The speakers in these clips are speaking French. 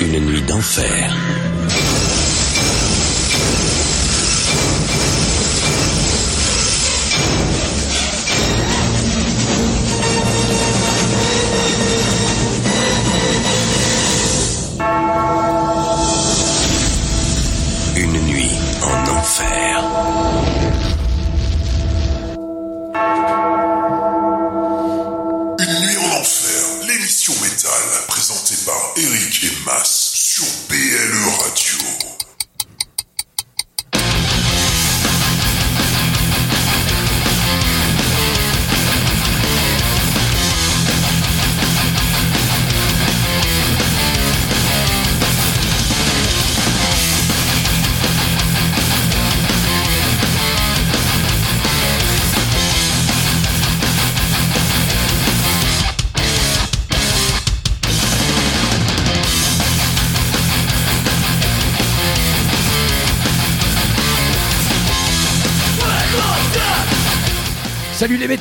une nuit d'enfer.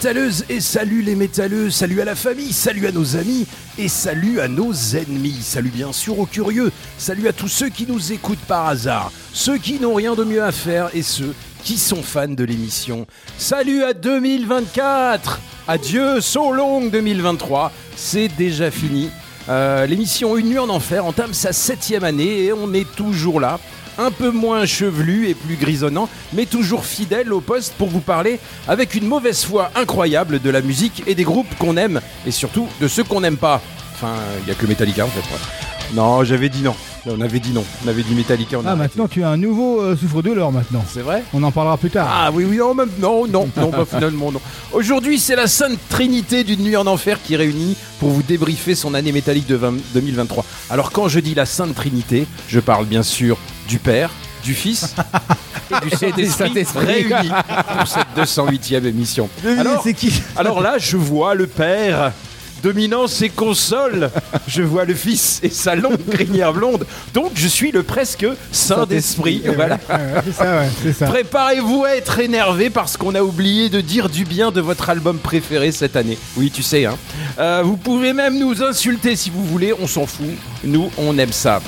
Métalleuses et salut les métalleux, salut à la famille, salut à nos amis et salut à nos ennemis, salut bien sûr aux curieux, salut à tous ceux qui nous écoutent par hasard, ceux qui n'ont rien de mieux à faire et ceux qui sont fans de l'émission. Salut à 2024 Adieu, so long 2023, c'est déjà fini. Euh, l'émission Une nuit en enfer entame sa septième année et on est toujours là un peu moins chevelu et plus grisonnant, mais toujours fidèle au poste pour vous parler avec une mauvaise foi incroyable de la musique et des groupes qu'on aime, et surtout de ceux qu'on n'aime pas. Enfin, il n'y a que Metallica en fait. ouais. Non, j'avais dit non. On avait dit non. On avait dit Metallica. On Ah, arrêté. maintenant tu as un nouveau euh, souffre-douleur maintenant. C'est vrai? On en parlera plus tard. Ah oui, oui, non, même, non, non, non, pas finalement, non. Aujourd'hui, c'est la sainte trinité d'une nuit en enfer qui réunit pour vous débriefer son année métallique de 20 2023. Alors, quand je dis la sainte trinité, je parle bien sûr du Père, du Fils et du Saint-Esprit réunis pour cette 208e émission. Alors, c'est qui alors là, je vois le Père dominant ses consoles. Je vois le Fils et sa longue crinière blonde. Donc, je suis le presque Saint d'Esprit. Voilà. ouais, ouais. Préparez-vous à être énervé parce qu'on a oublié de dire du bien de votre album préféré cette année. Oui, tu sais, hein. Euh, vous pouvez même nous insulter si vous voulez, on s'en fout. Nous, on aime ça.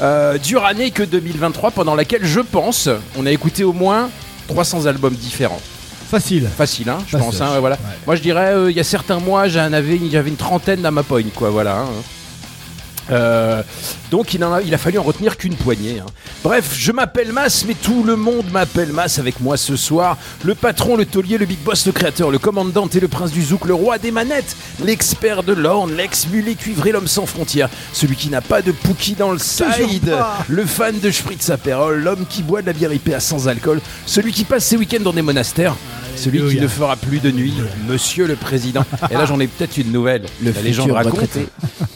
Euh, dure année que 2023 pendant laquelle je pense on a écouté au moins 300 albums différents. Facile. Facile, hein, je Facile. pense. hein, voilà. Ouais. Moi, je dirais, euh, il y a certains mois, j'en avais, j'avais une trentaine dans ma poigne, quoi. Voilà. hein. Euh, donc il, en a, il a fallu en retenir qu'une poignée. hein. Bref, je m'appelle Mas, mais tout le monde m'appelle Mas avec moi ce soir. Le patron, le taulier, le big boss, le créateur, le commandant et le prince du zouk, le roi des manettes, l'expert de l'orne, l'ex-mulet cuivré, l'homme sans frontières, celui qui n'a pas de Pookie dans le side, le fan de Spritz Aperol, l'homme qui boit de la bière IPA sans alcool, celui qui passe ses week-ends dans des monastères. Celui qui ne fera plus de nuit, Monsieur le Président. Et là, j'en ai peut-être une nouvelle. la légende raconte,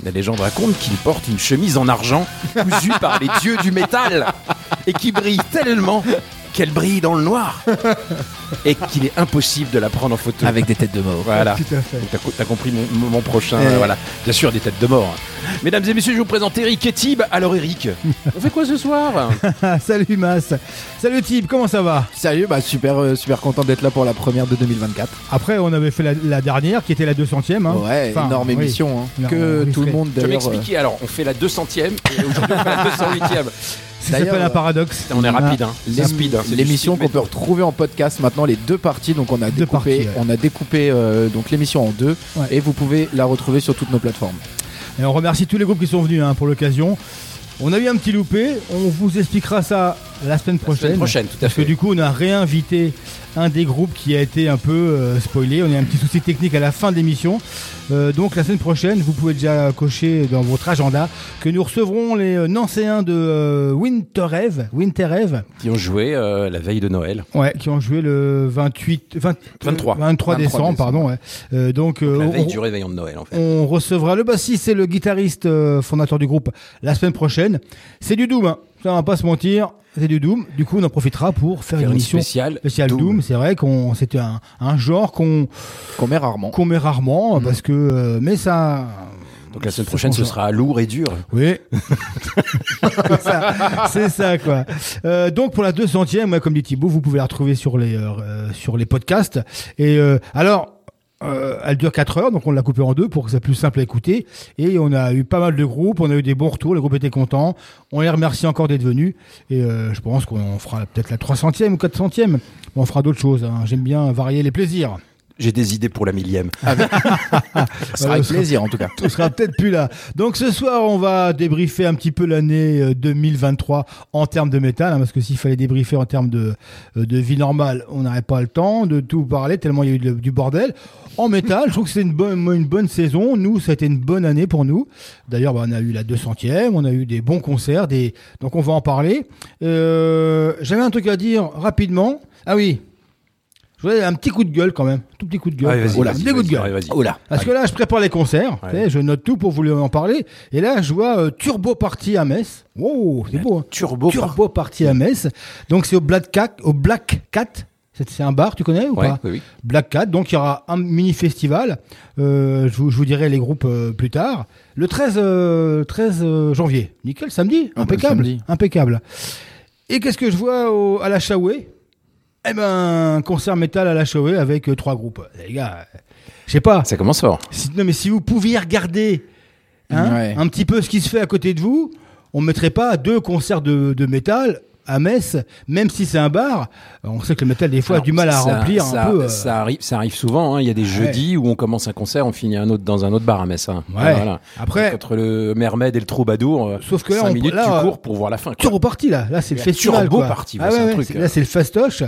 la légende raconte qu'il porte une chemise en argent cousue par les dieux du métal et qui brille tellement qu'elle brille dans le noir et qu'il est impossible de la prendre en photo. Avec des têtes de mort. Voilà. Tout à fait. T'as co- t'as compris mon, mon prochain. Eh. voilà. Bien sûr, des têtes de mort. Mesdames et messieurs, je vous présente Eric et Tib. Alors, Eric, on fait quoi ce soir? Ah, Salut Mas. Salut Tib, comment ça va? Salut, bah super, euh, super content d'être là pour la première de 2024. Après, on avait fait la, la dernière qui était la 200ème. hein. Ouais, Enfin, énorme oui. émission. hein. Non, que tout le monde Je vais d'ailleurs. euh, m'expliquer. Alors, on fait la 200e et aujourd'hui, on fait la 208e. Ça s'appelle un paradoxe. On est rapide, hein. hein. L'émission qu'on peut retrouver en podcast maintenant les deux parties donc on a Deux découpé parties, ouais. on a découpé euh, donc l'émission en deux Ouais. et vous pouvez la retrouver sur toutes nos plateformes. Et on remercie tous les groupes qui sont venus hein, pour l'occasion. On a eu un petit loupé. On vous expliquera ça la semaine La prochaine. semaine prochaine, tout à Parce que fait. du coup, on a réinvité un des groupes qui a été un peu euh, spoilé. On a un petit souci technique à la fin de l'émission. Euh, donc la semaine prochaine, vous pouvez déjà cocher dans votre agenda que nous recevrons les euh, Nancéens de euh, Winter Eve, Winter Eve, Qui ont joué euh, la veille de Noël. ouais, qui ont joué le 28, 20 23. 23 décembre, décembre. pardon. Ouais. Euh, donc, euh, La on- veille du réveillon de Noël, en fait. on recevra le bassiste et le guitariste fondateur du groupe la semaine prochaine. C'est du Doom. hein. Ça, on va pas se mentir, c'est du Doom. Du coup, on en profitera pour faire, Faire une émission spéciale spéciale Doom. Doom. C'est vrai qu'on c'était un, un genre qu'on Qu'on met rarement. qu'on met rarement Mhm. parce que euh, mais ça. Donc la semaine prochaine, ce sera lourd et dur. Oui. c'est ça, ça, quoi. Euh, donc pour la 200e, moi, comme dit Thibaut, vous pouvez la retrouver sur les euh, euh, sur les podcasts. Et euh, alors. Euh, elle dure 4 heures, donc on l'a coupée en deux pour que ça soit plus simple à écouter. Et on a eu pas mal de groupes, on a eu des bons retours, les groupes étaient contents. On les remercie encore d'être venus. Et euh, je pense qu'on fera peut-être la 300e ou 400e. On fera d'autres choses. hein. J'aime bien varier les plaisirs. J'ai des idées pour la millième. Ça sera avec plaisir en tout cas. On sera peut-être plus là. Donc ce soir, on va débriefer un petit peu l'année euh, 2023 en termes de métal, hein, parce que s'il fallait débriefer en termes de, euh, de vie normale, on n'aurait pas le temps de tout parler, tellement il y a eu de- du bordel. En métal, je trouve que c'est une bonne, une bonne saison. Nous, ça a été une bonne année pour nous. D'ailleurs, bah, on a eu la 200e, on a eu des bons concerts, des... donc on va en parler. Euh, J'avais un truc à dire rapidement. Ah oui, je voudrais un petit coup de gueule quand même, tout petit coup de gueule. Vas-y, Voilà, vas-y, un petit coup de gueule. Oh là. Parce que là, je prépare les concerts, Ouais. je note tout pour vous en parler. Et là, je vois euh, Turbo Party à Metz. Wow, c'est beau. hein. Turbo. Turbo Party à Metz. Donc c'est au Black Cat, au Black Cat. C'est c'est un bar, tu connais ou Ouais, pas oui, oui. Black Cat. Donc il y aura un mini festival. Euh, je, vous, je vous dirai les groupes euh, plus tard. Le 13, euh, 13 euh, janvier. Nickel, samedi. Impeccable. samedi. Impeccable. Et qu'est-ce que je vois au- à la Chaoué Eh ben, un concert métal à la Chaoué avec euh, trois groupes. Les gars, euh, je sais pas. Ça commence fort. Si- non, mais si vous pouviez regarder hein, Ouais. un petit peu ce qui se fait à côté de vous, on ne mettrait pas deux concerts de, de métal à Metz, même si c'est un bar. On sait que le métal, des fois, a Alors, du mal à ça- remplir ça, un peu. euh, Ça arrive, ça arrive souvent. hein. Il y a des jeudis où on commence un concert, on finit un autre dans un autre bar à Metz. hein. Ouais. Voilà. Après- Donc, entre le Mermed et le Troubadour, euh, Sauf que là, cinq on- minutes, là, tu euh, cours pour voir la fin. Turbo Party là, là c'est le festival. Turbo. Party, ah ouais, c'est un truc, euh. Là c'est le fastoche.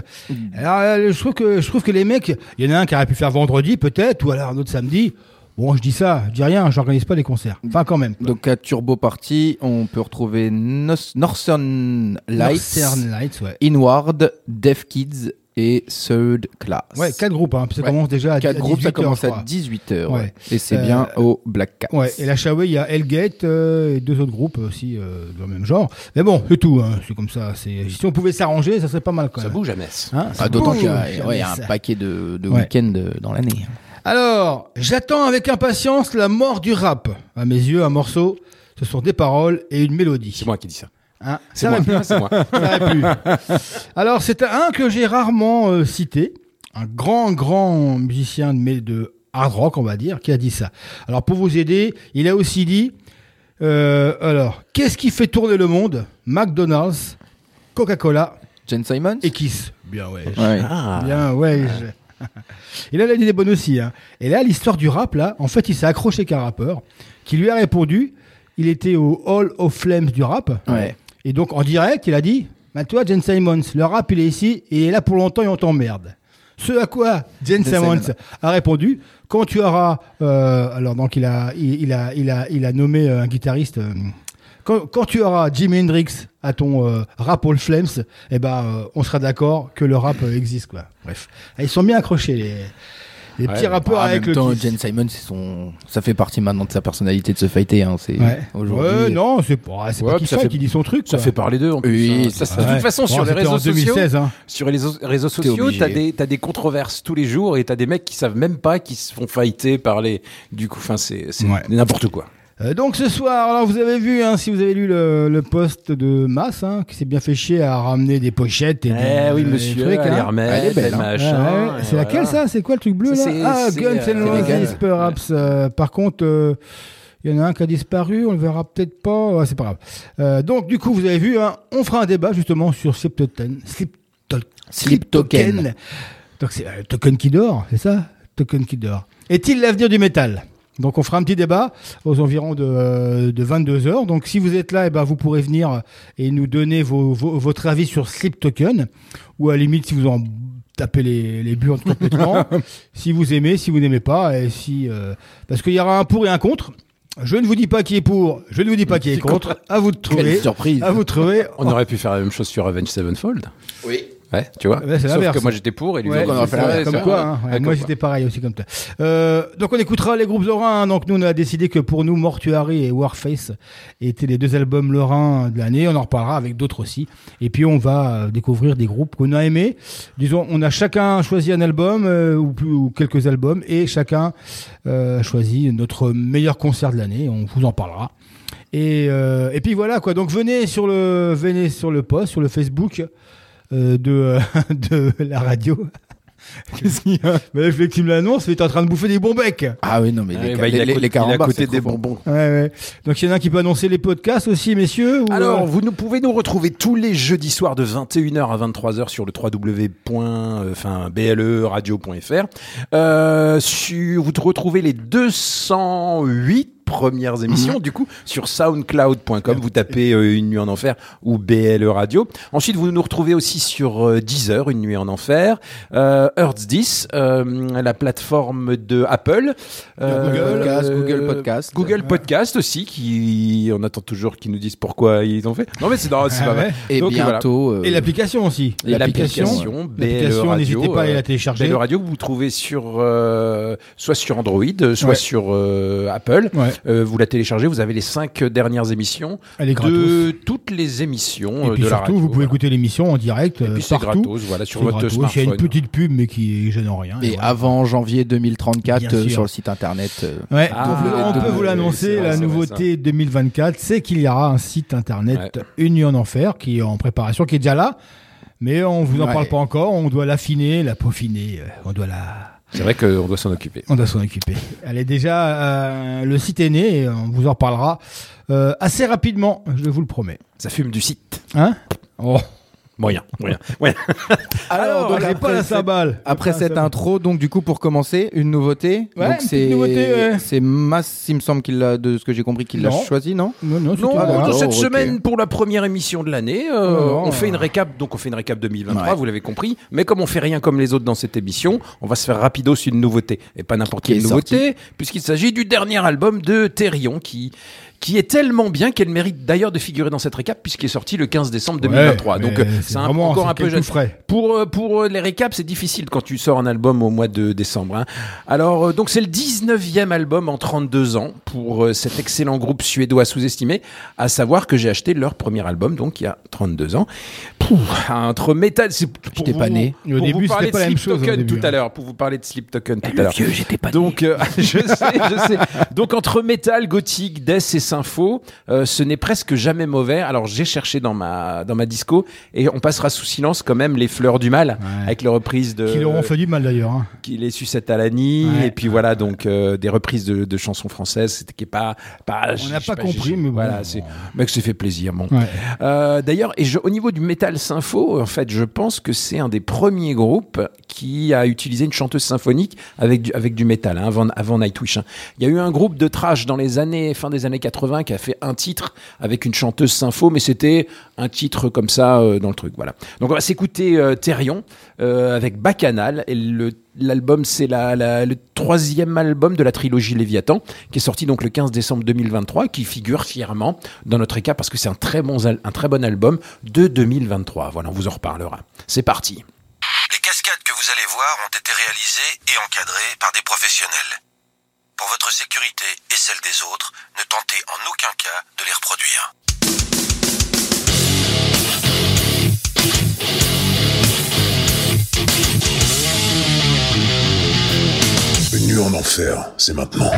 Alors euh, je trouve que je trouve que les mecs, il y en a un qui aurait pu faire vendredi peut-être, ou alors un autre samedi. Bon, je dis ça, je dis rien, j'organise pas les concerts. Enfin quand même. Donc à Turbo Party, on peut retrouver Northern Lights, Northern Lights, ouais. Inward, Deaf Kids et Third Class. Ouais, quatre groupes, hein. puis Ça Ouais. commence déjà à, Quatre groupes, 18 ça commence à crois. 18h. Ouais. Et c'est Euh, bien au Black Cat. Ouais, et la Shaway, il y a Hellgate euh, et deux autres groupes aussi euh, dans le même genre. Mais bon, c'est tout, hein. c'est comme ça. Si on pouvait s'arranger, ça serait pas mal quand Ça même. bouge à Metz. Hein, ça Ah, D'autant qu'il y a, ouais, il y a un ça. paquet de, de Ouais. week-ends euh, dans l'année. Alors, j'attends avec impatience la mort du rap. À mes yeux, un morceau, ce sont des paroles et une mélodie. C'est moi qui dis ça. Hein, C'est ça moi. Ça. Alors, c'est un que j'ai rarement euh, cité, un grand, grand musicien de, mais de hard rock, on va dire, qui a dit ça. Alors, pour vous aider, il a aussi dit, euh, alors, qu'est-ce qui fait tourner le monde? McDonald's, Coca-Cola Jen Simons et Kiss. Bien, ouais. Ouais. Ah. Bien, ouais. je- Et là, il a dit des bonnes aussi. hein. Et là, l'histoire du rap, là, en fait, il s'est accroché qu'un rappeur qui lui a répondu. Il était au Hall of Flames du rap. Ouais. Et donc, en direct, il a dit Bah, Toi, Jen Simons, le rap, il est ici et il est là pour longtemps et on t'emmerde. Ce à quoi Jen Simmons a répondu Quand tu auras. euh, alors, donc, il a, il, il a, il, a, il a nommé euh, un guitariste. euh, quand, quand tu auras Jimi Hendrix à ton euh, rap All Flames, eh ben, euh, on sera d'accord que le rap euh, existe. Quoi. Bref. Et ils sont bien accrochés, les, les petits Ouais, rappeurs Ah, en avec même le temps. Jen Simons, c'est son... ça fait partie maintenant de sa personnalité de se fighter. Hein. C'est Ouais. aujourd'hui. Ouais, non, c'est pas, c'est Ouais, pas puis qui ça fait, dit son truc. Ça quoi. fait parler d'eux en plus. Oui, hein. c'est Ça, ça. De toute façon, Bon, sur les réseaux sociaux, 2016, hein. sur les réseaux- sociaux, t'as des, t'as des controverses tous les jours et t'as des mecs qui savent même pas qui se font fighter par les. Du coup, enfin, c'est c'est Ouais. n'importe quoi. Euh, donc ce soir, alors vous avez vu, hein, si vous avez lu le, le post de Mass, hein, qui s'est bien fait chier à ramener des pochettes et des, Eh oui, des monsieur, trucs, hein. Elle est belle, hein. Ouais, ouais. C'est laquelle voilà. ça C'est quoi le truc bleu là Ah, Guns euh, N' c'est Roses, perhaps. Euh, par contre, euh, il y en a un qui a disparu, on le verra peut-être pas. Ouais, c'est pas grave. Euh, donc du coup, vous avez vu, hein, on fera un débat justement sur Slip Token. Slip, to- Slip Token. Donc c'est euh, Token qui dort, c'est ça? Token qui dort. Est-il l'avenir du métal? Donc on fera un petit débat aux environs de, euh, de 22 heures. Donc si vous êtes là, eh ben, vous pourrez venir et nous donner vos, vos- votre avis sur Slip Token. Ou à la limite, si vous en tapez les, les burnes complètement. si vous aimez, si vous n'aimez pas. Et si, euh, parce qu'il y aura un pour et un contre. Je ne vous dis pas qui est pour, je ne vous dis pas qui est contre. À vous de trouver. Quelle surprise. À vous de trouver. On aurait pu faire la même chose sur Avenged Sevenfold. Oui. Ouais, tu vois. C'est Sauf l'inverse. que moi j'étais pour et lui Ouais, autres, on aurait c'est- fait la ouais, même, comme quoi, hein. Ouais, Ouais, moi comme j'étais pareil aussi comme toi. Euh, donc on écoutera les groupes lorrains. hein. Donc nous on a décidé que pour nous Mortuary et Warface étaient les deux albums lorrains de l'année. On en reparlera avec d'autres aussi. Et puis on va euh, découvrir des groupes qu'on a aimés. Disons, on a chacun choisi un album euh, ou, plus, ou quelques albums et chacun euh, choisi notre meilleur concert de l'année. On vous en parlera. Et, euh, et puis voilà quoi. Donc venez sur le venez sur le post sur le Facebook de de la radio. Qu'est-ce qu'il y a? Mais que tu me l'annonces, mais t'es en train de bouffer des bons becs. Ah oui, non, mais Ouais, les, bah, il les, est à les, il est à carambars, côté c'est des bon. bonbons. Ouais, ouais. Donc il y en a un qui peut annoncer les podcasts aussi, messieurs. ou, Alors, euh, vous nous pouvez nous retrouver tous les jeudis soirs de 21h à 23h sur le www.bleradio.fr. Euh, sur, vous retrouvez les 208 premières émissions, du coup, sur soundcloud.com. Vous tapez euh, Une nuit en enfer ou BLE Radio. Ensuite, vous nous retrouvez aussi sur euh, Deezer, Une nuit en enfer, euh, Earth 10, euh, la plateforme de Apple, Google Podcast, euh, Google Podcast. Google Podcast aussi, qui on attend toujours qu'ils nous disent pourquoi ils ont fait. Non mais c'est non, c'est Ah pas ouais. vrai. Et Donc, bientôt. euh, Et l'application aussi. Et l'application, L'application, n'hésitez pas à la télécharger. BLE Radio que vous trouvez sur euh, soit sur Android, soit Ouais. sur euh, Apple. Ouais, Euh, vous la téléchargez, vous avez les cinq dernières émissions elle est gratos. de toutes les émissions Et euh, puis de la surtout, radio. vous pouvez voilà. écouter l'émission en direct Et euh, puis c'est partout. gratos, voilà, sur C'est votre gratos. Il y a smartphone. une petite pub, mais qui gêne en rien. Et voilà. avant janvier 2034 Bien euh, sûr. sur le site internet. euh, Ouais, Ah, on peut vous l'annoncer, vrai, la c'est vrai, nouveauté 2024, c'est qu'il y aura un site internet en enfer qui est en préparation, qui est déjà là, mais on vous en Ouais. parle pas encore, on doit l'affiner, la peaufiner, euh, on doit la... C'est vrai qu'on doit s'en occuper. On doit s'en occuper. Elle est déjà, euh, le site est né et on vous en reparlera euh, assez rapidement, je vous le promets. Ça fume du site. Hein? Oh. Moyen, moyen. moyen. Alors, donc, j'ai après pas la cette- cymbale. Après cette cymbale. intro, donc du coup pour commencer, une nouveauté. Ouais, donc une petite c'est nouveauté, ouais. c'est Mass, il me semble qu'il l'a de ce que j'ai compris qu'il l'a choisi, non Non, non, Non, Ah, cette semaine pour la première émission de l'année, euh, non, on fait euh. une récap. Donc on fait une récap 2023, Ouais. vous l'avez compris. Mais comme on fait rien comme les autres dans cette émission, on va se faire rapidos une nouveauté et pas n'importe quelle nouveauté, puisqu'il s'agit du dernier album de Thérion qui qui est tellement bien qu'elle mérite d'ailleurs de figurer dans cette récap puisqu'il est sorti le 15 décembre 2023. Ouais, Donc euh, c'est un- vraiment- encore un peu jeune. frais. Pour, euh, pour euh, les récaps, c'est difficile quand tu sors un album au mois de décembre. hein. Alors, donc c'est le 19e album en 32 ans pour cet excellent groupe suédois sous-estimé, à savoir que j'ai acheté leur premier album, donc il y a 32 ans. Pouf, entre métal, c'est pour J'étais vous- pas né. Au pour début, vous parler c'était pas de la même Sleep chose Token début, tout à hein. l'heure, pour vous parler de Sleep Token tout à l'heure. j'étais pas Donc, euh, je sais, je sais. Donc, entre métal, gothique, death et sympho, euh, ce n'est presque jamais mauvais. Alors, j'ai cherché dans ma, dans ma disco et on passera sous silence quand même les fleurs du mal Ouais. avec les reprises de. Qui leur ont fait du mal d'ailleurs. hein. qui les sucette à Ouais. et puis voilà donc euh, des reprises de, de chansons françaises c'était qui est pas pas On n'a pas compris, mais bon. voilà c'est mec c'est fait plaisir bon euh, D'ailleurs, et je- au niveau du métal sympho, en fait, je pense que c'est un des premiers groupes qui a utilisé une chanteuse symphonique avec du, avec du métal, hein, avant, avant Nightwish. hein. Il y a eu un groupe de trash dans les années, fin des années 80 qui a fait un titre avec une chanteuse sympho, mais c'était un titre comme ça euh, dans le truc. Voilà. Donc on va s'écouter euh, euh, avec Bacchanal et le L'album, c'est la, la- le troisième album de la trilogie Léviathan, qui est sorti donc le 15 décembre 2023, qui figure fièrement dans notre écart parce que c'est un très bon, un très bon album de 2023. Voilà, on vous en reparlera. C'est parti. Vous allez voir ont été réalisées et encadrées par des professionnels. Pour votre sécurité et celle des autres, ne tentez en aucun cas de les reproduire. Une en enfer, c'est maintenant.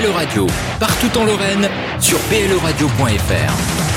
BLE Radio partout en Lorraine sur bleradio.fr.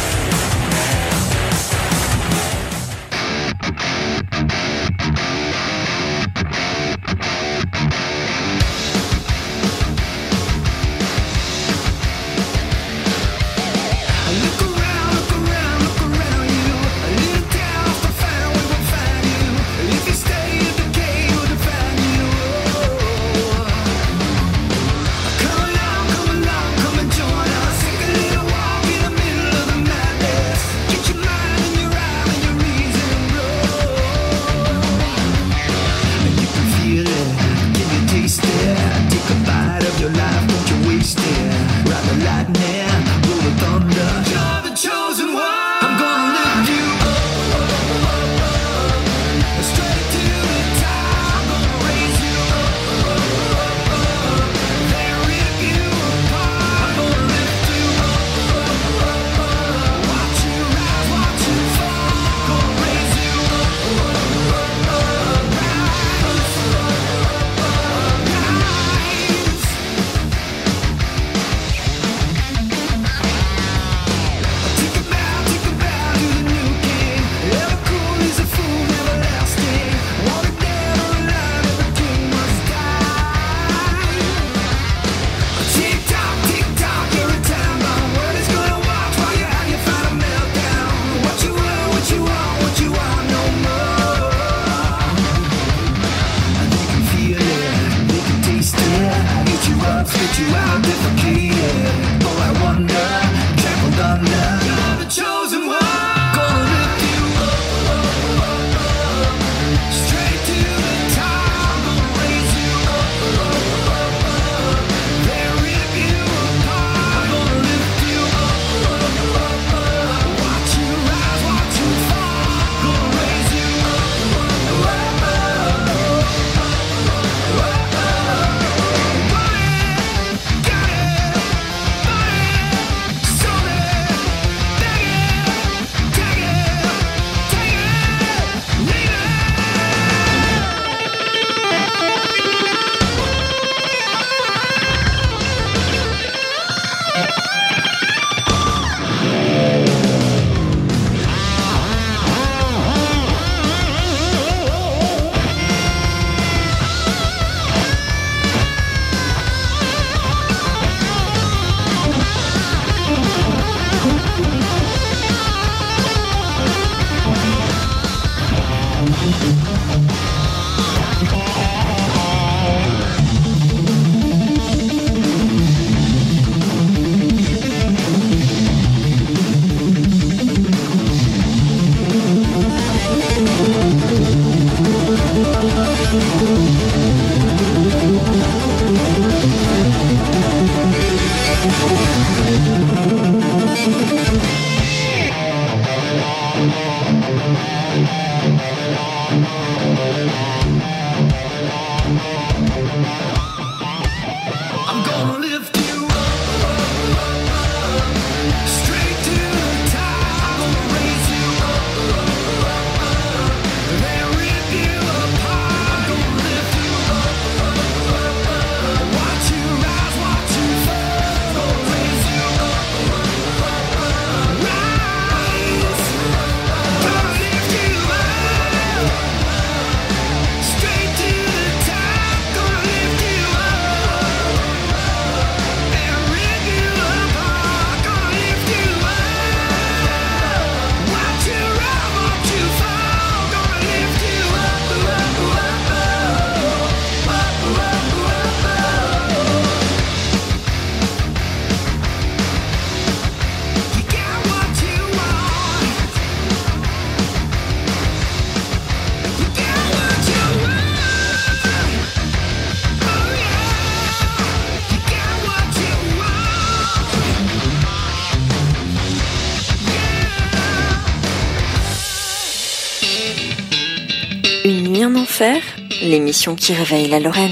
l'émission qui réveille la Lorraine.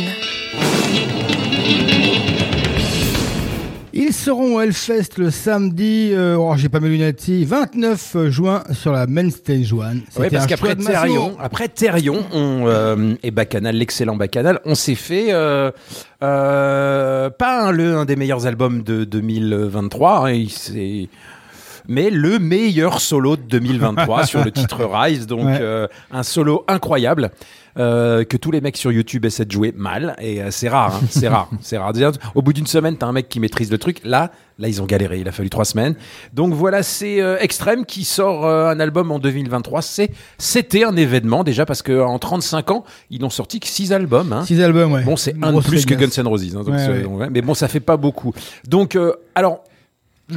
Il seront au Hellfest le samedi, euh, oh, j'ai pas mes lunettes ici, 29 juin sur la Main Stage One. C'était parce qu'après Thérion, après Thérion, on euh, et Bacchanal, l'excellent Bacchanal, on s'est fait euh, euh, pas un, le un des meilleurs albums de 2023, hein, il s'est- mais le meilleur solo de 2023 sur le titre Rise, donc Ouais. euh, un solo incroyable. euh, que tous les mecs sur YouTube essaient de jouer mal et euh, c'est rare, hein, c'est rare, c'est rare. Déjà, Au bout d'une semaine, t'as un mec qui maîtrise le truc. Là, là, ils ont galéré. Il a fallu trois semaines. Donc voilà, c'est euh, Extrême qui sort un album en 2023. C'est, c'était un événement déjà parce que en 35 ans, ils n'ont sorti que six albums. Hein. Six albums, ouais. Bon, c'est un de plus que. Guns N' Roses. hein, donc Ouais, ouais. Mais bon, ça fait pas beaucoup. Donc, alors,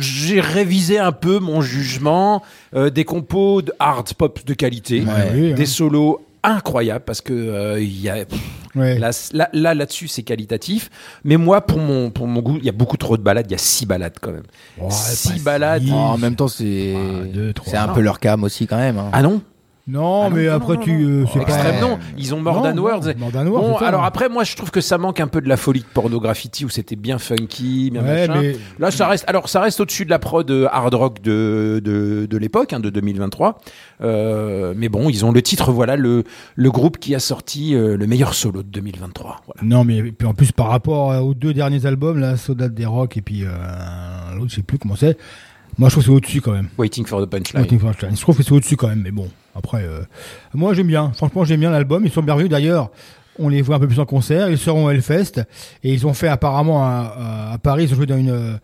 j'ai révisé un peu mon jugement. euh, des compos de hard pop de qualité, Ouais, oui, hein. des solos incroyables parce que euh, il y a Ouais. là là là là-dessus c'est qualitatif. Mais moi, pour mon pour mon goût, il y a beaucoup trop de balades. Il y a six balades quand même. Ouais, six balades. six. Oh, en même temps, c'est Ah, deux, trois. c'est un peu leur cam aussi quand même. hein. Ah non? Non, Ah non, mais non, après non, tu, euh, non. c'est pas. Extrême, non. Ils ont non, Words. More Than Words, Bon, ça. alors après, moi, je trouve que ça manque un peu de la folie de pornographity où c'était bien funky, bien Ouais, machin. mais Là, ça reste. Alors, ça reste au-dessus de la prod euh, hard rock de de, de l'époque, hein, de 2023. Euh, mais bon, ils ont le titre. Voilà le le groupe qui a sorti euh, le meilleur solo de 2023. Voilà. Non, mais puis en plus par rapport aux deux derniers albums, là, Soda des Rock et puis l'autre, je sais plus comment c'est. Moi, je trouve que c'est au-dessus quand même. Waiting for the punchline. Waiting for a Chance. Je trouve que c'est au-dessus quand même, mais bon. Après, euh, moi j'aime bien. Franchement, j'aime bien l'album. Ils sont merveilleux d'ailleurs. On les voit un peu plus en concert. Ils seront au Hellfest et ils ont fait apparemment à, à- Paris. Ils ont joué dans une,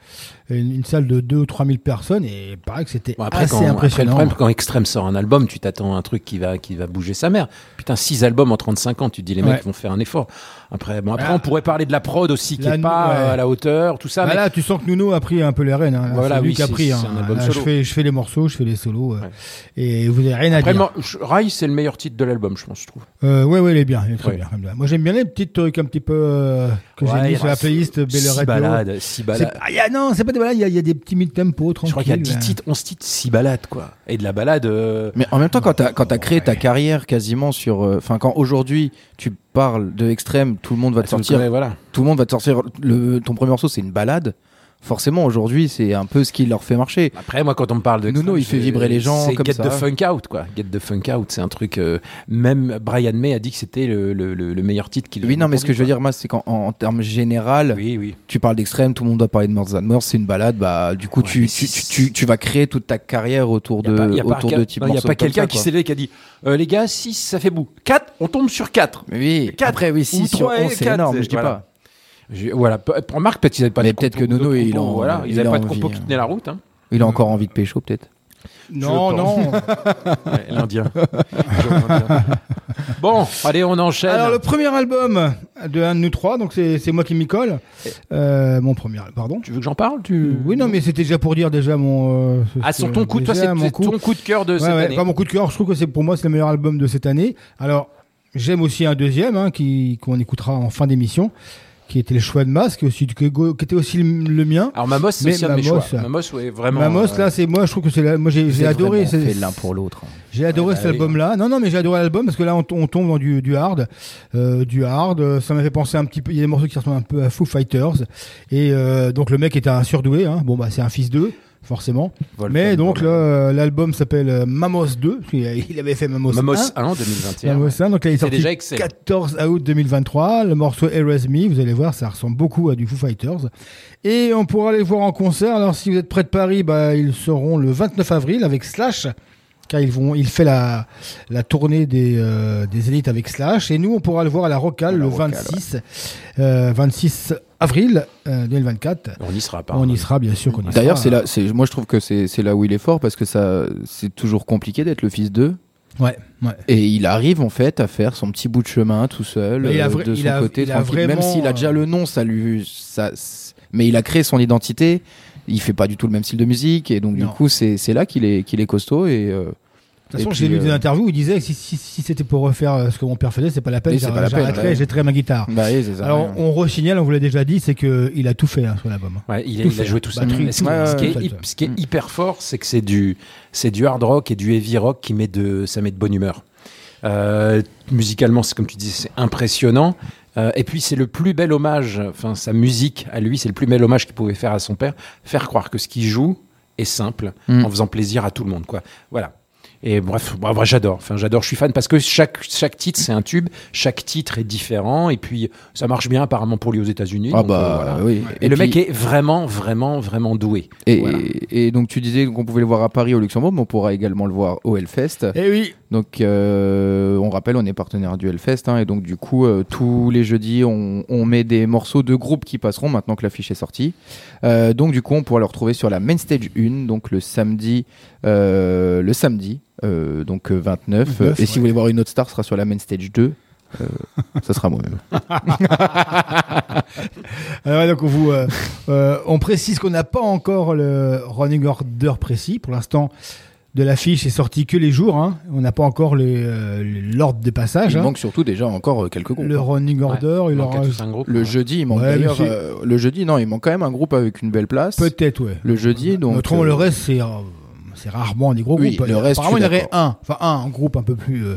une, une salle de 2 ou 3 000 personnes et il paraît que c'était Bon, assez quand, après, le impressionnant. problème, quand Extreme sort un album, tu t'attends à un truc qui va, qui va bouger sa mère. Putain, six albums en 35 ans, tu te dis les mecs vont faire un effort. Après, bon, après Voilà. on pourrait parler de la prod aussi qui La est nou- pas ouais. euh, à la hauteur, tout ça. Bah mais- là, tu sens que Nuno a pris un peu les rênes. Hein. Là, Voilà, c'est lui oui, qui a pris. hein. un album Là, solo. je, fais, je fais les morceaux, je fais les solos. euh, Ouais. Et vous avez rien à dire. Rise, c'est le meilleur titre de l'album, je pense, je trouve. Euh, ouais, ouais, il est bien. Il est très bien. Moi, j'aime bien les petits trucs un petit peu euh, que j'ai mis sur la playlist Belle Six balades, six ah, non, c'est pas des balades, il y, a- il y a des petits mid-tempo tranquilles. Je crois qu'il y a 10 là. titres, 11 titres, 6 balades, quoi. Et de la balade. euh, Mais en même temps, quand t'as quand t'as créé ta carrière quasiment sur, euh, enfin quand aujourd'hui tu parles de extrême, tout le monde va te sortir, voilà. tout le monde va te sortir. Le, ton premier morceau, c'est une balade. Forcément, aujourd'hui, c'est un peu ce qui leur fait marcher. Après, moi, quand on me parle de. Nuno, il fait vibrer les gens C'est comme Get ça. the Funk Out, quoi. Get the Funk Out, c'est un truc. euh, même Brian May a dit que c'était le, le, le- le meilleur titre qu'il Oui, non, mais ce que je veux dire, moi, c'est qu'en en, en termes général. Oui, oui. tu parles d'extrême, tout le monde doit parler de More Than More, c'est une balade. Bah, du coup, Ouais, tu, tu, tu, tu, tu vas créer toute ta carrière autour de, pas- pas autour de types non, y a pas quelqu'un qui s'est levé qui a dit euh, les gars 6 ça fait bout 4 on tombe sur 4 Mais Oui, Quatre après, oui, ou 6 sur trois et 11, c'est énorme, je dis voilà. Pas. voilà remarque peut-être qu'ils avaient pas Mais peut-être que Nono, il en- voilà ils il avaient a pas de compo qui hein. tenait la route hein. Il a encore envie de pécho, peut-être. Non, Je non. Ouais, l'Indien bon allez on enchaîne Alors, le premier album de un de nous trois, donc c'est moi qui m'y colle. Euh, mon premier, pardon. tu veux que j'en parle tu... Oui, non, mais c'était déjà pour dire déjà mon. euh, ah sur ton coup toi déjà c'est mon c'est coup. ton coup de cœur de Ouais, cette ouais, année pas mon coup de cœur. Je trouve que c'est pour moi c'est le meilleur album de cette année. Alors j'aime aussi un deuxième hein, qui qu'on écoutera en fin d'émission, qui était le choix de Mas, qui, aussi, qui, qui était aussi le, le mien. alors Mamos c'est aussi un de mes Mamos, choix euh, Mamos ouais vraiment Mamos euh, là c'est moi je trouve que c'est la- moi j'ai j'ai adoré C'est fait l'un pour l'autre. j'ai adoré Ouais, cet bah oui. album là non non mais j'ai adoré l'album parce que là on, on tombe dans du, du hard euh, du hard euh, ça m'a fait penser un petit peu il y a des morceaux qui ressemblent un peu à Foo Fighters et euh, donc le mec était un surdoué hein. bon bah c'est un fils d'eux forcément. Mais donc euh, l'album s'appelle euh, Mamos 2 parce qu'il a- il avait fait Mamos, Mamos 1 1 en 2021 Mamos 1 donc là il est sorti déjà excellent. 14 août 2023 le morceau Erase Me vous allez voir ça ressemble beaucoup à du Foo Fighters. Et on pourra les voir en concert. Alors si vous êtes près de Paris bah, ils seront le 29 avril avec Slash car ils vont, il fait la, la tournée des, euh, des élites avec Slash et nous on pourra le voir à la Rocale le 26 euh, 26 avril euh, 2024 on y sera pas on y sera bien sûr qu'on y sera D'ailleurs, c'est là, c'est, moi je trouve que c'est, c'est là où il est fort parce que ça, c'est toujours compliqué d'être le fils d'eux. ouais, ouais. Et il arrive en fait à faire son petit bout de chemin tout seul, Mais il a euh, vra- de il son a- côté, il a tranquille. Même s'il a déjà euh, le nom, ça lui, ça, c'est- mais il a créé son identité. Il fait pas du tout le même style de musique et donc du coup c'est, c'est là qu'il est, qu'il est costaud et. euh, De toute façon, j'ai lu des euh, interviews où il disait que si, si, si c'était pour refaire euh, ce que mon père faisait, c'est pas la peine, ouais. j'éterais ma guitare. Bah oui, c'est ça. Alors, ouais. on re-signale, on vous l'a déjà dit, c'est que il a tout fait hein, sur l'album. Ouais, il, a, il joué tout ça. Batterie, ce, qui- tout, ce qui est, ouais, ouais. ce qui est hyper fort, c'est que c'est du, c'est du hard rock et du heavy rock qui met de, ça met de bonne humeur. Euh, musicalement, c'est comme tu disais, c'est impressionnant. Euh, et puis c'est le plus bel hommage, enfin sa musique à lui, c'est le plus bel hommage qu'il pouvait faire à son père, faire croire que ce qu'il joue est simple, Mm. en faisant plaisir à tout le monde, quoi. Voilà. Et bref, moi, j'adore. Enfin, j'adore. Je suis fan parce que chaque chaque titre c'est un tube, chaque titre est différent et puis ça marche bien apparemment pour lui aux États-Unis. Ah donc, bah euh, voilà. oui. Et, le puis- mec est vraiment, vraiment, vraiment doué. Et, Voilà. et donc tu disais qu'on pouvait le voir à Paris, au Luxembourg, mais on pourra également le voir au Hellfest. Eh oui, Donc euh, on rappelle, on est partenaire du Hellfest, hein, et donc du coup euh, tous les jeudis on, on met des morceaux de groupes qui passeront maintenant que l'affiche est sortie. Euh, donc du coup on pourra le retrouver sur la main stage 1, donc le samedi, euh, le samedi, euh, donc euh, 29. 29, et si ouais. vous voulez voir une autre star, ce sera sur la main stage 2. Euh, ça sera moi-même. Ouais, donc on vous, euh, euh, on précise qu'on n'a pas encore le running order précis. Pour l'instant, de l'affiche est sorti que les jours. hein. On n'a pas encore euh, l'ordre des passages. Il hein. manque surtout déjà encore euh, quelques groupes. Le running order, il manque aura à tous un groupe. Le jeudi, il manque Ouais, d'ailleurs. euh, le jeudi, non, il manque quand même un groupe avec une belle place. peut-être, ouais. Le jeudi, donc. Autrement, euh, le reste, c'est. euh, c'est rarement des gros Oui, groupes. le reste, Apparemment, il y aurait un, enfin un, un groupe un peu plus, euh,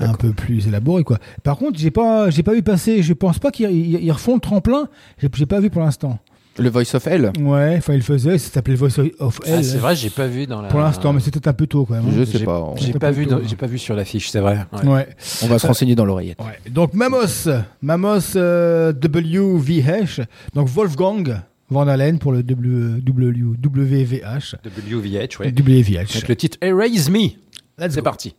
un peu plus élaboré quoi. Par contre, j'ai pas, j'ai pas vu passer. Je pense pas qu'ils ils- ils refont le tremplin. J'ai pas vu pour l'instant. Le Voice of Hell. Ouais, enfin il faisait. Ça s'appelait Voice of Ah, Hell. c'est vrai, j'ai pas vu dans la. Pour l'instant, mais c'était un peu tôt quand même. hein. Je sais pas. J'ai pas vu, dans- tôt, j'ai pas vu sur l'affiche, c'est vrai. ouais. Ouais. On va se renseigner dans l'oreillette. ouais. Donc Mamos, Mamos euh, WVH. Donc Wolfgang Van Halen pour le W, w, WVH. WVH, ouais. WVH. Avec le titre Erase Me. Let's C'est parti.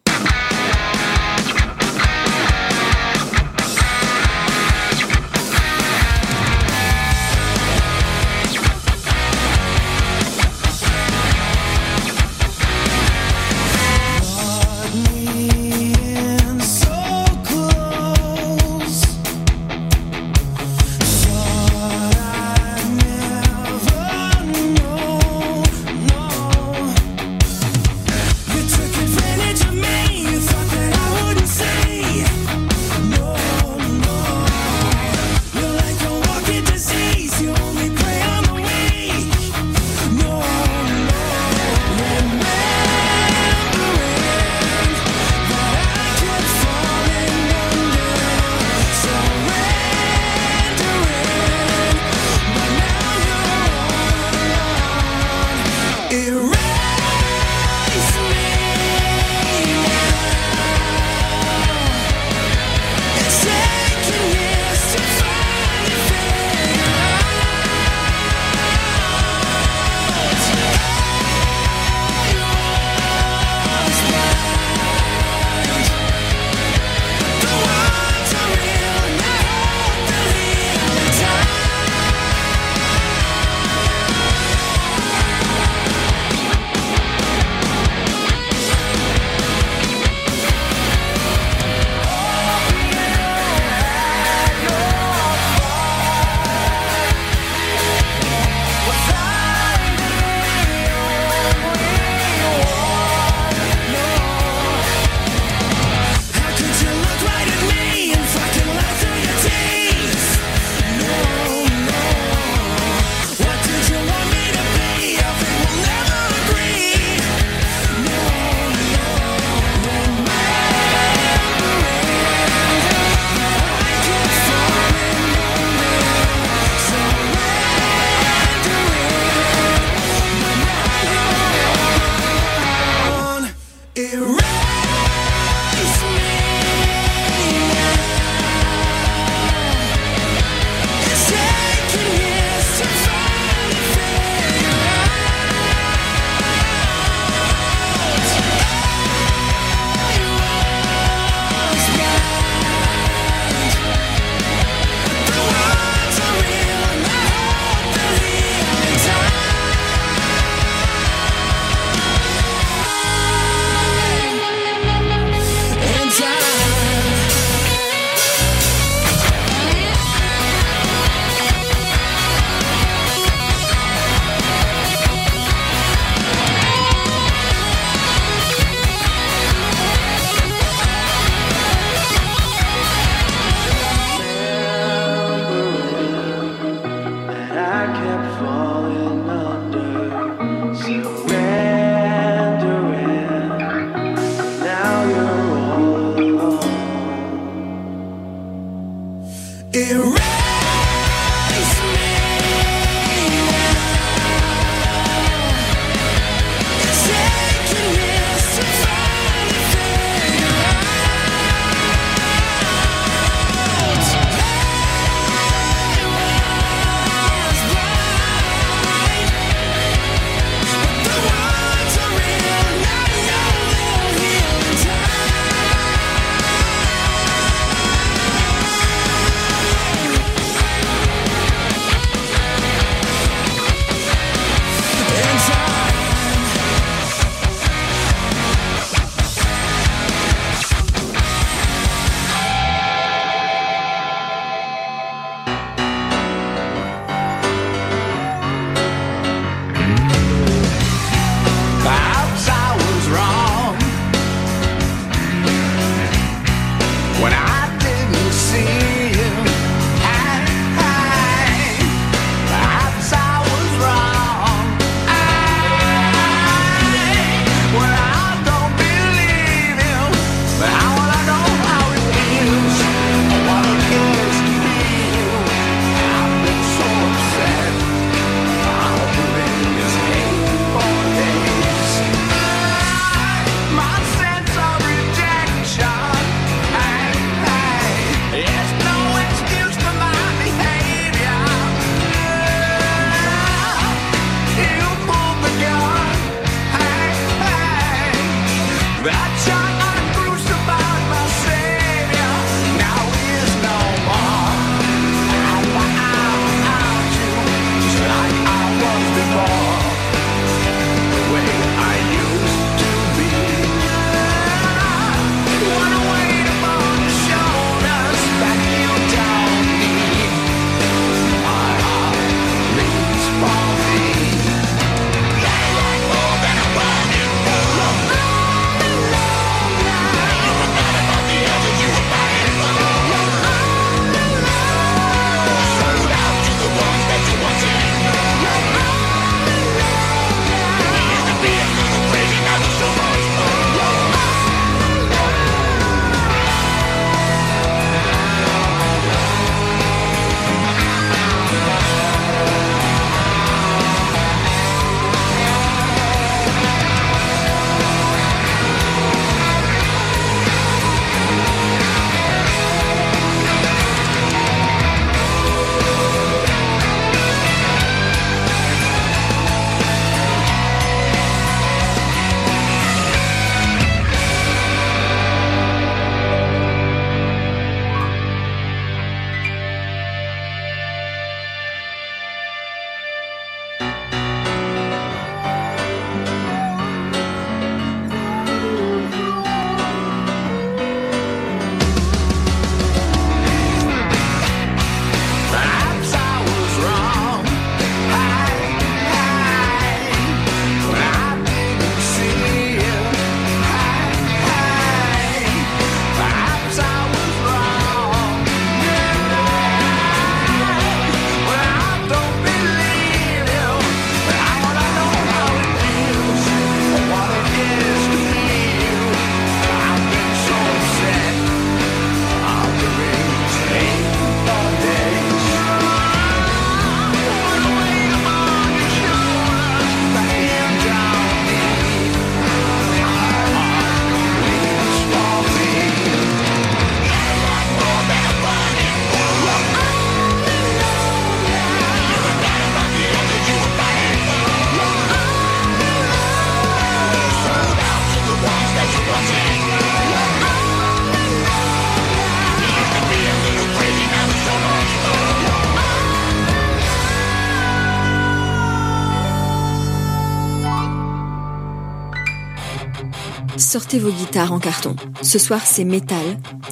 Sortez vos guitares en carton. Ce soir, c'est métal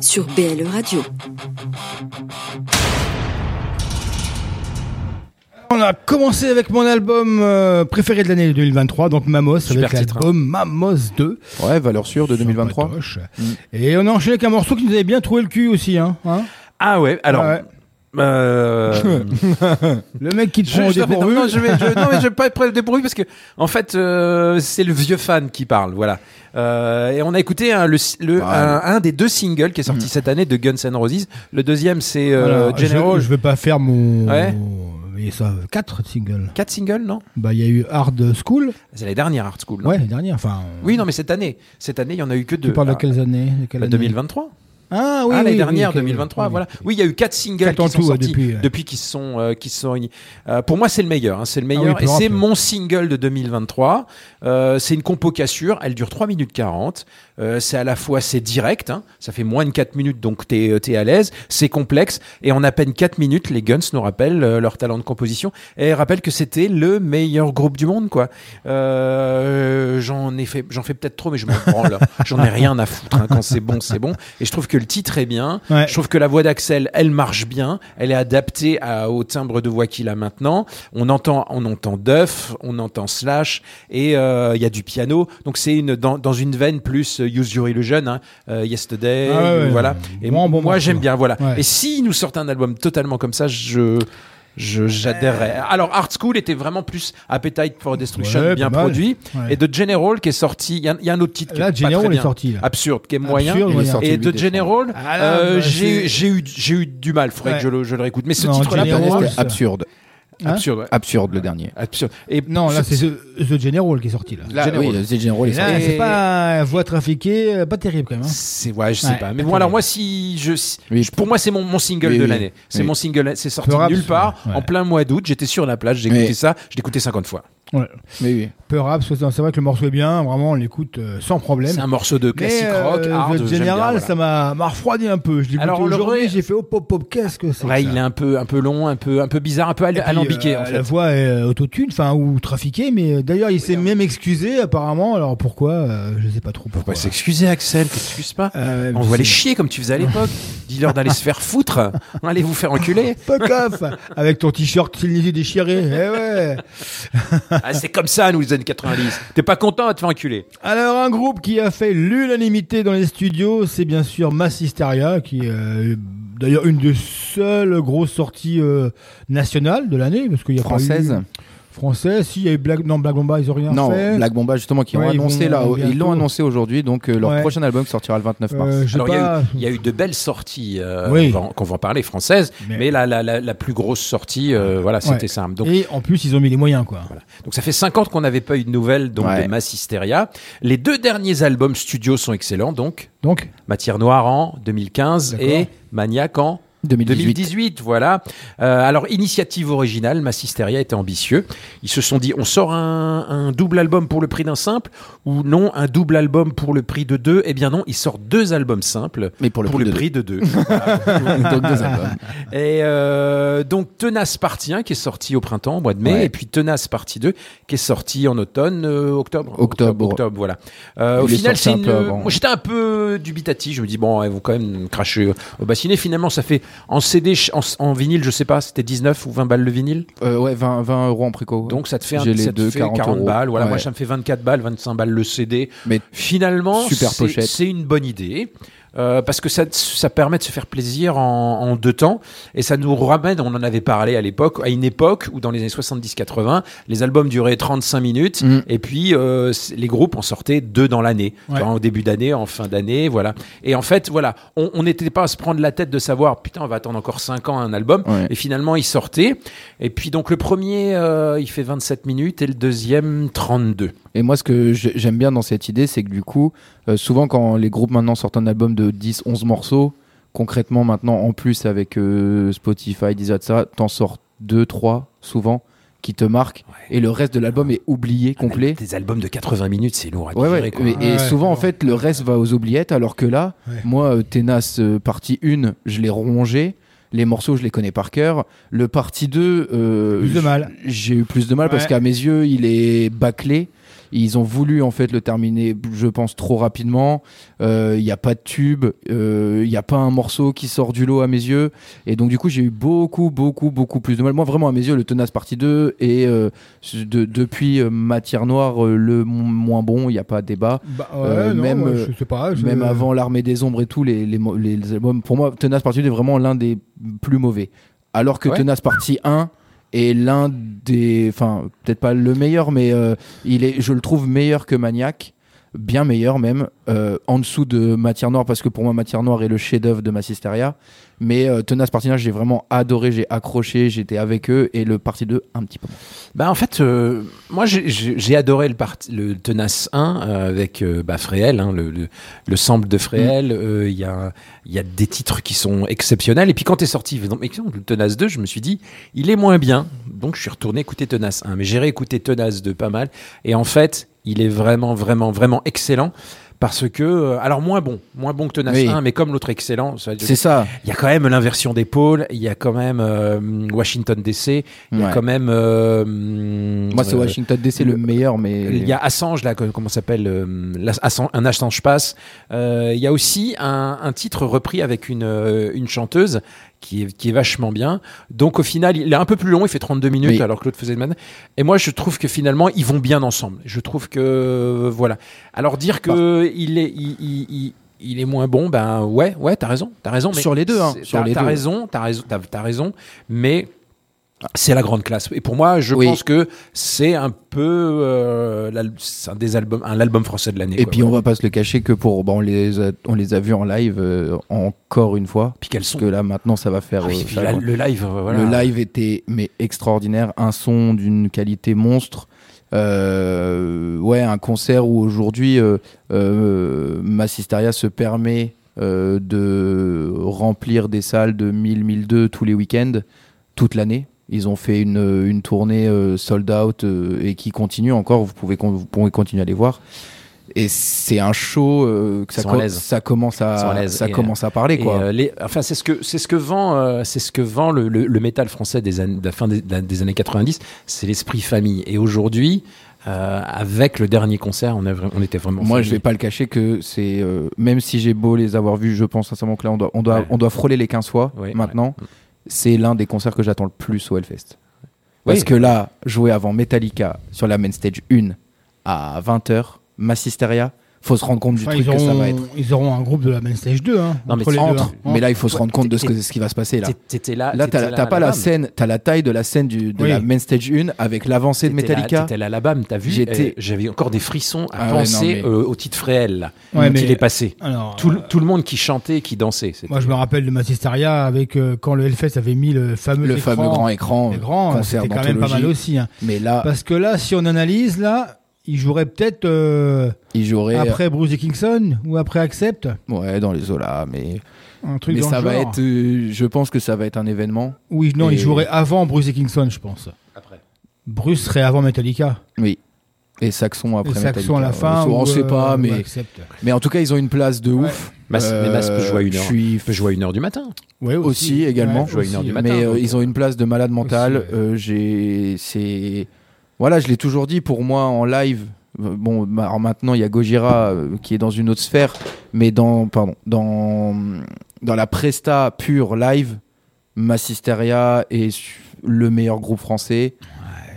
sur BLE Radio. On a commencé avec mon album euh, préféré de l'année 2023, donc Mamos, Super avec titre, hein. l'album Mamos 2. Ouais, valeur sûre de Sur 2023. Patoche. Et on a enchaîné avec un morceau qui nous avait bien trouvé le cul aussi. Hein, hein Ah ouais, alors. Ouais. Euh, le mec qui te Je, prend au je- non, je vais, je, non, mais je vais pas être prêt au dépourvu parce que, en fait, euh, c'est le vieux fan qui parle, voilà. Euh, et on a écouté un, le, le- un, un des deux singles qui est sorti cette année de Guns N' Roses. Le deuxième, c'est euh, Voilà, General. Je, je vais pas faire mon. Ouais. Il y a ça, 4 singles. Quatre singles, non? Bah, il y a eu Hard School. C'est les dernières Art School. non? Ouais, les dernières. Enfin. Oui, non, mais cette année, cette année, il y en a eu que deux. Tu parles de Ah, quelles années, de quelle bah, année? 2023. Ah oui, ah, l'année oui, dernière, oui, ok, 2023, oui, voilà. Oui, il y a eu quatre singles Quatre qui sont sortis depuis, depuis, ouais. qu'ils sont, euh, qui se sont. Euh, pour moi, c'est le meilleur. hein, c'est le oui, meilleur. et c'est mon single de 2023. Euh, c'est une compo cassure. Elle dure 3 minutes 40. Euh, c'est à la fois, c'est direct. hein, ça fait moins de 4 minutes, donc t'es es à l'aise. C'est complexe. Et en à peine 4 minutes, les Guns nous rappellent euh, leur talent de composition. Et rappellent que c'était le meilleur groupe du monde, quoi. Euh, j'en ai fait, j'en fais peut-être trop, mais je m'en branle. J'en ai rien à foutre. hein, quand c'est bon, c'est bon. Et je trouve que le titre est bien. Ouais. Je trouve que la voix d'Axel, elle marche bien. Elle est adaptée à- au timbre de voix qu'il a maintenant. On entend, on entend Duff, on entend Slash, et euh, il y a du piano. Donc c'est une dans, dans une veine plus euh, Use Your Illusion, hein, euh, Yesterday, Ah ouais, euh, ouais. voilà. Et Bon, bon moi j'aime bien, voilà. Ouais. Et s'ils nous sortent un album totalement comme ça, je je j'adhérerais. Alors Art School était vraiment plus Appetite for Destruction, Ouais, bien produit, Ouais. et de General qui est sorti. Il y, a- il y a un autre titre qui Là, est pas General très est bien. sorti. là. absurde, qui est moyen. Absurde, Il est moyen. sorti Et le de 8 décembre. General, Ah là, euh, j'ai eu j'ai eu du mal. Faudrait Ouais. que je le, je le réécoute. Mais ce Non, titre-là, General, pour moi, C'était ça. absurde. Hein absurde. ouais. Absurde le dernier. Absurde. Et Non, là, c'est The, The General qui est sorti. Là. Là, General. oui, The General est Et sorti. c'est pas voix trafiquée, euh, pas terrible quand même. hein. c'est ouais, je sais Ouais, pas. Mais bon, alors moi, si je, Oui. pour moi, c'est mon, mon single Oui, de oui. l'année. C'est Oui. mon single. C'est sorti Peu nulle part, ouais. en plein mois d'août. J'étais sur la plage, j'ai écouté Oui. ça, je l'ai écouté 50 fois. Ouais. Mais oui. Peu rap, c'est vrai que le morceau est bien, vraiment, on l'écoute euh, sans problème. C'est un morceau de Mais classique euh, rock, hard. Bien, General, voilà. ça m'a refroidi un peu. Je l'ai Alors, aujourd'hui, j'ai fait hop hop hop, qu'est-ce que c'est Ouais, que il est un peu, un peu long, un peu, un peu bizarre, un peu al- Et puis, alambiqué euh, en fait. La voix est euh, autotune, enfin ou trafiquée, mais euh, d'ailleurs il s'est même excusé apparemment. Alors pourquoi euh, Je sais pas trop pourquoi. Pourquoi s'excuser, Axel? T'excuses pas Euh, On va les chier comme tu faisais à l'époque. Dis-leur d'aller se faire foutre. Allez vous faire enculer. Fuck off Avec ton t-shirt déchiré. Eh ouais. Ah, c'est comme ça, nous, les années 90. T'es pas content, va te faire enculer. Alors un groupe qui a fait l'unanimité dans les studios, c'est bien sûr Mass Hysteria, qui est euh, d'ailleurs une des seules grosses sorties euh, nationales de l'année, parce qu'il y a pas Française. eu- Française, si il y a eu Black, non Black Bomba, ils ont rien Non, fait. Black Bomba justement qui Ouais, ont ils annoncé vont là, ils l'ont annoncé aujourd'hui, donc euh, leur Ouais. prochain album sortira le 29 mars. Euh, j'ai Alors, il y, a pas- eu- il y a eu de belles sorties, euh, Oui. qu'on va en parler, françaises, mais, Mais- la, la, la, la plus grosse sortie, euh, voilà, c'était Ouais. ça. Donc, Et en plus ils ont mis les moyens quoi. Voilà. Donc ça fait 50 qu'on n'avait pas eu de nouvelles donc Ouais. de Mass Hysteria. Les deux derniers albums studio sont excellents donc Donc Matière Noire en 2015 D'accord. et Maniac en 2018. 2018, voilà. Euh, alors, initiative originale, Massisteria était ambitieux. Ils se sont dit, on sort un, un double album pour le prix d'un simple ou non, un double album pour le prix de deux? Eh bien non, ils sortent deux albums simples Mais pour le prix de prix de deux. Donc deux albums. Et euh, donc Tenace Partie 1 qui est sorti au printemps, au mois de mai, Ouais. et puis Tenace Partie 2 qui est sorti en automne, euh, octobre. Octobre. octobre, voilà. Au final, c'est une. j'étais un peu dubitatif. Je me dis bon, ils vont quand même cracher au bassinet. Finalement, ça fait en CD, en, en vinyle, je sais pas, c'était 19 ou 20 balles le vinyle. Euh, ouais, 20, 20 euros en préco. Donc ça te fait, un, les ça te deux, fait 40 euros. balles. Voilà, moi Ouais. ça me fait 24 balles, 25 balles le CD. Mais Finalement, Super pochette. c'est une bonne idée. Euh, parce que ça, ça permet de se faire plaisir en, en deux temps et ça nous ramène, on en avait parlé à l'époque, à une époque où dans les années 70-80, les albums duraient 35 minutes Mm. et puis euh, les groupes en sortaient deux dans l'année, Ouais. Enfin, au début d'année, en fin d'année, voilà. Et en fait, voilà, on on n'était pas à se prendre la tête de savoir putain, on va attendre encore 5 ans un album Ouais. et finalement il sortait. Et puis donc le premier, euh, il fait 27 minutes et le deuxième 32. Et moi, ce que j'ai- j'aime bien dans cette idée, c'est que du coup, euh, souvent quand les groupes maintenant sortent un album de 10, 11 morceaux, concrètement maintenant, en plus avec euh, Spotify, Deezer, etc., t'en sors 2, 3 souvent qui te marquent et le reste de l'album est oublié, complet. Des albums de 80 minutes, c'est lourd à Ouais, digérer, ouais. quoi. Et, et Ouais, souvent, en fait, le reste va aux oubliettes, alors que là, Ouais. moi, euh, Tenace euh, partie 1, je l'ai rongé. Les morceaux, je les connais par cœur. Le partie 2, euh, Plus de j- mal. J'ai eu plus de mal parce qu'à mes yeux, il est bâclé. Ils ont voulu en fait le terminer, je pense, trop rapidement. Euh, Il n'y a pas de tube, euh, il n'y a pas un morceau qui sort du lot à mes yeux. Et donc du coup, j'ai eu beaucoup, beaucoup, beaucoup plus de mal. Moi, vraiment à mes yeux, le Tenace partie 2 et euh, de- depuis euh, Matière Noire, euh, le mo- moins bon, il n'y a pas de débat. Bah, ouais, Euh, non, même, ouais, euh, je sais pas. je- Même avant l'armée des ombres et tout, les, les, les- les albums, pour moi, Tenace Partie 2 est vraiment l'un des plus mauvais. Alors que Ouais. Tenace Partie 1 est l'un des. Enfin, peut-être pas le meilleur, mais euh, il est, je le trouve meilleur que Maniac. Bien meilleur même, euh, en dessous de Matière Noire, parce que pour moi, Matière Noire est le chef-d'œuvre de Massisteria. Mais euh, Tenace Partie 1, j'ai vraiment adoré, j'ai accroché, j'étais avec eux, et le Partie 2, un petit peu. Bah en fait, euh, moi j'ai- adoré le, parti, le Tenace 1 euh, avec euh, bah, Fréhel, hein, le, le, le sample de Fréhel. euh, Il y, a, il y a des titres qui sont exceptionnels. Et puis quand est sorti le Tenace 2, je me suis dit, il est moins bien. Donc je suis retourné écouter Tenace 1. Mais j'ai réécouté Tenace 2 pas mal. Et en fait, il est vraiment, vraiment, vraiment excellent. Parce que, euh, alors moins bon, moins bon que Tenace Oui. 1, mais comme l'autre excellent, C'est ça. il y a quand même l'inversion d'épaule, il y a quand même euh, Washington DC, il y a quand même. euh, Moi, c'est euh, Washington DC le meilleur, mais. Il y a Assange, là, comment s'appelle euh, Un Assange passe. Euh, il y a aussi un, un titre repris avec une, une chanteuse qui est, qui est vachement bien. Donc, au final, il est un peu plus long, il fait 32 minutes, Oui. alors que l'autre faisait de man. Et moi, je trouve que finalement, ils vont bien ensemble. Je trouve que. euh, voilà. Alors, dire que il est. il- il- il- est moins bon, ben ouais, ouais, t'as raison, t'as raison. Mais Sur les deux, hein, sur t'as- les t'as deux. raison, t'as raison, t'as, t'as raison, mais c'est la grande classe. Et pour moi, je Oui. pense que c'est un peu euh, un des albums, un album français de l'année. Et quoi, puis on voilà. va pas se le cacher que pour bon, on les a, on les a vus en live euh, encore une fois. Puis quels Parce sont que là maintenant ça va faire. Ah euh, ça la- le live, euh, voilà. Le live était mais extraordinaire, un son d'une qualité monstre. Ouais, un concert où aujourd'hui Massisteria se permet de remplir des salles de 1000, 1002 tous les week-ends, toute l'année. Ils ont fait une, une tournée euh, sold out euh, et qui continue encore. Vous pouvez, vous pouvez continuer à les voir. Et c'est un show euh, que ça, commence à à, ça Et, commence à parler quoi. euh, les- enfin, c'est ce que c'est ce que vend, c'est ce que vend le, le, le métal français des années, de la fin des, des années 90. C'est l'esprit famille. Et aujourd'hui, euh, avec le dernier concert, on, a vra- on était vraiment. Moi, je famille. vais pas le cacher que c'est euh, même si j'ai beau les avoir vus, je pense sincèrement que là on doit on doit Ouais. on doit frôler les 15 fois Ouais, maintenant. ouais. C'est l'un des concerts que j'attends le plus au Hellfest. Parce Oui. que là, jouer avant Metallica sur la main stage 1 à 20h, Massisteria, faut se rendre compte du truc ils, que ça auront, va être. ils auront un groupe de la main stage 2. Hein, Non, mais entre les entre, deux, hein. Mais là, il faut se rendre compte de ce, t'es- que, ce qui va se passer là. T'é- T'étais là. Là, t'as pas la scène, t'as la taille de la scène du, de Oui. la main stage 1 avec l'avancée de Metallica. T'étais à l'Alabama, t'as vu J'étais- euh, J'avais encore des frissons à Ah ouais, penser non, mais- euh, au titre Fréhel là, Ouais, quand mais- il est passé. Alors, Tout, le- euh, tout le monde qui chantait, qui dansait. moi, je me rappelle de Massisteria avec euh, quand le Hellfest avait mis le fameux Le écran, fameux grand écran, hein, concert c'était quand même pas mal aussi. hein. Mais là, Parce que là, si on analyse, là, il jouerait peut-être euh, il jouerait après Bruce Dickinson ou après Accept, ouais, dans les Zola, mais un truc mais dans ça le va genre. être euh, je pense que ça va être un événement. Oui, non, il Et- jouerait avant Bruce Dickinson, je pense. Après. Bruce serait avant Metallica. Oui. Et Saxon après et Saxon à la Metallica. fin. on ou, sait euh, pas mais Accept. mais en tout cas, ils ont une place de Ouais. ouf. Mas, mais Mas peut jouer à une Euh, heure. Je suis Il peut jouer à une heure du matin. Ouais, aussi, également. Ouais, Jouer à une heure aussi, du matin. mais euh, ils ont une place de malade mental. Aussi, ouais. Euh, j'ai c'est voilà, je l'ai toujours dit pour moi en live. euh, Bon, ma- alors maintenant il y a Gojira euh, qui est dans une autre sphère, mais dans pardon, dans dans la presta pure live, Massisteria est le meilleur groupe français.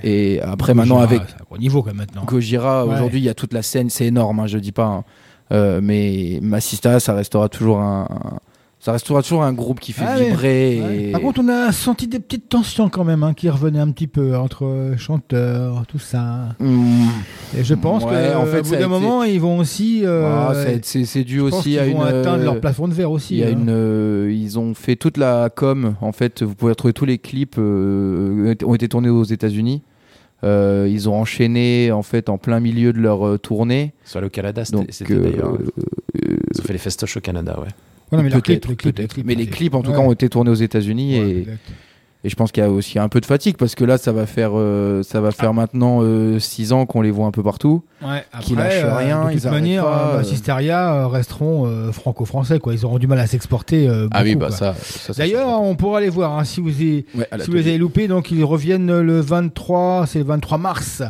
Et après maintenant avec c'est un gros niveau quand même maintenant. Gojira, Ouais. aujourd'hui, il y a toute la scène, c'est énorme, hein, je dis pas. hein. Euh, mais Massista, ça restera toujours un, un- ça restera toujours un groupe qui fait Ah vibrer. Ouais. et- Par contre, on a senti des petites tensions quand même hein, qui revenaient un petit peu entre euh, chanteurs, tout ça. Hmm. Et je pense Ouais, que en fait, au bout d'un été- moment, ils vont aussi. euh, Ah, c'est dû aussi à une. vont atteindre euh, leur plafond de verre aussi. Il y a hein. une, euh, ils ont fait toute la com. En fait, vous pouvez retrouver tous les clips euh, ont été tournés aux États-Unis. Euh, ils ont enchaîné en fait en plein milieu de leur euh, tournée. Sur le Canada, c'était euh, d'ailleurs. euh, Ils ont fait les festoches au Canada, ouais. Mais peut-être, les clips, les Mais les ouais. clips en tout Ouais. cas ont été tournés aux États-Unis Ouais, et je pense qu'il y a aussi un peu de fatigue parce que là, ça va faire, euh, ça va faire maintenant 6 ans qu'on les voit un peu partout. Ouais, Qui après, lâchent euh, rien, de toute ils manière, pas, euh, euh. Sisteria euh, resteront euh, franco-français, quoi. Ils auront du mal à s'exporter. euh, Ah oui, bah ça. D'ailleurs, on pourra les voir hein, si vous Ouais, à si vous les avez loupés. Donc, ils reviennent le 23, c'est le 23 mars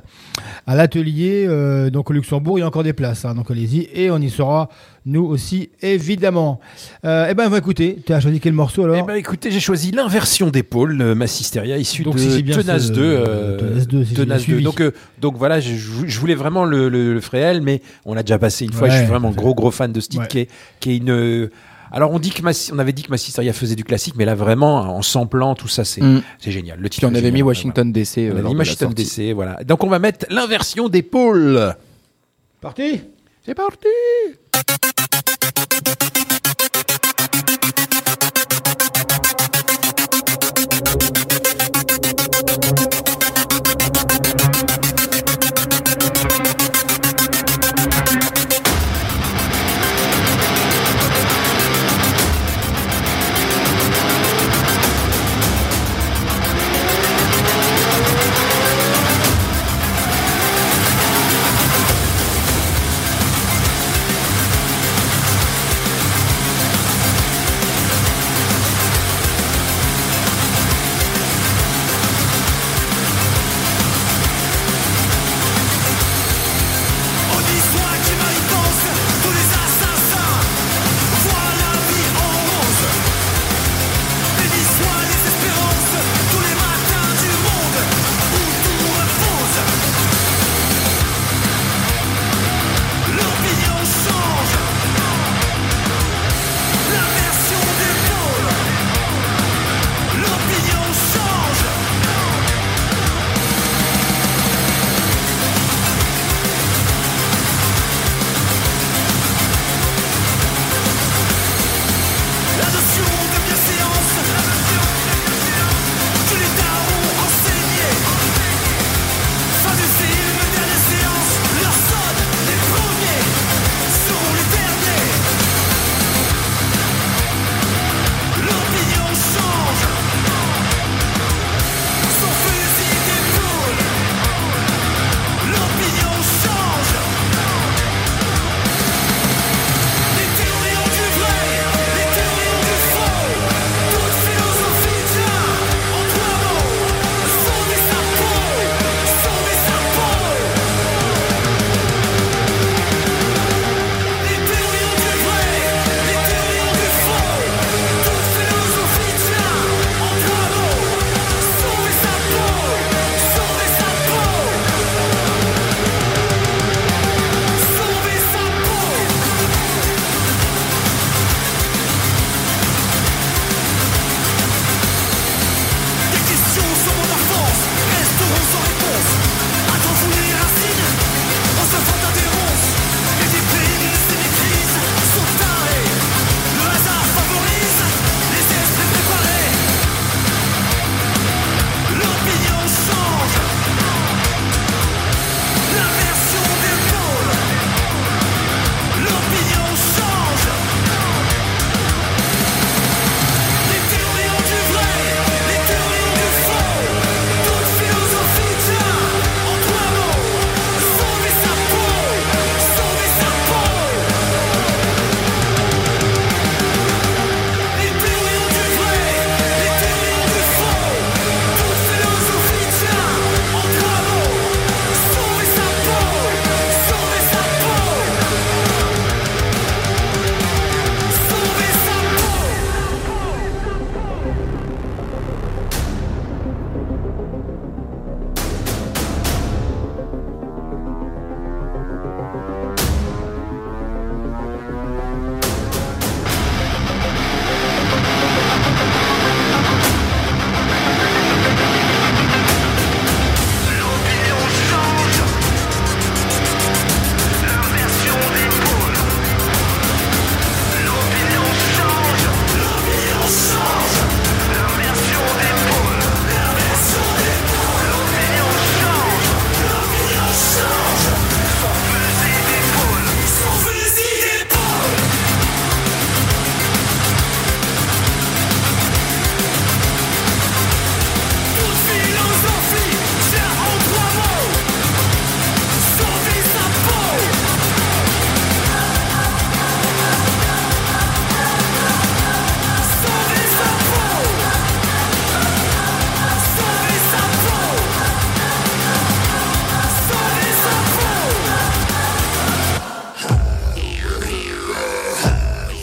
à l'atelier. euh, donc, au Luxembourg, il y a encore des places. hein, donc, allez-y et on y sera nous aussi, évidemment. Euh, eh ben, on va écouter. Tu as choisi quel morceau alors Eh ben, écoutez, j'ai choisi l'inversion d'épaule, euh, Massisteria, issue Donc, de si bien Tenace ce- 2. euh, Tenace 2, si j'ai bien Tenace 2. suivi. Donc, euh, donc voilà, je, je voulais vraiment le, le, le Fréhel, mais on a déjà passé une fois. Ouais, je suis vraiment gros, gros fan de ce titre Ouais. qui, est, qui est une. Alors, on dit que Massi- on avait dit que Massisteria faisait du classique, mais là, vraiment, en samplant, tout ça, c'est Mm. c'est génial. Le titre Puis on avait mis Washington DC. voilà. On a lors mis la Washington. DC, voilà. Donc, on va mettre l'inversion d'épaule. Parti? C'est parti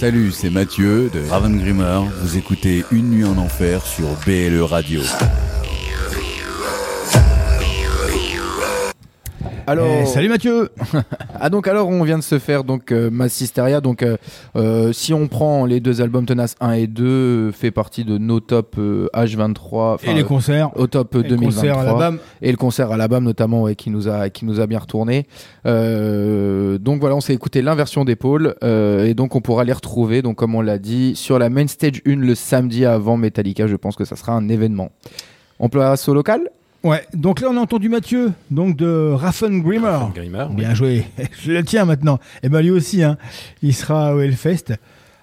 Salut, c'est Mathieu de Raven Grimmer. Vous écoutez Une nuit en enfer sur BLE Radio. Alors, Eh, salut Mathieu. Ah donc alors on vient de se faire donc euh, Mass Hysteria donc euh, euh, si on prend les deux albums Tenace 1 et 2 euh, fait partie de nos top euh, H23 enfin, Et les euh, concerts. au top Et le 2023 concert à la BAM. et le concert à la BAM notamment ouais, qui nous a qui nous a bien retourné. Euh, donc voilà on s'est écouté l'inversion d'épaule euh, et donc on pourra les retrouver donc comme on l'a dit sur la main stage 1 le samedi avant Metallica. Je pense que ça sera un événement. On place au local Ouais, donc là on a entendu Mathieu, donc de Raffen Grimmer. Grimmer, oui. Bien joué, je le tiens maintenant. Et ben lui aussi, hein, il sera au Hellfest.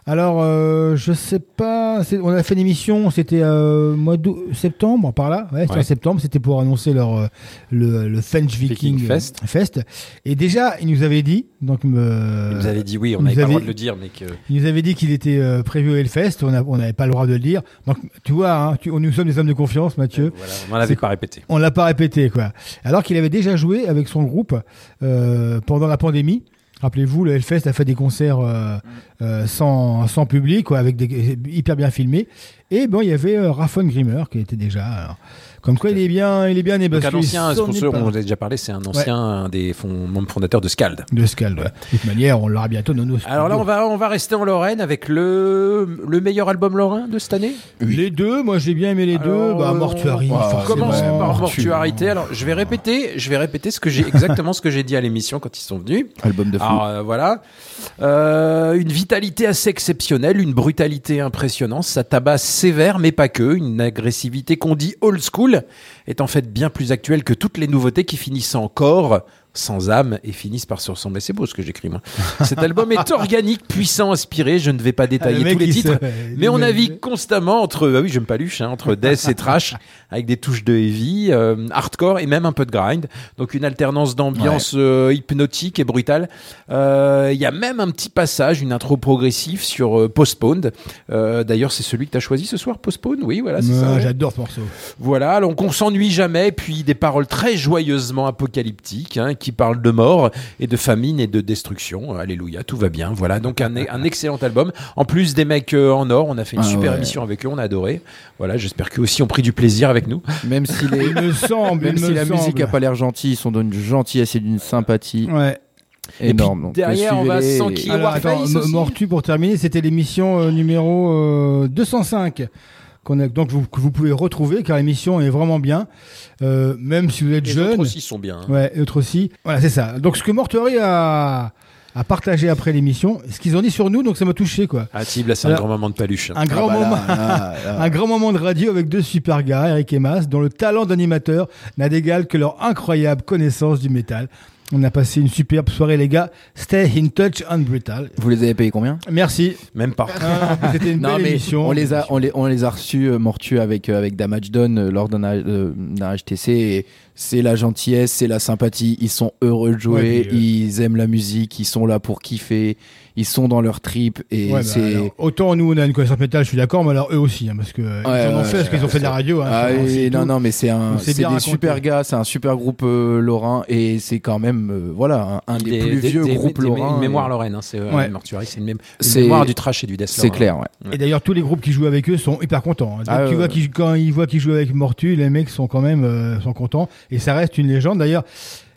Alors, euh, je sais pas, on a fait une émission, c'était euh, mois d'août, septembre, par là, ouais, c'était Ouais. en septembre, c'était pour annoncer leur euh, le, le French Viking, Viking Fest. euh, Fest. Et déjà, il nous avait dit, donc me, Vous avez dit oui, on n'avait pas le droit de le dire, mais que. il nous avait dit qu'il était euh, prévu au Hellfest, on n'avait pas le droit de le dire. Donc, tu vois, hein, tu, nous sommes des hommes de confiance, Mathieu. Voilà, on avait C'est- pas répété. On l'a pas répété, quoi. Alors qu'il avait déjà joué avec son groupe euh, pendant la pandémie. Rappelez-vous, le Hellfest a fait des concerts euh, euh, sans, sans public, quoi, avec des hyper bien filmés. Et bon, il y avait euh, Raffon Grimmer qui était déjà. alors, comme quoi, il est bien, il est bien. Donc un ancien, pas. on en a déjà parlé, c'est un ancien un des membres fondateurs de Scald. de Scald. ouais. De toute manière, on l'aura bientôt dans nos. Alors là, on va, on va rester en Lorraine avec le, le meilleur album lorrain de cette année? Les deux, moi j'ai bien aimé les deux. Bah, Mortuary. On commence par Mortu- Mortuarité. Alors, je vais répéter, je vais répéter ce que j'ai exactement ce que j'ai dit à l'émission quand ils sont venus. album de fou Alors euh, voilà, Euh, une vitalité assez exceptionnelle, une brutalité impressionnante, ça tabasse sévère mais pas que, une agressivité qu'on dit old school est en fait bien plus actuelle que toutes les nouveautés qui finissent encore sans âme et finissent par se ressembler. C'est beau ce que j'écris moi. Cet album est organique, puissant, inspiré. Je ne vais pas Ah, le détailler mec, tous les titres, mais on navigue constamment entre, ah oui, j'aime pas luche, hein, entre death et trash, avec des touches de heavy, euh, hardcore et même un peu de grind. Donc une alternance d'ambiance euh, hypnotique et brutale. Euh, Il y a même un petit passage, une intro progressive sur Postponed. D'ailleurs, c'est celui que tu as choisi ce soir, Postponed? Oui, voilà, c'est ça. J'adore ce morceau. Voilà, donc on s'ennuie jamais, puis des paroles très joyeusement apocalyptiques, hein, qui parlent de mort et de famine et de destruction. Alléluia, tout va bien. Voilà, donc un, un excellent album. En plus des mecs euh, en or, on a fait une Ah super ouais. émission avec eux, on a adoré. Voilà, j'espère qu'eux aussi ont pris du plaisir avec nous. même si les Il me semble, Même il si me la semble. musique a pas l'air gentille, ils sont d'une gentillesse et d'une sympathie Ouais. énorme. puis Donc, derrière, on va s'enquiller. et- Et Mortu pour terminer, c'était l'émission euh, numéro euh, 205 qu'on a donc vous, que vous pouvez retrouver car l'émission est vraiment bien, Euh, même si vous êtes Les jeune. autres aussi sont bien. hein. Ouais, et autres aussi. Voilà, c'est ça. Donc ce que Mortuary a a partagé après l'émission, ce qu'ils ont dit sur nous, donc ça m'a touché quoi. Ah, Tib, là, c'est un grand moment de paluche. hein. Un grand Ah bah là, moment. là, là. Un grand moment de radio avec deux super gars, Eric et Mas, dont le talent d'animateur n'a d'égal que leur incroyable connaissance du métal. On a passé une superbe soirée, les gars. Stay in touch and brutal. Vous les avez payés combien? Merci. Même pas. Ah, C'était une Non belle mais émission. on les a on les on les a reçus euh, mortus avec euh, avec Damage Done euh, lors d'un euh, d'un HTC c'est la gentillesse, c'est la sympathie, ils sont heureux de jouer, Ouais, puis, euh, ils aiment la musique, ils sont là pour kiffer, ils sont dans leur trip et Ouais, bah, c'est alors, autant nous on a une connaissance métal, je suis d'accord, mais alors eux aussi, hein, parce que euh, Ouais, ils en ont ouais, fait, parce qu'ils ont fait de la radio. Hein, Ah c'est non, tout. non, mais c'est un, c'est des raconté. super gars, c'est un super groupe euh, lorrain et c'est quand même, euh, voilà, un, un des, plus vieux groupes des- lorrains. Une mémoire et- lorraine, hein, c'est euh. Mortuary, c'est une, mémoire du trash et du death C'est clair, ouais. Et d'ailleurs, tous les groupes qui jouent avec eux sont hyper contents. hein. Ah, tu vois quand ils voient qu'ils jouent avec Mortu, les mecs sont quand même euh, sont contents. Et ça reste une légende. D'ailleurs,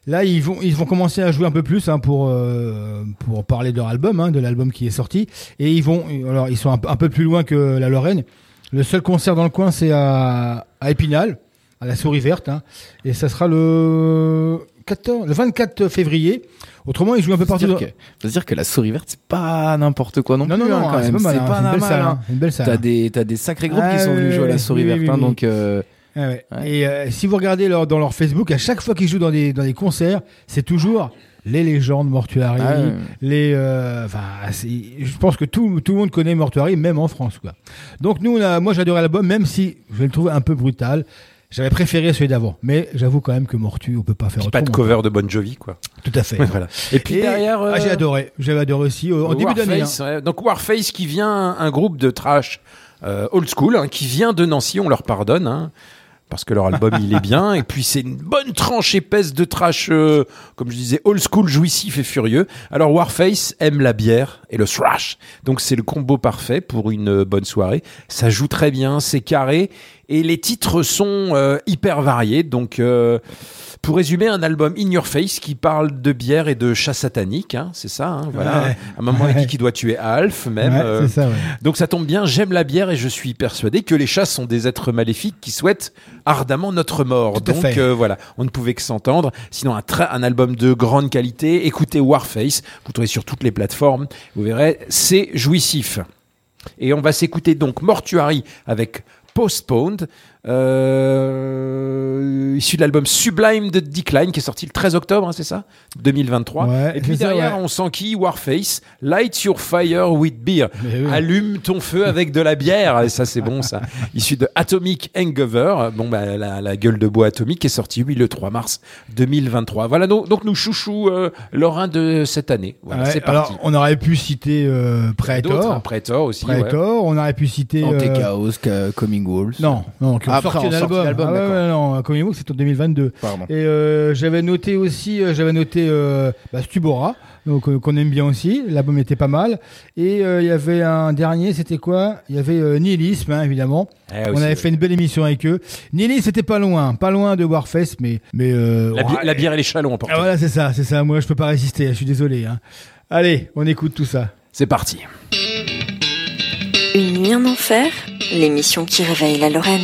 là, ils vont, ils vont commencer à jouer un peu plus hein, pour, euh, pour parler de leur album, hein, de l'album qui est sorti. Et ils vont, alors, ils sont un, peu- un peu plus loin que la Lorraine. Le seul concert dans le coin, c'est à, à Épinal, à la Souris Verte. hein. Et ça sera le 14, le 24 février. Autrement, ils jouent un peu partout. dire, dans- que, faut dire que la souris verte, c'est pas n'importe quoi non, Non, plus. non, hein, non, quand c'est pas mal. C'est hein, pas une belle mal, salle. hein. hein, une belle salle. T'as des, t'as des sacrés groupes Ah, qui sont venus jouer à la souris oui, verte, oui, hein, oui. donc. euh, Ah ouais. Ouais. Et euh, si vous regardez leur, dans leur Facebook, à chaque fois qu'ils jouent dans des, dans des concerts, c'est toujours les légendes Mortuary, Ah ouais. les. euh, Enfin, c'est- je pense que tout, tout le monde connaît Mortuary, même en France, quoi. Donc nous, on a, moi, j'adorais l'album, même si je le trouve un peu brutal. J'avais préféré celui d'avant, mais j'avoue quand même que Mortu, on peut pas faire Puis pas de autrement. cover de Bon Jovi, quoi. Tout à fait. voilà. Et puis Et- derrière. ah, j'ai euh, adoré. J'avais adoré aussi au- en début d'année. Warface, hein. ouais. Donc Warface qui vient, un groupe de trash euh, old school, hein, qui vient de Nancy, on leur pardonne. hein. Parce que leur album il est bien. Et puis c'est une bonne tranche épaisse de trash euh, comme je disais old school jouissif et furieux. Alors Warface aime la bière et le thrash. Donc c'est le combo parfait pour une bonne soirée. Ça joue très bien c'est carré et les titres sont euh, hyper variés donc euh, pour résumer, un album In Your Face qui parle de bière et de chat satanique, hein, c'est ça. hein, voilà. Ouais. À un moment, il Ouais. dit qu'il doit tuer Alf, même. Ouais, euh, ça, ouais. donc ça tombe bien, j'aime la bière et je suis persuadé que les chats sont des êtres maléfiques qui souhaitent ardemment notre mort. Tout Donc voilà, on ne pouvait que s'entendre. Sinon, un, un album de grande qualité, écoutez Warface, vous trouvez sur toutes les plateformes, vous verrez, c'est jouissif. Et on va s'écouter donc Mortuary avec Postponed, euh, issu de l'album Sublime de Decline qui est sorti le 13 octobre, hein, c'est ça? 2023. Ouais, et puis ça, derrière, ouais. on s'enquille Warface, Light Your Fire with Beer. Oui. Allume ton feu avec de la bière. Et ça, c'est bon, ça. Issu de Atomic Hangover. Bon, bah, la, la gueule de bois atomique est sortie, oui, le 3 mars 2023. Voilà, donc, donc nous chouchous euh, Lorrain de cette année. Voilà, Ouais, c'est parti. alors, on aurait pu citer euh, D'autres, hein, Predator. Predator aussi. ouais. Predator, on aurait pu citer. euh, Ca- Coming Wolves. Non, non, qui Après, sorti en album. d'album, Ah ouais, non, Coming Book, c'est en 2022. Pardon. Et euh, j'avais noté aussi, euh, j'avais noté euh, bah, Stubora, donc euh, qu'on aime bien aussi. L'album était pas mal. Et euh, il y avait un dernier, c'était quoi? Il y avait euh, Nihilisme, hein, évidemment. Eh, On aussi, avait ouais. fait une belle émission avec eux. Nihilisme, c'était pas loin, pas loin de Warface, mais mais euh, La, bi- ouais, la bière et les chalons emportés. Ah, voilà, c'est ça, c'est ça. Moi, je peux pas résister. Je suis désolé. hein. Allez, on écoute tout ça. C'est parti. Une nuit en enfer, l'émission qui réveille la Lorraine.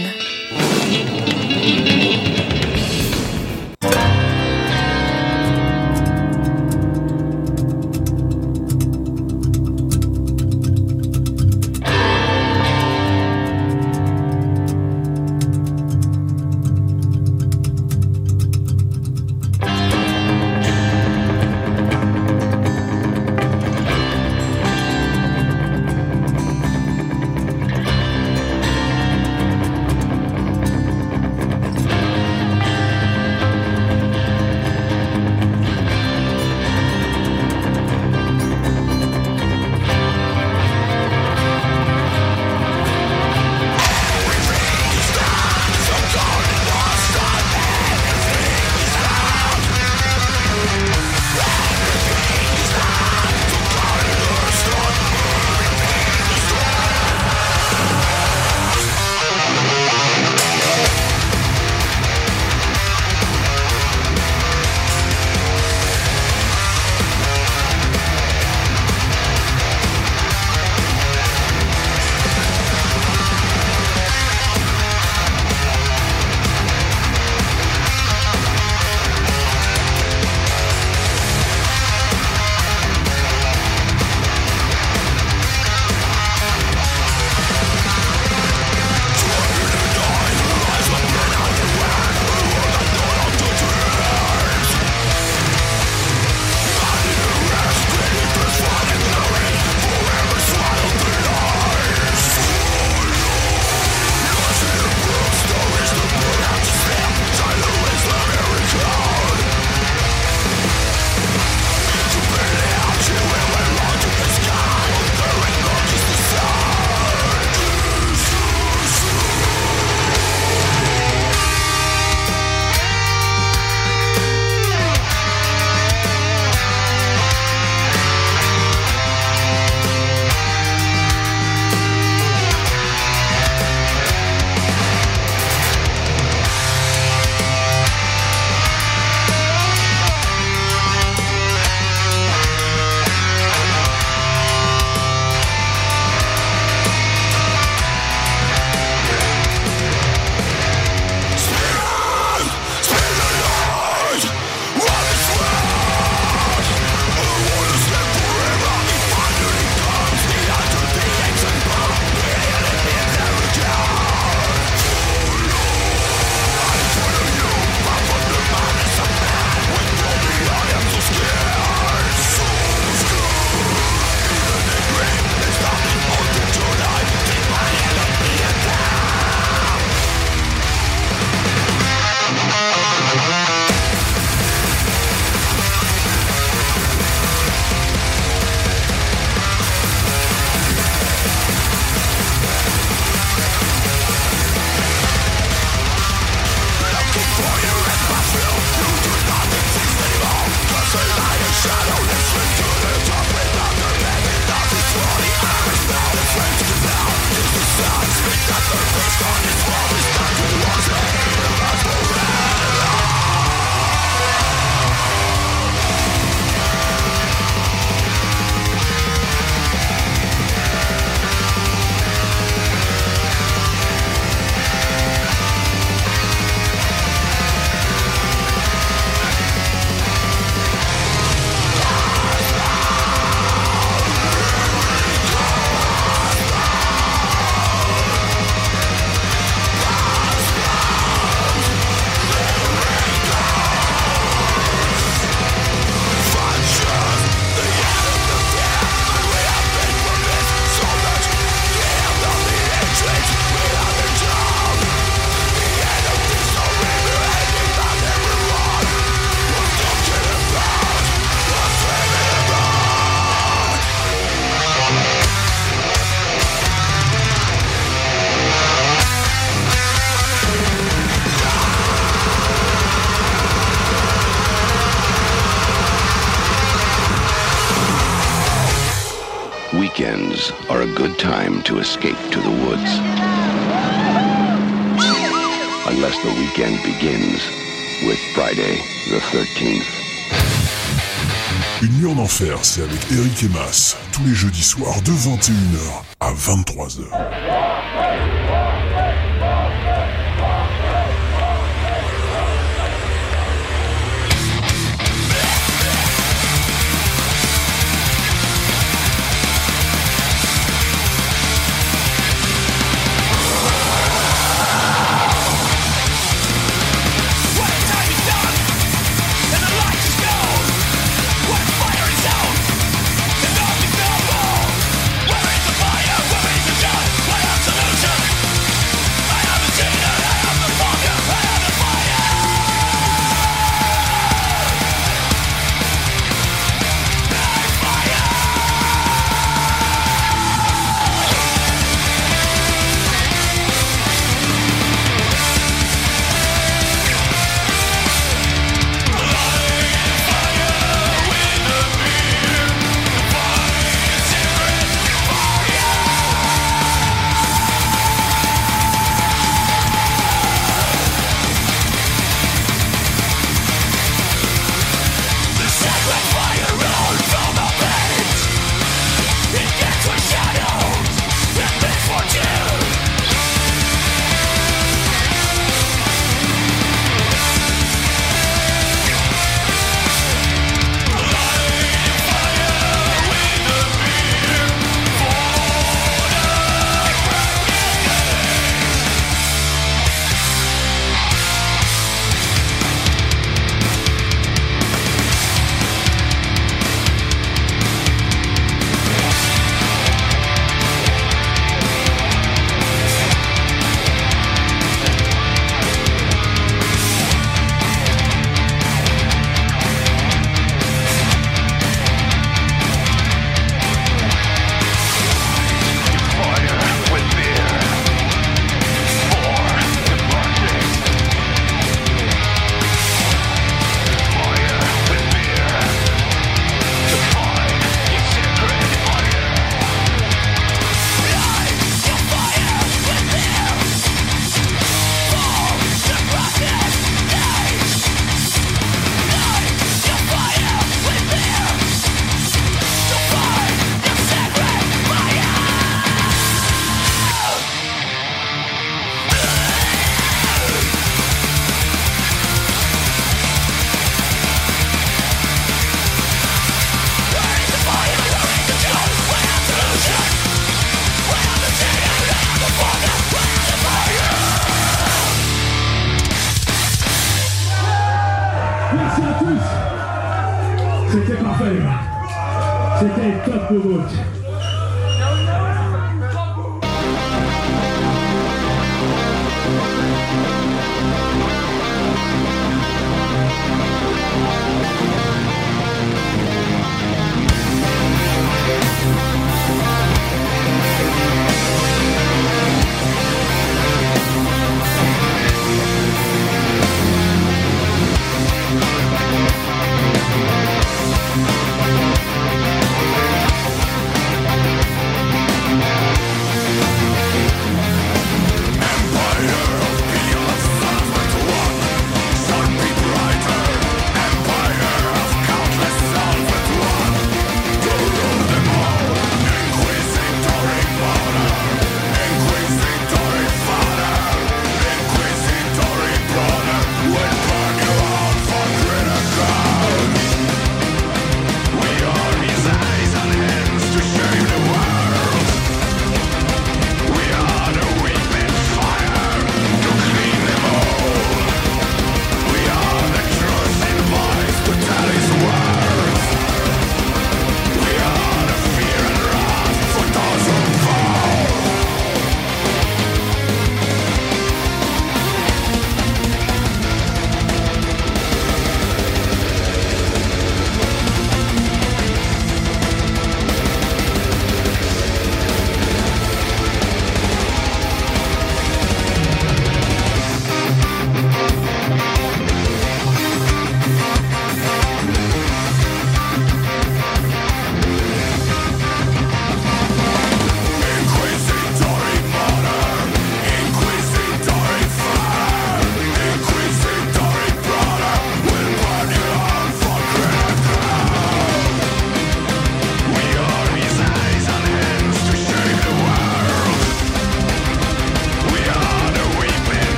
c'est avec Eric Emas, tous les jeudis soirs de 21h à 23h.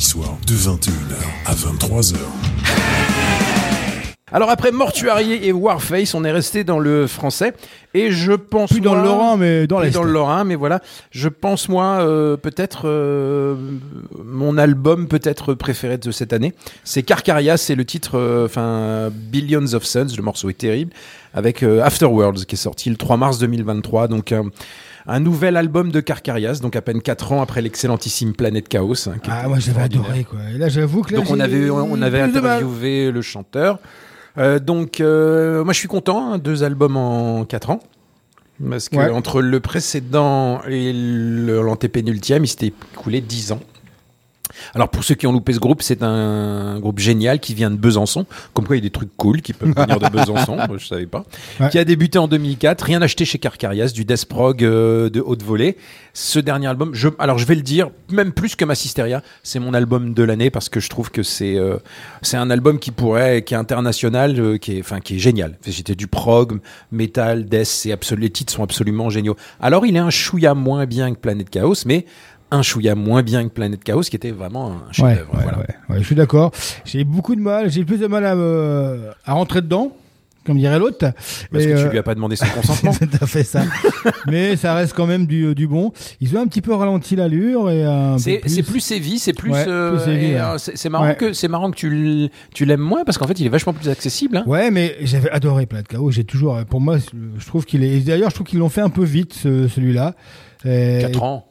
Soirs de 21h à 23h. Alors après Mortuarié et Warface, on est resté dans le français. Et je pense Plus dans le Lorrain, mais dans plus l'Est. dans le Lorrain, mais voilà, je pense moi euh, peut-être euh, mon album peut-être préféré de cette année, c'est Carcaria, c'est le titre, euh, enfin Billions of Suns, le morceau est terrible, avec euh, Afterworlds qui est sorti le 3 mars 2023, donc un, nouvel album de Carcarias, donc à peine 4 ans après l'excellentissime Planète Chaos. hein, Ah, moi j'avais adoré quoi. Et là j'avoue que là. Donc on avait, on avait interviewé le chanteur. Euh, donc euh, moi je suis content, hein, deux albums en quatre ans. Parce que Ouais. entre le précédent et l'antépénultième, il s'était écoulé 10 ans. Alors pour ceux qui ont loupé ce groupe, c'est un groupe génial qui vient de Besançon. Comme quoi il y a des trucs cool qui peuvent venir de Besançon, je savais pas. Ouais. Qui a débuté en 2004, rien acheté chez Carcarias, du death prog euh, de haute volée. Ce dernier album, je, alors je vais le dire, même plus que Massisteria, c'est mon album de l'année parce que je trouve que c'est euh, c'est un album qui pourrait, qui est international, euh, qui est, enfin qui est génial. C'était du prog, metal, death, c'est absolu, les titres sont absolument géniaux. Alors il est un chouïa moins bien que Planète Chaos, mais un chouïa moins bien que Planète Chaos, qui était vraiment un chef-d'œuvre. ouais, voilà. ouais, ouais, je suis d'accord. J'ai beaucoup de mal, j'ai plus de mal à, me- à rentrer dedans, comme dirait l'autre. Parce Et, que tu euh, lui as pas demandé son consentement. C'est tout à fait ça. Mais ça reste quand même du, du bon. Ils ont un petit peu ralenti l'allure et C'est c'est plus heavy, c'est plus. Ouais, euh, plus ouais. euh, c'est marrant Ouais. que c'est marrant que tu l'aimes moins parce qu'en fait il est vachement plus accessible. hein. Ouais, mais j'avais adoré Planète Chaos. J'ai toujours, pour moi, je trouve qu'il est. D'ailleurs, je trouve qu'ils l'ont fait un peu vite, ce- celui-là. Et- 4 ans.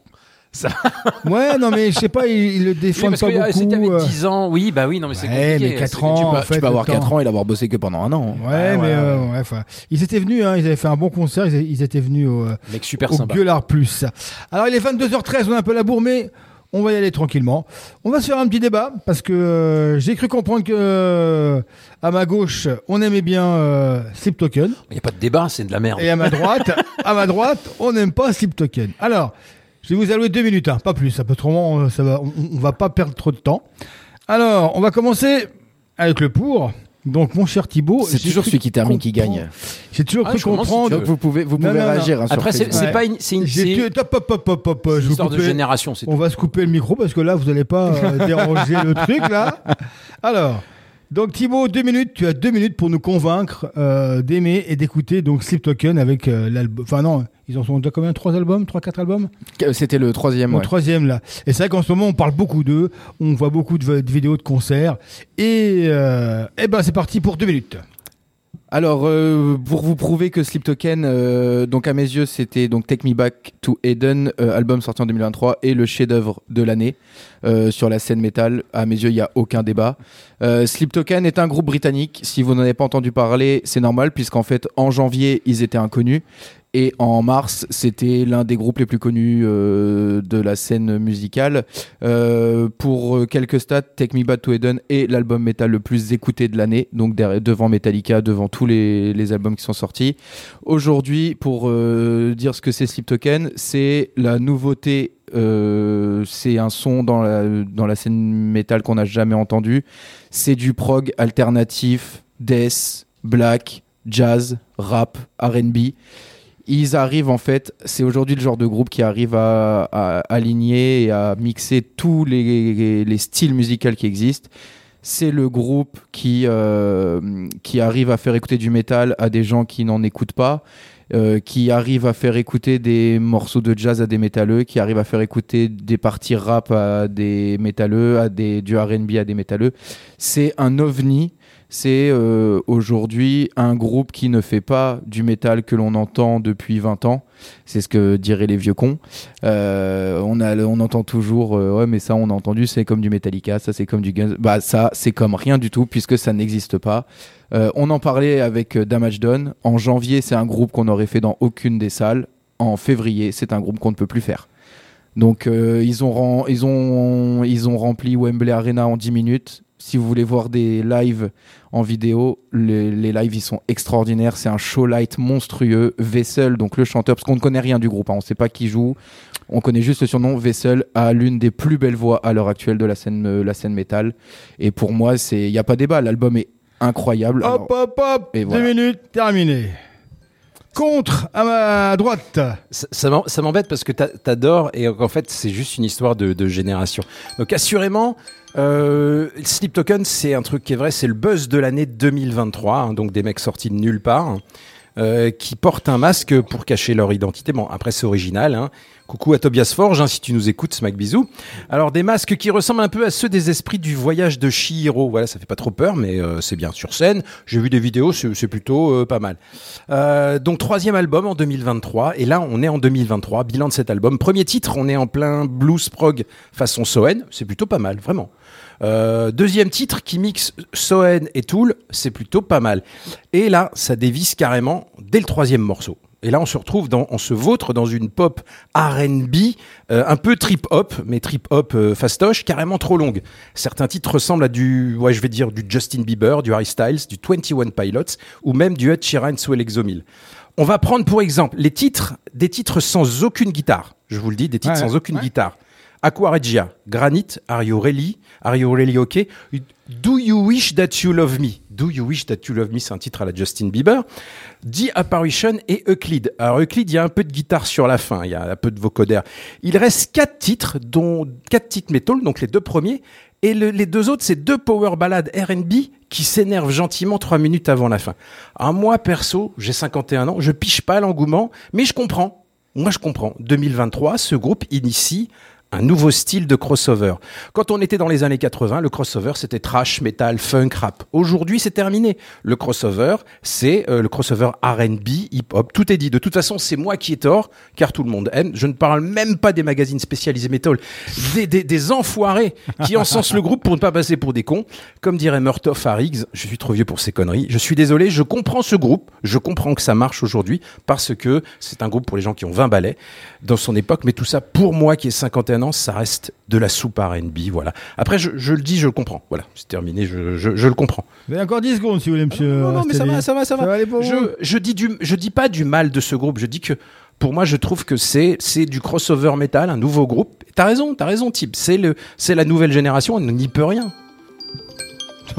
Ça. Ouais, non, mais je sais pas, ils, ils le Oui, défendent parce pas que ah, beaucoup. si t'avais euh. 10 ans, oui, bah oui, non mais c'est Ouais, compliqué. mais 4 c'est- ans, tu peux, en tu fait, peux avoir le 4 temps. ans et l'avoir bossé que pendant un an. Ouais, Ouais, mais ouais, euh, ouais, enfin, ils étaient venus, hein, ils avaient fait un bon concert, ils, ils étaient venus au, euh, Mec super au sympa. Gueulard Plus. Alors il est 22h13, on est un peu la bourre, mais on va y aller tranquillement. On va se faire un petit débat parce que euh, j'ai cru comprendre que euh, à ma gauche, on aimait bien euh, Slip Token Il n'y a pas de débat, c'est de la merde. et à ma droite, à ma droite, on n'aime pas Slip Token. Alors, je vais vous allouer deux minutes, hein, pas plus. Ça peut autrement, euh, ça va, on, on va pas perdre trop de temps. Alors, on va commencer avec le pour. Donc, mon cher Thibaut, C'est toujours celui qui termine qui gagne. J'ai toujours Ah, cru si comprendre. Donc vous pouvez, vous pouvez non, non. réagir. hein, Après c'est Ouais. pas une c'est une, hop, hop, hop, hop, je vous histoire de génération, On tout. va se couper le micro parce que là, vous n'allez pas euh, déranger le truc là. Alors, donc Thibaut, deux minutes. Tu as deux minutes pour nous convaincre euh, d'aimer et d'écouter donc Slip Token avec euh, l'album. Enfin non, ils en sont déjà combien? Trois albums? Trois, quatre albums? C'était le troisième. Ouais. troisième là. Et c'est vrai qu'en ce moment, on parle beaucoup d'eux. On voit beaucoup de, de vidéos de concerts. Et euh, eh ben, c'est parti pour deux minutes. Alors, euh, pour vous prouver que Sleep Token, euh, donc à mes yeux, c'était donc Take Me Back to Eden, euh, album sorti en 2023 et le chef-d'œuvre de l'année sur la scène métal. À mes yeux, il y a aucun débat. Sleep Token est un groupe britannique. Si vous n'en avez pas entendu parler, c'est normal puisqu'en fait, en janvier, ils étaient inconnus. Et en mars, c'était l'un des groupes les plus connus euh, de la scène musicale. Euh, pour quelques stats, Take Me Back to Eden est l'album métal le plus écouté de l'année, donc devant Metallica, devant tous les, albums qui sont sortis. Aujourd'hui, pour euh, dire ce que c'est Sleep Token, c'est la nouveauté. c'est un son dans la, dans la scène métal qu'on n'a jamais entendu. C'est du prog alternatif, death, black, jazz, rap, RB ils arrivent en fait, c'est aujourd'hui le genre de groupe qui arrive à, aligner et à mixer tous les, les styles musicaux qui existent. C'est le groupe qui, euh, qui arrive à faire écouter du métal à des gens qui n'en écoutent pas, euh, qui arrive à faire écouter des morceaux de jazz à des métalleux, qui arrive à faire écouter des parties rap à des métalleux, à des, du RB à des métalleux. C'est un ovni c'est euh, aujourd'hui un groupe qui ne fait pas du métal que l'on entend depuis 20 ans. C'est ce que diraient les vieux cons. Euh, on, a, on entend toujours, euh, ouais, mais ça, on a entendu, c'est comme du Metallica, ça, c'est comme du Guns. Bah, ça, c'est comme rien du tout, puisque ça n'existe pas. On en parlait avec Damage Done. En janvier, c'est un groupe qu'on n'aurait fait dans aucune des salles. En février, c'est un groupe qu'on ne peut plus faire. Donc, ils, ont, ils ont rempli Wembley Arena en 10 minutes. Si vous voulez voir des lives en vidéo, les, les lives ils sont extraordinaires. C'est un show light monstrueux. Vessel, donc le chanteur, parce qu'on ne connaît rien du groupe, hein, on ne sait pas qui joue. On connaît juste le surnom. Vessel a l'une des plus belles voix à l'heure actuelle de la scène, euh, la scène métal. Et pour moi, c'est il n'y a pas débat. L'album est incroyable. Alors, Hop, hop, hop Deux minutes, terminé. Contre, à ma droite. Ça, ça m'em- ça m'embête parce que t'a- t'adores et en fait c'est juste une histoire de, de génération. Donc assurément, euh, Sleep Token c'est un truc qui est vrai, c'est le buzz de l'année 2023, hein, donc des mecs sortis de nulle part. euh, qui portent un masque pour cacher leur identité. Bon, après c'est original. Hein. Coucou à Tobias Forge, hein, si tu nous écoutes, Smack bisous. Alors des masques qui ressemblent un peu à ceux des esprits du voyage de Chihiro. Voilà, ça fait pas trop peur, mais euh, c'est bien sur scène. J'ai vu des vidéos, c'est plutôt euh, pas mal. Donc troisième album en 2023, et là on est en 2023. Bilan de cet album. Premier titre, on est en plein blues prog façon Soen. C'est plutôt pas mal, vraiment. Euh, deuxième titre qui mixe Soen et Tool, c'est plutôt pas mal. Et là, ça dévisse carrément dès le troisième morceau. Et là, on se retrouve dans, on se vautre dans une pop R&B, euh, un peu trip hop, mais trip hop euh, fastoche, carrément trop longue. Certains titres ressemblent à du, ouais, je vais dire du Justin Bieber, du Harry Styles, du 21 Pilots, ou même du Ed Sheeran sous Exomil. On va prendre pour exemple les titres, des titres sans aucune guitare. Je vous le dis, des titres Ouais, sans aucune ouais. guitare. Aqua Regia, Granite, Are You Really, Are You Really Okay, Do You Wish That You Love Me, Do You Wish That You Love Me, c'est un titre à la Justin Bieber, The Apparition et Euclid. Alors Euclid, il y a un peu de guitare sur la fin, il y a un peu de vocoder. Il reste quatre titres, dont quatre titres metal, donc les deux premiers, et le- les deux autres, c'est deux power ballades R&B qui s'énervent gentiment trois minutes avant la fin. Alors moi, perso, j'ai 51 ans, je piche pas l'engouement, mais je comprends. Moi, je comprends. 2023, ce groupe initie un nouveau style de crossover. Quand on était dans les années 80, le crossover c'était trash, metal, funk, rap. Aujourd'hui, c'est terminé. Le crossover, c'est euh, le crossover R&B, hip-hop. Tout est dit. De toute façon, c'est moi qui ai tort, car tout le monde aime. Je ne parle même pas des magazines spécialisés metal, des, des, des enfoirés qui encensent le groupe pour ne pas passer pour des cons. Comme dirait Murtoff à Riggs, je suis trop vieux pour ces conneries. Je suis désolé, je comprends ce groupe, je comprends que ça marche aujourd'hui parce que c'est un groupe pour les gens qui ont 20 balais dans son époque, mais tout ça pour moi qui ai 51 ça reste de la soupe R&B, voilà. Après, je, je le dis, je le comprends. Voilà, c'est terminé, je, je, je le comprends. Vous avez encore 10 secondes si vous voulez, monsieur. Non, non, mais ça va, ça va, ça va. Je, je dis du, je dis pas du mal de ce groupe. Je dis que pour moi, je trouve que c'est, c'est du crossover metal, un nouveau groupe. T'as raison, t'as raison, Tib. C'est le, c'est la nouvelle génération. On n'y peut rien.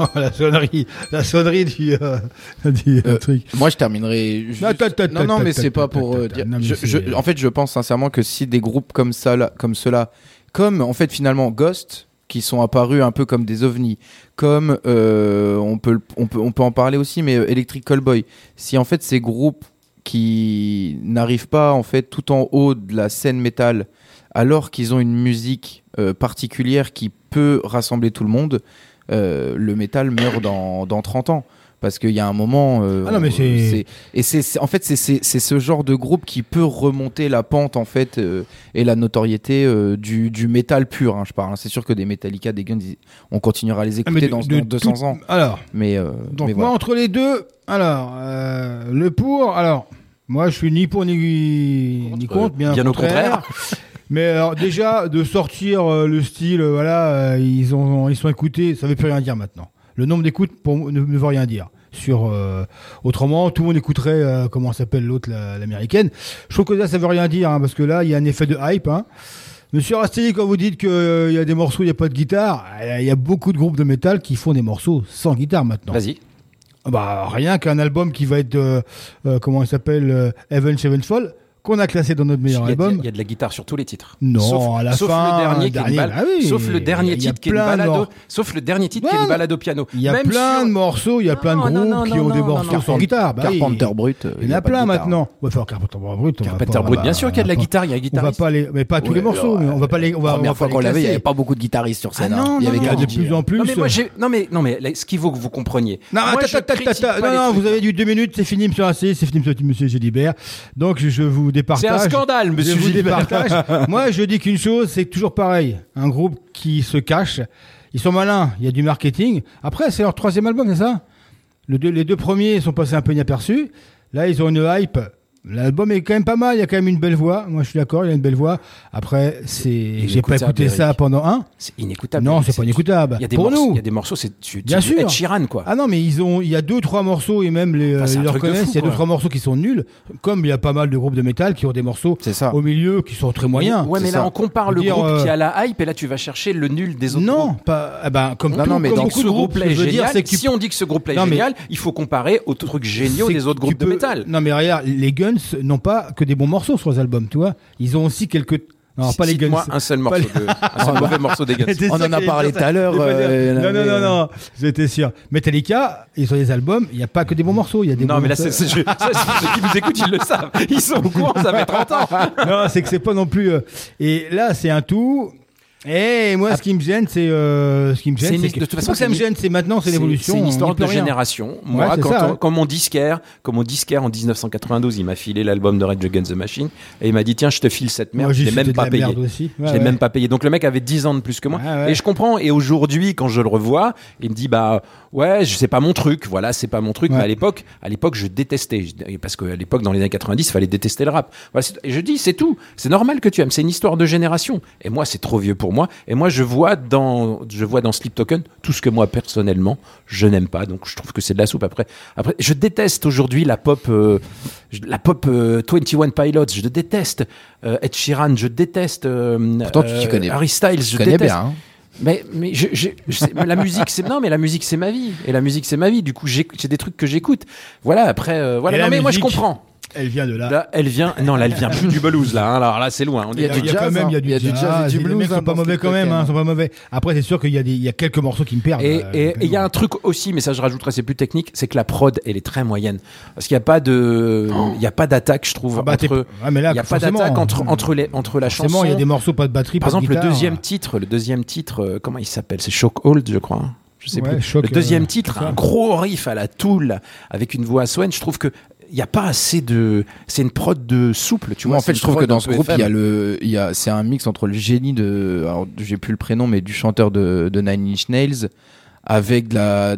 la sonnerie, la sonnerie du, euh, du euh, truc. Moi, je terminerai. juste- non, non, attends, mais c'est pas pour euh, dire. Non, je- je- en fait, je pense sincèrement que si des groupes comme ça, là, comme cela, comme en fait finalement Ghost, qui sont apparus un peu comme des ovnis, comme on peut, on peut, on peut en parler aussi, mais Electric Callboy. Si en fait ces groupes qui n'arrivent pas en fait tout en haut de la scène métal, alors qu'ils ont une musique euh, particulière qui peut rassembler tout le monde, le métal meurt dans, dans 30 ans. Parce qu'il y a un moment. euh, Ah non, mais c'est- Et c'est c'est- en fait, c'est- c'est c'est ce genre de groupe qui peut remonter la pente, en fait, euh, et la notoriété euh, du, du métal pur, hein, je parle. hein. C'est sûr que des Metallica, des Guns, on continuera à les Ah, écouter de- dans, de dans 200 tout- ans. Alors, Mais, euh, donc mais moi, entre les deux, alors, euh, le pour, alors, moi, je suis ni pour ni, ni contre, bien, bien au contraire. Mais alors, déjà, de sortir euh, le style, euh, voilà, euh, ils, ont, ils sont écoutés, ça veut plus rien dire maintenant. Le nombre d'écoutes pour ne, ne veut rien dire. Sur, autrement, tout le monde écouterait, comment s'appelle l'autre, la- l'américaine. Je trouve que là, ça veut rien dire, hein, parce que là, il y a un effet de hype. Hein. Monsieur Rastelli, quand vous dites qu'il y a des morceaux, il n'y a pas de guitare, il y a beaucoup de groupes de métal qui font des morceaux sans guitare maintenant. Vas-y. Ah Bah, rien qu'un album qui va être, euh, euh, comment il s'appelle, euh, Heaven Sevenfold, qu'on a classé dans notre meilleur album. il y a de la guitare sur tous les titres. Non, sauf, à la sauf fin, le dernier qui est une ah oui, sauf le dernier titre qui est une balade, sauf le dernier titre qui est une balade au piano. Il y a plein de morceaux, il y a plein de groupes qui ont des morceaux sans guitare. Bah. Carpenter Brut, euh, Il y en a plein guitare, maintenant. Ouais, enfin, Carpenter Brut, Carpenter Brut, bien sûr qu'il y a de la guitare, il y a pas- On va pas les, mais pas tous les morceaux, mais on va pas les, on va, Première fois qu'on l'avait, il n'y avait pas beaucoup de guitaristes sur scène. Ah hein. non, il y avait de plus en plus. Non mais non mais ce qu'il faut que vous compreniez. Non, non, vous avez du deux minutes, c'est fini, monsieur c'est fini, monsieur, monsieur Gélibert. Donc, je vous départage. C'est un scandale, monsieur Je vous départage. Moi, je dis qu'une chose, c'est toujours pareil. Un groupe qui se cache, ils sont malins, il y a du marketing. Après, c'est leur troisième album, c'est ça? Le deux- Les deux premiers sont passés un peu inaperçus. Là, ils ont une hype. L'album est quand même pas mal, il y a quand même une belle voix. Moi, je suis d'accord, il y a une belle voix. Après, c'est, j'ai pas écouté ça pendant un. C'est inécoutable. Non, c'est pas inécoutable. Il y a des Pour morceaux, nous. il y a des morceaux, c'est tu, Bien tu- sûr. Ed Sheeran quoi. Ah non, mais ils ont, il y a deux, trois morceaux et même les, Enfin, euh, ils le reconnaissent. Il y a deux, trois morceaux qui sont nuls. Comme il y a pas mal de groupes de métal qui ont des morceaux ça. au milieu qui sont très moyens. Ouais, mais là ça. on compare le Dire, groupe euh, qui a la hype et là tu vas chercher le nul des autres Non, groupes. pas, ah ben, comme Non, tout, non, mais comme ce groupe-là ce est génial. Si on dit que ce groupe-là est Non, mais- génial, il faut comparer aux trucs géniaux des autres groupes de métal. Non, mais regarde, les Guns, Guns n'ont pas que des bons morceaux sur les albums, tu vois. Ils ont aussi quelques. Alors, pas les Guns. Cite-moi un seul morceau de, un seul mauvais morceau des Guns. On en a parlé tout à l'heure, euh, non, non, non, non, j'étais sûr. Metallica, ils ont des albums, il n'y a pas que des bons morceaux, il y a des Non, bons mais là, ceux qui nous écoutent, ils le savent. Ils sont au courant, ça fait 30 ans. non, c'est que c'est pas non plus. euh, Et là, c'est un tout. Et moi, ce qui me gêne, c'est euh, ce qui me gêne, c'est que, de toute façon, ça me gêne, c'est maintenant, c'est l'évolution. C'est une histoire de rien. génération. Moi, Ouais, quand, ça, on- ouais. quand mon disquaire, quand mon disquaire en 1992, il m'a filé l'album de Rage Against the Machine et il m'a dit tiens, je te file cette merde. Moi, je l'ai même pas payé. je l'ai même pas payé. Donc le mec avait 10 ans de plus que moi et je comprends. Et aujourd'hui, quand je le revois, il me dit bah ouais, je sais pas mon truc. Voilà, c'est pas mon truc. Mais à l'époque, à l'époque, je détestais parce qu'à l'époque, dans les années 90, il fallait détester le rap. Voilà, et je dis c'est tout. C'est normal que tu aimes. C'est une histoire de génération. Et moi, c'est trop vieux pour moi. Et moi, je vois dans, je vois dans Sleep Token tout ce que moi personnellement je n'aime pas. Donc je trouve que c'est de la soupe. Après, après, je déteste aujourd'hui la pop, euh, la pop euh, 21 Pilots. Je déteste euh, Ed Sheeran. Je déteste euh, Pourtant, tu t'y euh, connais- Harry Styles. Je connais déteste. bien. hein. Mais, mais je, je- je sais- la musique, c'est non, mais la musique, c'est ma vie. Et la musique, c'est ma vie. Du coup, j'ai des trucs que j'écoute. Voilà. Après, euh, voilà. Et Non, mais moi, je comprends. Elle vient de là. Là, elle vient. Non, là, elle vient plus du blues. Là, hein. alors là, c'est loin. On Il y a du Il y a jazz, quand même, il y a hein. du jazz, du les blues, mecs hein, sont pas mauvais quand même, hein, sont pas mauvais. Après, c'est sûr qu'il y a des, il y a quelques morceaux qui me perdent. Et euh, il y a un truc aussi, mais ça je rajouterais, c'est plus technique, c'est que la prod, elle est très moyenne. Parce qu'il n'y a pas de, il y a pas d'attaque, je trouve, Ah bah, entre, mais là, il y a pas d'attaque entre, entre les, entre la chanson. il y a des morceaux pas de batterie, Par pas de exemple, le deuxième titre, le deuxième titre, euh, comment il s'appelle? C'est Shock Hold, je crois. Je sais Ouais, plus. Le deuxième euh, titre, un gros riff à la Tool, avec une voix à Swen. Je trouve que il n'y a pas assez de, c'est une prod de souple, tu vois. en fait, je trouve que dans ce groupe, il y a le, il y a, c'est un mix entre le génie de, alors j'ai plus le prénom, mais du chanteur de, de Nine Inch Nails, avec de la,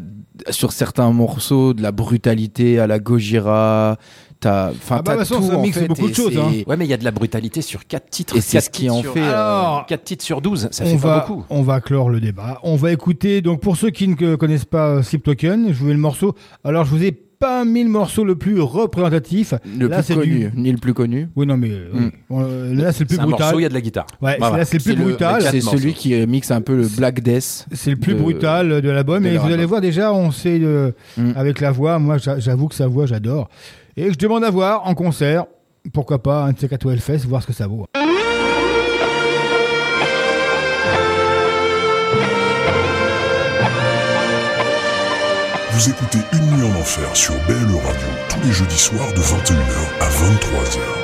sur certains morceaux, de la brutalité à la Gojira. T'as, enfin, Ah bah, t'as de toute façon, tout, ça en mixe fait, beaucoup de choses, hein. Ouais, mais il y a de la brutalité sur 4 titres. Et c'est ce qui en sur- fait, euh, Alors, 4 titres sur 12, ça on fait va, pas beaucoup. on va clore le débat. On va écouter, donc pour ceux qui ne connaissent pas euh, Sleep Token, je vous mets le morceau. Alors, je vous ai pas mis le morceau le plus représentatif. le Là, plus c'est connu, du- ni le plus connu. Oui, non, mais euh, Mm. euh, là, c'est le plus C'est un brutal. morceau, il y a de la guitare. Ouais, Voilà. là, c'est le plus C'est brutal. C'est celui qui euh, mixe un peu le Black Death. C'est le plus de- brutal de l'album. Et vous allez voir, déjà, on sait euh, Mm. avec la voix. Moi, j'a- j'avoue que sa voix, j'adore. Et je demande à voir en concert. Pourquoi pas un de ces quatre voir ce que ça vaut. Vous écoutez Une nuit en enfer sur BLE Radio tous les jeudis soirs de 21h à 23h.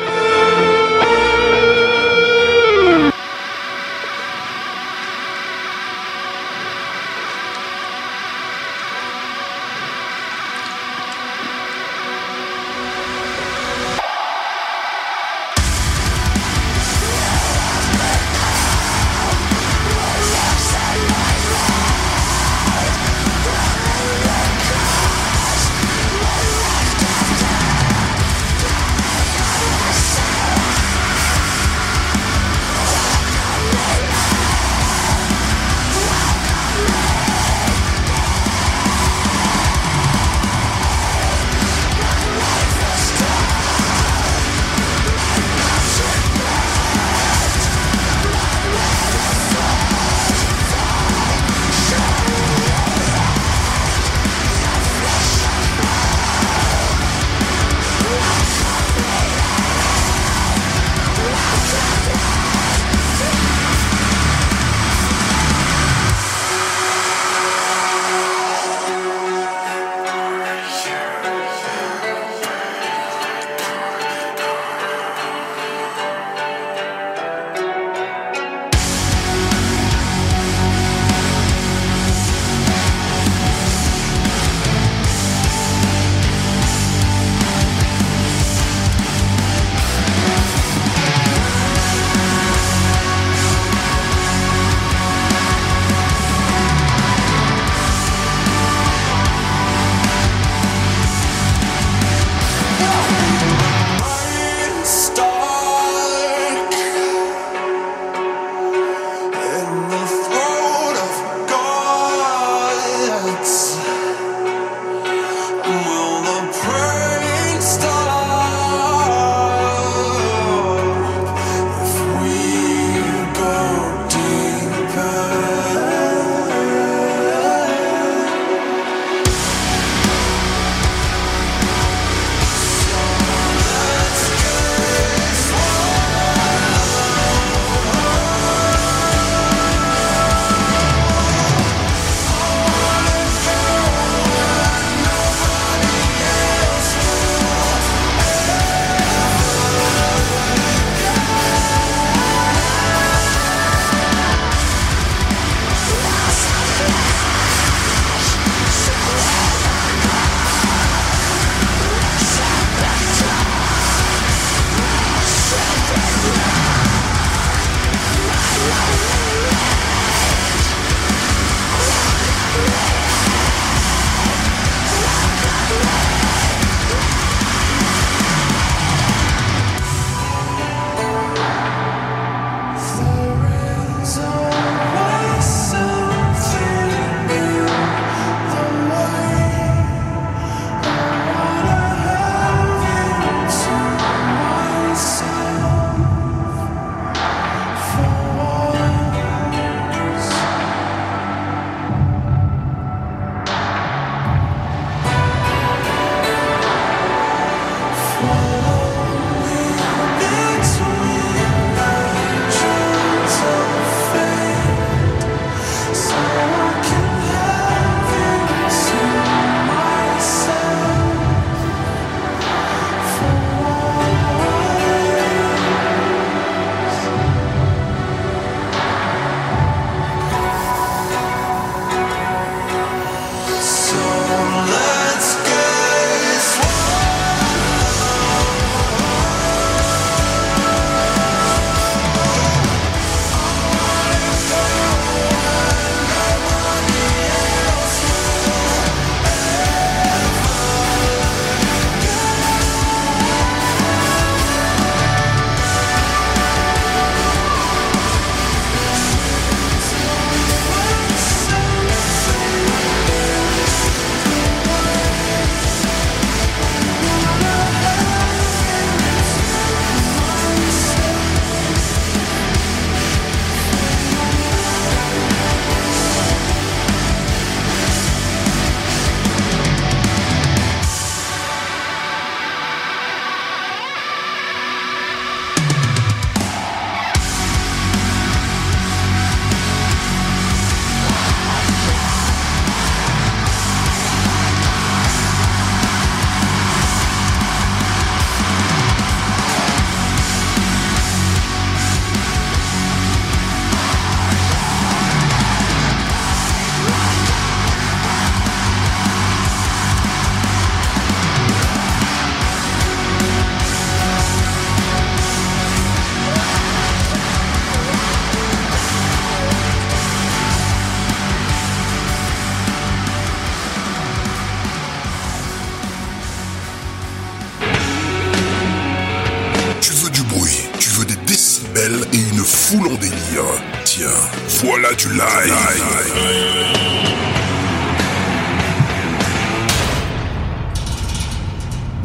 Du live.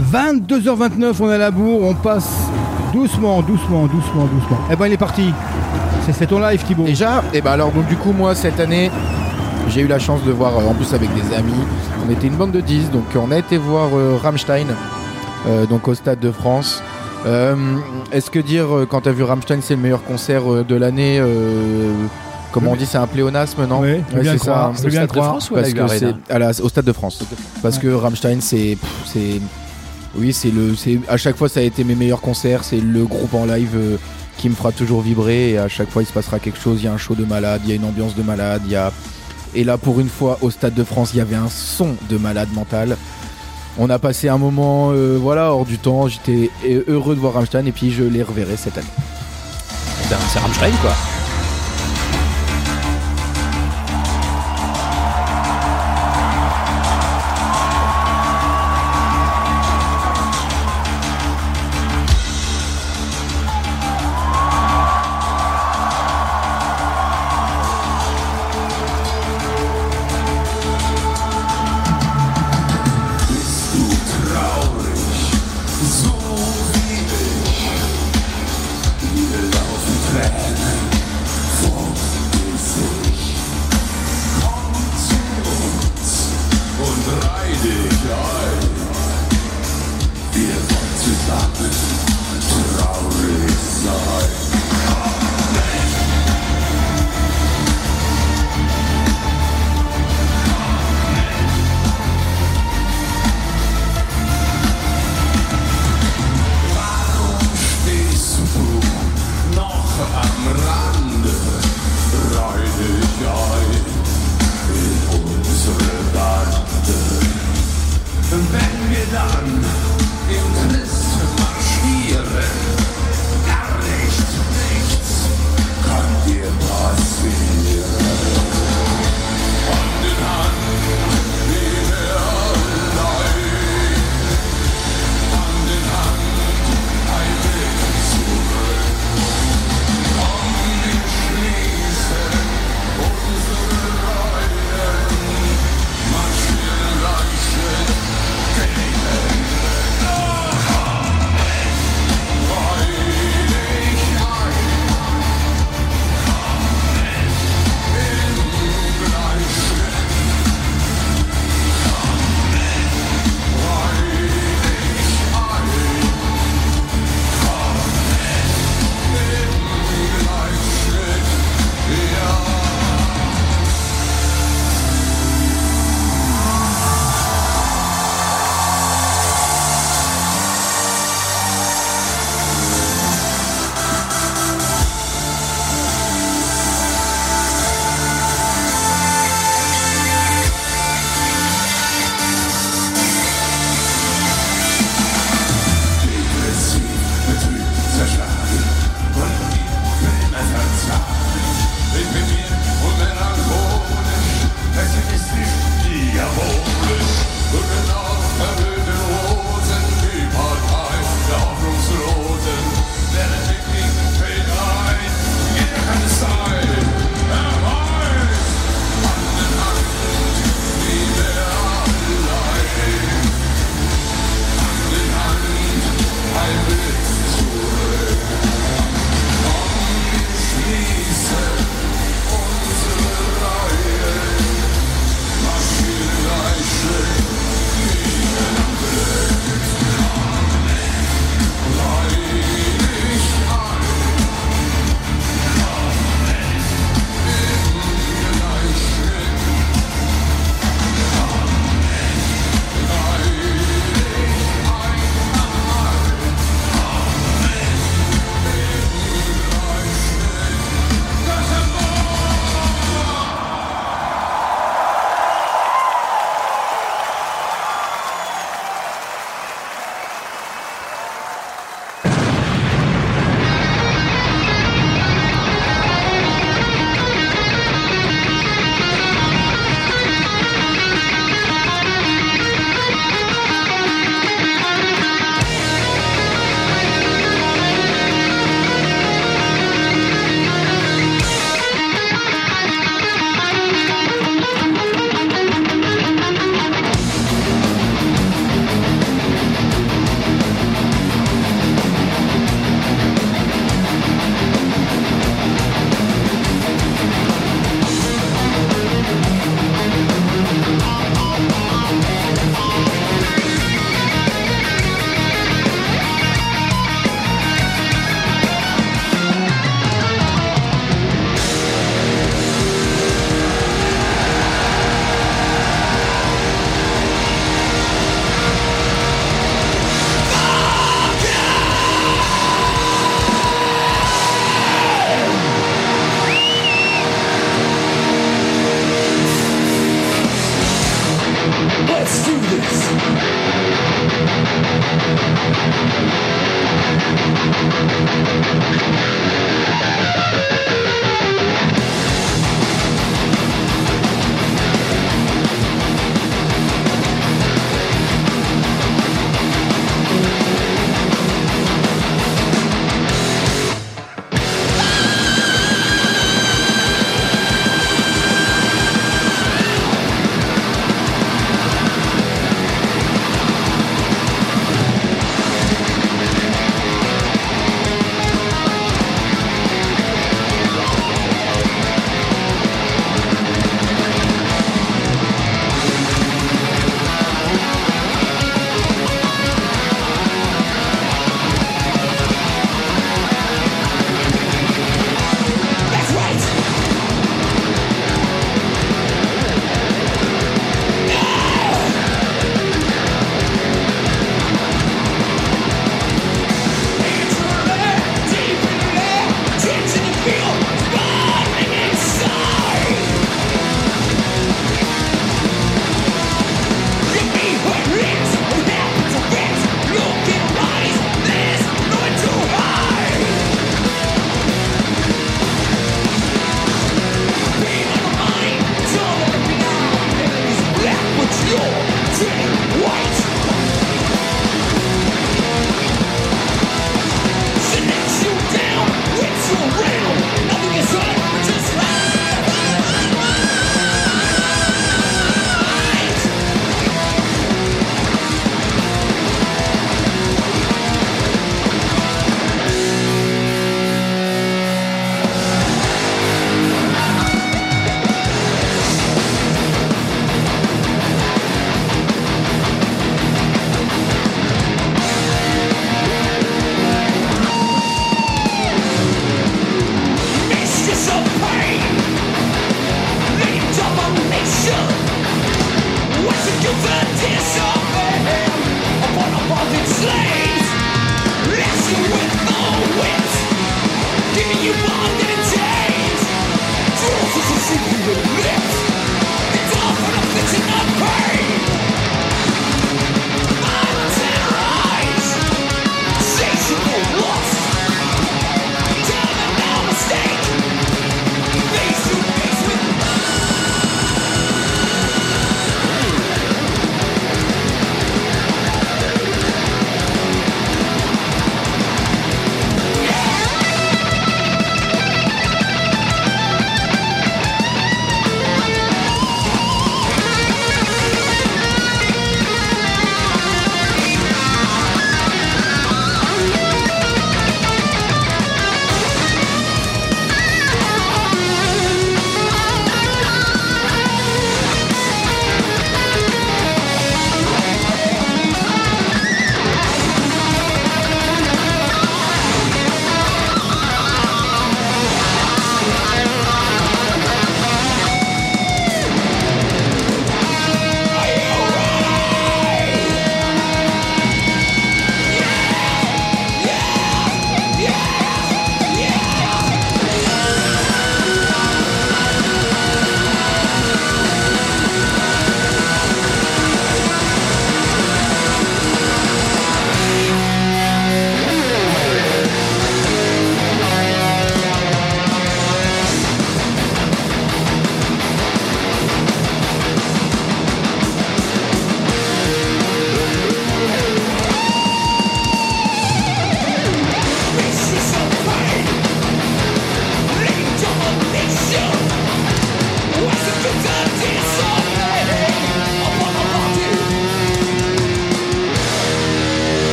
22h29, on est à la bourre, on passe doucement, doucement, doucement, doucement. Eh ben il est parti. C'est- ton live Thibaut. Déjà, et ben alors donc du coup moi cette année j'ai eu la chance de voir euh, en plus avec des amis. On était une bande de 10 donc on a été voir euh, Rammstein euh, donc au stade de France. Euh, Est-ce que dire euh, quand t'as vu Rammstein c'est le meilleur concert euh, de l'année euh, Comment on dit, c'est un pléonasme, non Oui, c'est je veux bien le croire. Parce ou à la que c'est à la- au Stade de France. Parce que Rammstein, c'est, c'est, oui, c'est le, c'est à chaque fois ça a été mes meilleurs concerts. C'est le groupe en live euh, qui me fera toujours vibrer. Et à chaque fois, il se passera quelque chose. Il y a un show de malade, il y a une ambiance de malade, il y a. Et là, pour une fois, au Stade de France, il y avait un son de malade mental. On a passé un moment, euh, voilà, hors du temps. J'étais euh, heureux de voir Rammstein et puis je les reverrai cette année. Ben, c'est Rammstein, quoi.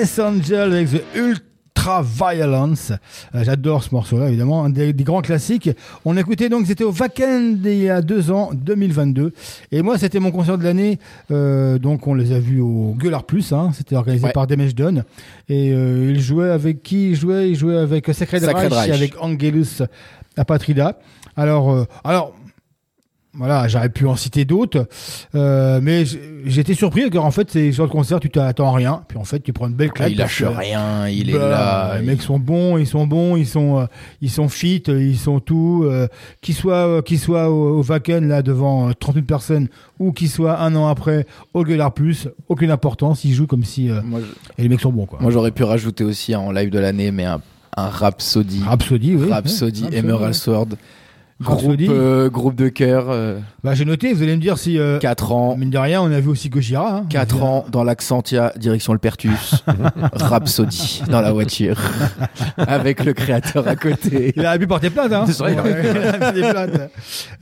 Death Angel avec The Ultra Violence. Euh, J'adore ce morceau-là, évidemment, un des, des grands classiques. On écoutait donc, c'était au Wacken il y a deux ans, 2022. Et moi, c'était mon concert de l'année. Euh, donc, on les a vus au Gueulard Plus. Hein. C'était organisé Ouais. par Damage Done. Et euh, il jouait avec qui il jouait Il jouait avec Sacred, Sacred Reich, Reich. et avec Angelus Apatrida. Alors, alors voilà, j'aurais pu en citer d'autres, euh, mais j'étais surpris car en fait, ces genres de concerts, tu t'attends à rien, puis en fait, tu prends une belle Ah, claque. il lâche parce que- rien, il est Bah, là. Les il- mecs sont bons, ils sont bons, ils sont, euh, ils sont fit, ils sont tout. Euh, qu'ils soient, euh, qu'ils soient au, au Wacken là devant euh, 38 personnes ou qu'ils soient un an après au Gueulard Plus, aucune importance. Ils jouent comme si. euh, Moi, et les mecs sont bons quoi. Moi, j'aurais pu rajouter aussi en live de l'année, mais un, un Rhapsody. Rhapsody, oui. Rhapsody, ouais, Emerald Sword. Groupe, euh, groupe de cœur. euh, Bah j'ai noté. Vous allez me dire si. Euh, 4 ans. Mine de rien, on a vu aussi Gojira. Hein. 4 ans dans l'Accentia, direction le Pertus. Rhapsody dans la voiture. Avec le créateur à côté. Il a pu porter plainte, hein. C'est vrai, il a- Ouais, plainte.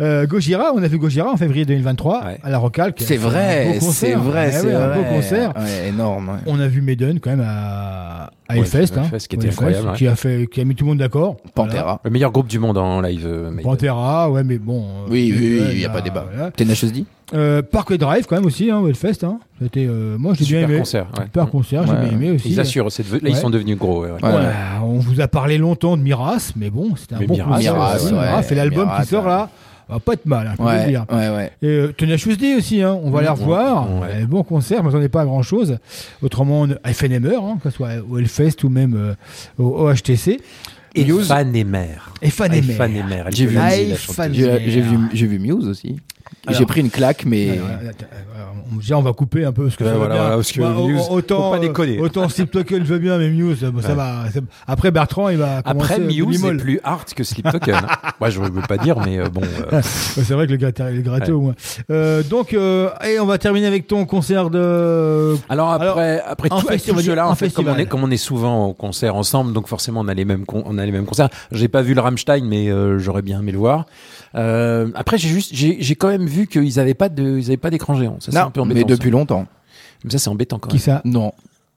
Euh, Gojira, on a vu Gojira en février 2023 à la Rocalque. C'est vrai, concert. c'est vrai, Ouais, c'est ouais, Un beau concert. Ouais, énorme. ouais. On a vu Maiden quand même à, à Ouais, Hellfest, hein. Qui était Hellfest, incroyable, ouais. qui a fait, qui a mis tout le monde d'accord. Pantera. Le meilleur groupe du monde en live. euh, Maiden. Pantera, ouais, mais bon. euh, Oui, oui, oui, il n'y a pas débat. voilà. Tenacious D Euh, Parkway Drive quand même aussi, hein, Hellfest. Hein. C'était, euh, moi, j'ai bien Super aimé. concert, ouais. Super concert, j'ai Ouais. bien aimé aussi. Ils assurent, là, ils sont devenus gros. ouais, ouais. Ouais, On vous a parlé longtemps de Miras, mais bon, c'était un Mais bon Miras, concert. Miras, Miras, et l'album qui sort là, va pas être mal, hein, je peux Ouais, vous le dire. ouais, ouais. Et euh, Tenacious D aussi, hein, on va Mmh, les revoir. ouais. Bon concert, mais on n'est pas à grand chose. Autrement, FNMR, hein, que ce soit au Hellfest ou même euh, au, au HTC. Et News. Fanemer. Et. Ah, Ah, j'ai vu, j'ai vu Muse aussi. J'ai pris une claque, mais. Alors, euh, euh, on- on va couper un peu parce que Ouais, ça voilà, parce que Bah, Muse, autant, faut pas euh, déconner. Autant Sleep Token veut bien, mais Muse, bon, ça Ouais. va. Après, Bertrand, il va. Après, euh, Muse est plus hard que Sleep Token. Moi, je ne veux pas dire, mais euh, bon. euh, Ouais, c'est vrai que le gratté, le gratté Ouais. au moins. Euh, donc, euh, et on va terminer avec ton concert de. Alors après, après tout, festival, tout cela, en fait, comme on, est, comme on est souvent au concert ensemble, donc forcément on a les mêmes, on a les mêmes concerts. J'ai pas vu le Rammstein, mais euh, j'aurais bien aimé le voir. Euh, après, j'ai juste, j'ai j'ai quand même vu qu'ils avaient pas de, ils avaient pas d'écran géant. Ça, c'est un peu mais embêtant. depuis ça. longtemps. Mais ça, c'est embêtant quand Qui même. ça? Non.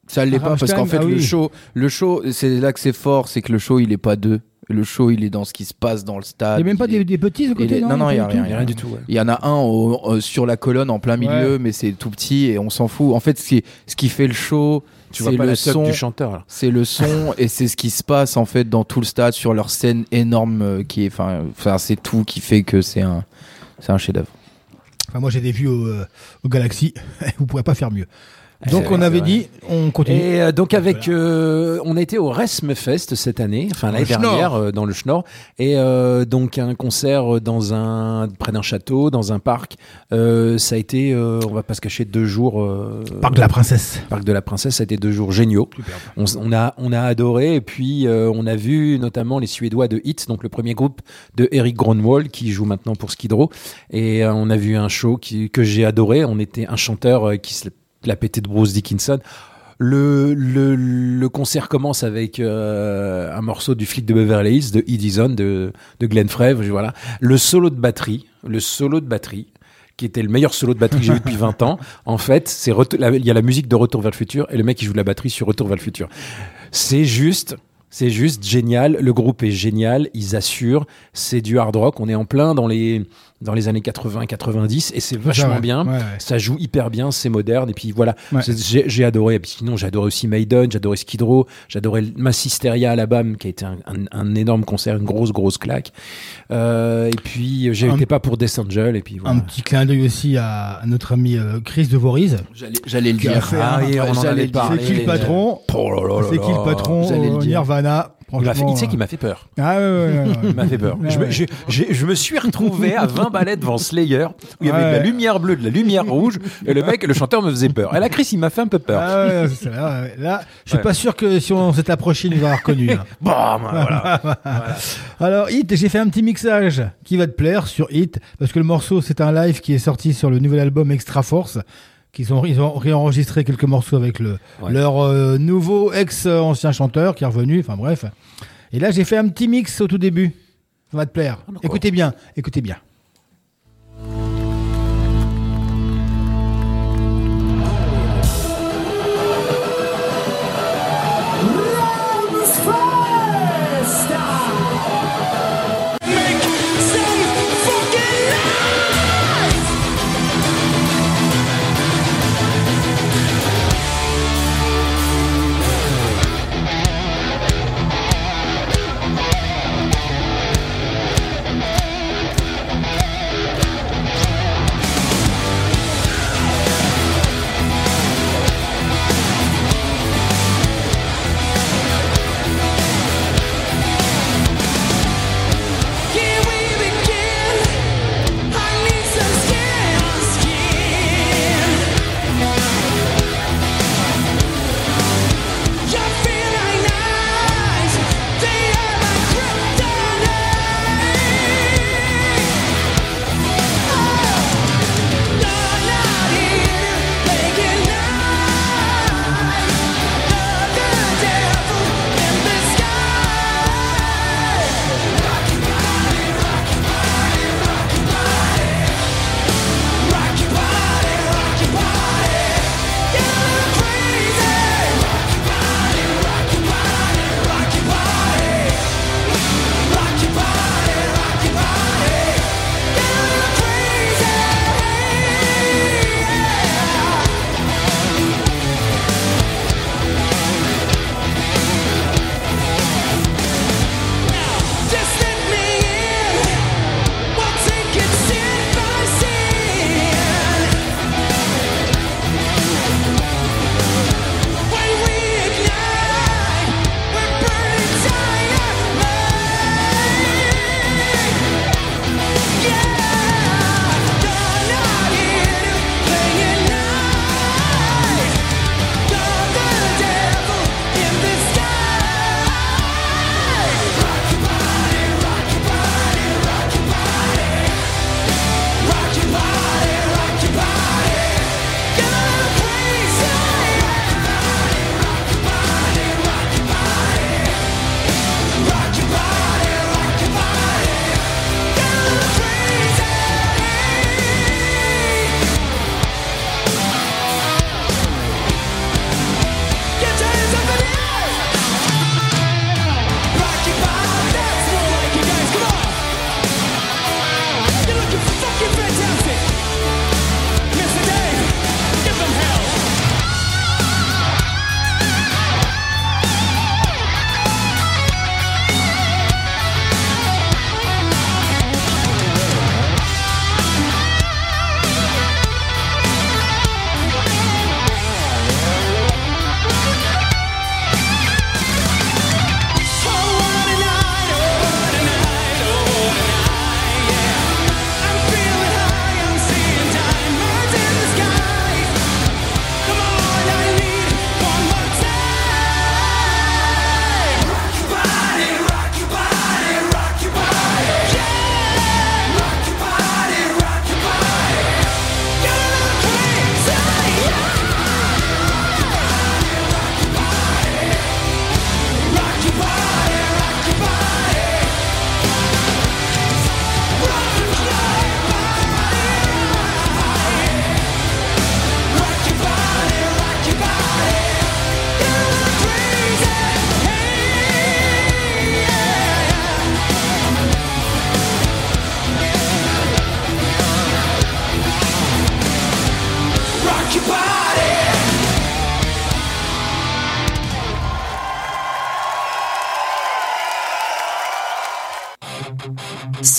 Ça l'est Ah, pas parce qu'en fait? Ah le show, le show, c'est là que c'est fort, c'est que le show il est pas deux. Le show il est dans ce qui se passe dans le stade. Il n'y a même pas des, des petits à il côté est- non? non il y a rien, du il y a tout rien du tout. ouais. Il y en a un au- euh, sur la colonne en plein milieu, Ouais. mais c'est tout petit et on s'en fout. En fait, ce qui, ce qui fait le show, Tu vois c'est pas le la son, du chanteur. Là. c'est le son et c'est ce qui se passe en fait dans tout le stade sur leur scène énorme euh, qui est, enfin, enfin c'est tout qui fait que c'est un, c'est un chef-d'œuvre. Enfin, moi, j'ai des vues au, euh, au Galaxy. Vous pourrez pas faire mieux. Donc, on avait dit, on continue. Et euh, donc avec, euh, on a été au Resmefest cette année, enfin l'année dernière euh, dans le Schnorr, et euh, donc un concert dans un près d'un château, dans un parc. Ça a été, on va pas se cacher, deux jours. Parc de la Princesse. Parc de la Princesse, ça a été deux jours géniaux. On, a, on a adoré, et puis on a vu notamment les Suédois de Hit, donc le premier groupe de Eric Gronwall qui joue maintenant pour Skid Row, et on a vu un show qui, que j'ai adoré. On était un chanteur qui se l'a pété de Bruce Dickinson. Le, le, concert commence avec euh, un morceau du flic de Beverly Hills de Edison de, de Glenn Frey. Voilà. Le solo de batterie, le solo de batterie, qui était le meilleur solo de batterie que j'ai vu depuis 20 ans. En fait, c'est il y a la musique de Retour vers le futur et le mec qui joue de la batterie sur Retour vers le futur. C'est juste. C'est juste génial. Le groupe est génial. Ils assurent. C'est du hard rock. On est en plein dans les, dans les années 80, 90 et c'est vachement ouais. bien. Ouais, ouais. Ça joue hyper bien. C'est moderne. Et puis voilà. J'ai j'ai adoré. Et puis sinon, j'ai adoré aussi Maiden. J'ai adoré Skid Row. J'ai adoré Massisteria Alabama qui a été un, un- un énorme concert, une grosse, grosse claque. Euh, et puis, j'ai Un- été pas pour Death Angel. Et puis voilà. Un petit clin d'œil aussi à, à notre ami euh, Chris de Voriz. J'allais le dire. Ah le dire. C'est qui le patron Oh C'est qui le patron J'allais le euh, dire. Nirvana. Il Franchement, sais qu'il m'a fait peur. Ah ouais, ouais, ouais. Il m'a fait peur. Je, me, je suis retrouvé à 20 balais devant Slayer, où il y avait de la lumière bleue, de la lumière rouge, et le mec, le chanteur me faisait peur. Et là, Chris, il m'a fait un peu peur. Ah ouais, c'est ça, là, ouais. Là, je suis pas sûr que si on s'est approché, il nous aurait reconnu. là. Bam, voilà. Alors, Hit, j'ai fait un petit mixage qui va te plaire sur Hit, parce que le morceau, c'est un live qui est sorti sur le nouvel album Extra Force. Qu'ils ont, ils ont réenregistré quelques morceaux avec le, Ouais. leur euh, nouveau ex-ancien chanteur qui est revenu, enfin bref. Et là, j'ai fait un petit mix au tout début. Ça va te plaire. écoutez bien, écoutez bien.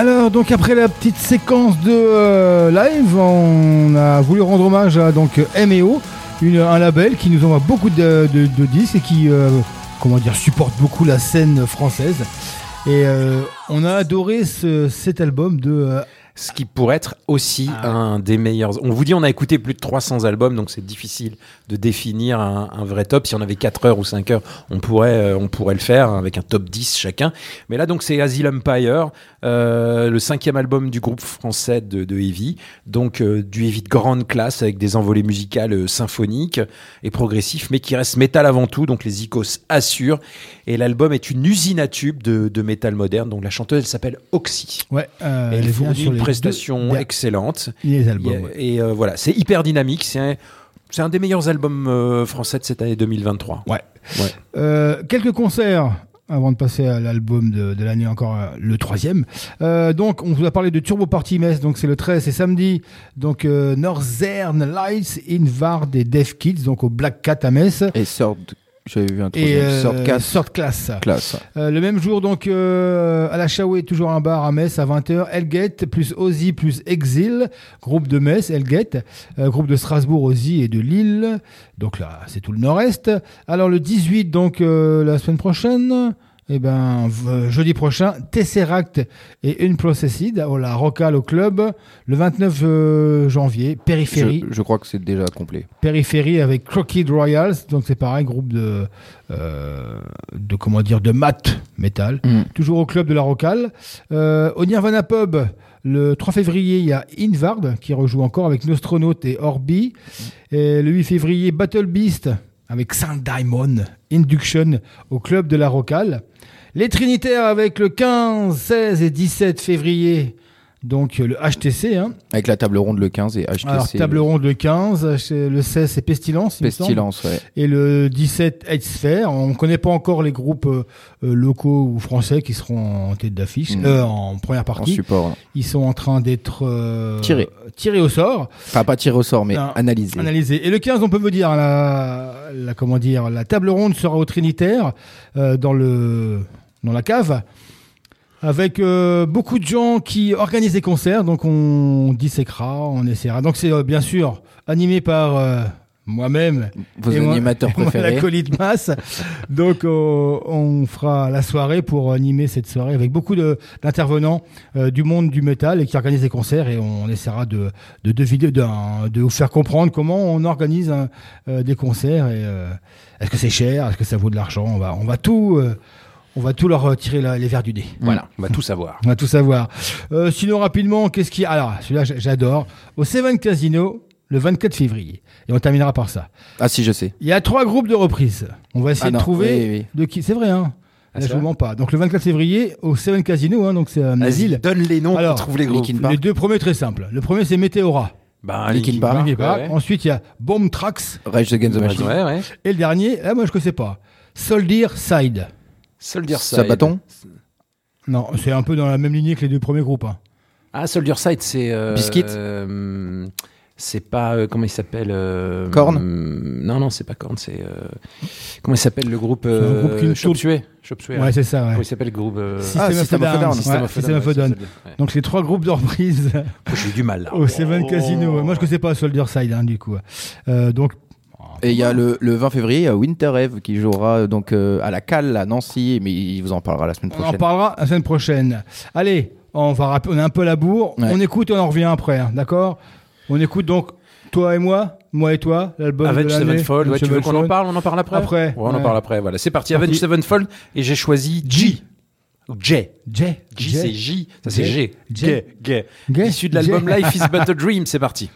Alors, donc après la petite séquence de euh, live, on a voulu rendre hommage à donc MEO, un label qui nous envoie beaucoup de, disques et qui, euh, comment dire, supporte beaucoup la scène française. Et euh, on a adoré ce- cet album de. Ce qui pourrait être aussi un des meilleurs. On vous dit, on a écouté plus de 300 albums, donc c'est difficile de définir un, un vrai top. Si on avait 4 heures ou 5 heures, on pourrait, euh, on pourrait le faire hein, avec un top 10 chacun. Mais là, donc, c'est Asylum Empire, euh, le cinquième album du groupe français de, de Heavy. Donc, euh, du Heavy de grande classe avec des envolées musicales symphoniques et progressifs, mais qui reste métal avant tout. Donc, les icos assurent. Et l'album est une usine à tubes de, de métal moderne. Donc, la chanteuse, elle s'appelle Oxy. Ouais, euh, elle elle vient sur une les albums, Et, ouais. et, euh, voilà, c'est hyper dynamique. C'est un, c'est un des meilleurs albums euh, français de cette année 2023. Ouais. Ouais. Euh, quelques concerts avant de passer à l'album de, de l'année encore le troisième. Euh, donc on vous a parlé de Turbo Party Metz, donc c'est le 13, c'est samedi. Donc euh, Northern Lights, Invard et Deaf Kids, donc au Black Cat à Metz. Et Third J'avais vu un et troisième. euh, Third Class. Third Class. Classe. Euh, le même jour, donc, euh, à la Chaoué, toujours un bar à Metz à 20h. Elgate plus Ozzy plus Exil, groupe de Metz, Elgate, groupe de Strasbourg, Ozzy et de Lille. Donc là, c'est tout le nord-est. Alors le 18, donc, la semaine prochaine. Eh ben, jeudi prochain, Tesseract et une Processed au la Rocal au club. Le 29 euh, janvier, Périphérie. Je, je crois que c'est déjà complet. Périphérie avec Crooked Royals, donc c'est pareil, groupe de, euh, de comment dire, de mat metal, Mm. toujours au club de la Rocale. Euh, au Nirvana Pub, le 3 février, il y a Invard qui rejoue encore avec Nostronaut et Orbi. Et le 8 février, Battle Beast avec Saint Diamond, Induction au club de la Rocale. Les Trinitaires avec le 15, 16 et 17 février, donc euh, le HTC. Hein. Avec la table ronde le 15 et HTC. Alors, table ronde le 15, c'est- le 16 c'est Pestilence. Pestilence, ouais. Et le 17 Sphere. On ne connaît pas encore les groupes euh, euh, locaux ou français qui seront en tête d'affiche, Mm. euh, en première partie. En support. Ils sont en train d'être euh, Tirés. tirés au sort. Enfin, pas tiré au sort, mais Non, analysé. Analysé. Et le 15, on peut me dire, la, la, comment dire, la table ronde sera au Trinitaire, dans, le, dans la cave, avec euh, beaucoup de gens qui organisent des concerts. Donc on disséquera, on essaiera. Donc c'est euh, bien sûr animé par euh, moi-même. Vos et animateurs moi, préférés. l'acolyte masse. Donc on fera la soirée pour animer cette soirée avec beaucoup d'intervenants du monde du métal et qui organisent des concerts et on essaiera de de, de, vidéo- d'un- de vous faire comprendre comment on organise un- des concerts et est-ce que c'est cher, est-ce que ça vaut de l'argent? On va on va tout on va tout leur tirer la- les verres du nez. Voilà, on va tout savoir. On va tout savoir. Euh, sinon, rapidement, qu'est-ce qui. Alors, celui-là, j'adore. Au Seven Casino, le 24 février. Et on terminera par ça. Ah, si, je sais. Il y a trois groupes de reprises. On va essayer Ah de trouver oui, oui. de qui. C'est vrai, hein Ah, Là, je ne vrai mens pas. Donc, le 24 février, au Seven Casino, hein, donc c'est à Ville. donne les noms Alors, pour trouver les groupes. Les deux premiers, très simples. Le premier, c'est Meteora. Bah, Linkin Park. Linkin Park. ouais, ouais. Ensuite, il y a Bomb Tracks. Rage Against the Machine. Ouais, ouais. Et le dernier, là, moi, je ne sais pas. Soldier Side. Soldier Side. Sabaton Non, c'est un peu dans la même lignée que les deux premiers groupes. hein. Ah, Soldier Side, c'est. Euh, Biscuit euh, c'est pas. euh, comment il s'appelle euh, Korn euh, Non, non, c'est pas Korn, c'est. euh, comment il s'appelle le groupe groupe qui euh, ne Chop tourne- Suey. Chop Suey, Ouais, c'est ça, ouais. Comment il s'appelle le groupe euh, System Ah, of a System of a Down. Down. Ouais, System of a System Down, of a ouais, Down. ça, c'est bien. Ouais. Donc les trois groupes de reprises J'ai eu du mal là. au Seven Casino. Moi je connaissais pas Soldier Side hein, du coup. Euh, donc Et il y a le, le 20 février, il y a Winter Eve qui jouera euh, donc euh, à la Cale à Nancy, mais il vous en parlera la semaine on en prochaine. parlera la semaine prochaine. Allez, on va on est un peu à la bourre. Ouais. On écoute et on en revient après, hein, d'accord? On écoute donc toi et moi, moi et toi, l'album de Avenged. Sevenfold, ouais, tu veux qu'on en parle On en parle après Après, Ouais, on en parle après, voilà. C'est parti. Avenged Sevenfold, et j'ai choisi G. J. Jay. J, c'est J. Ça, c'est G. J. Gay. Gay. Gay. Issu de l'album J. Life is but a Dream, c'est parti.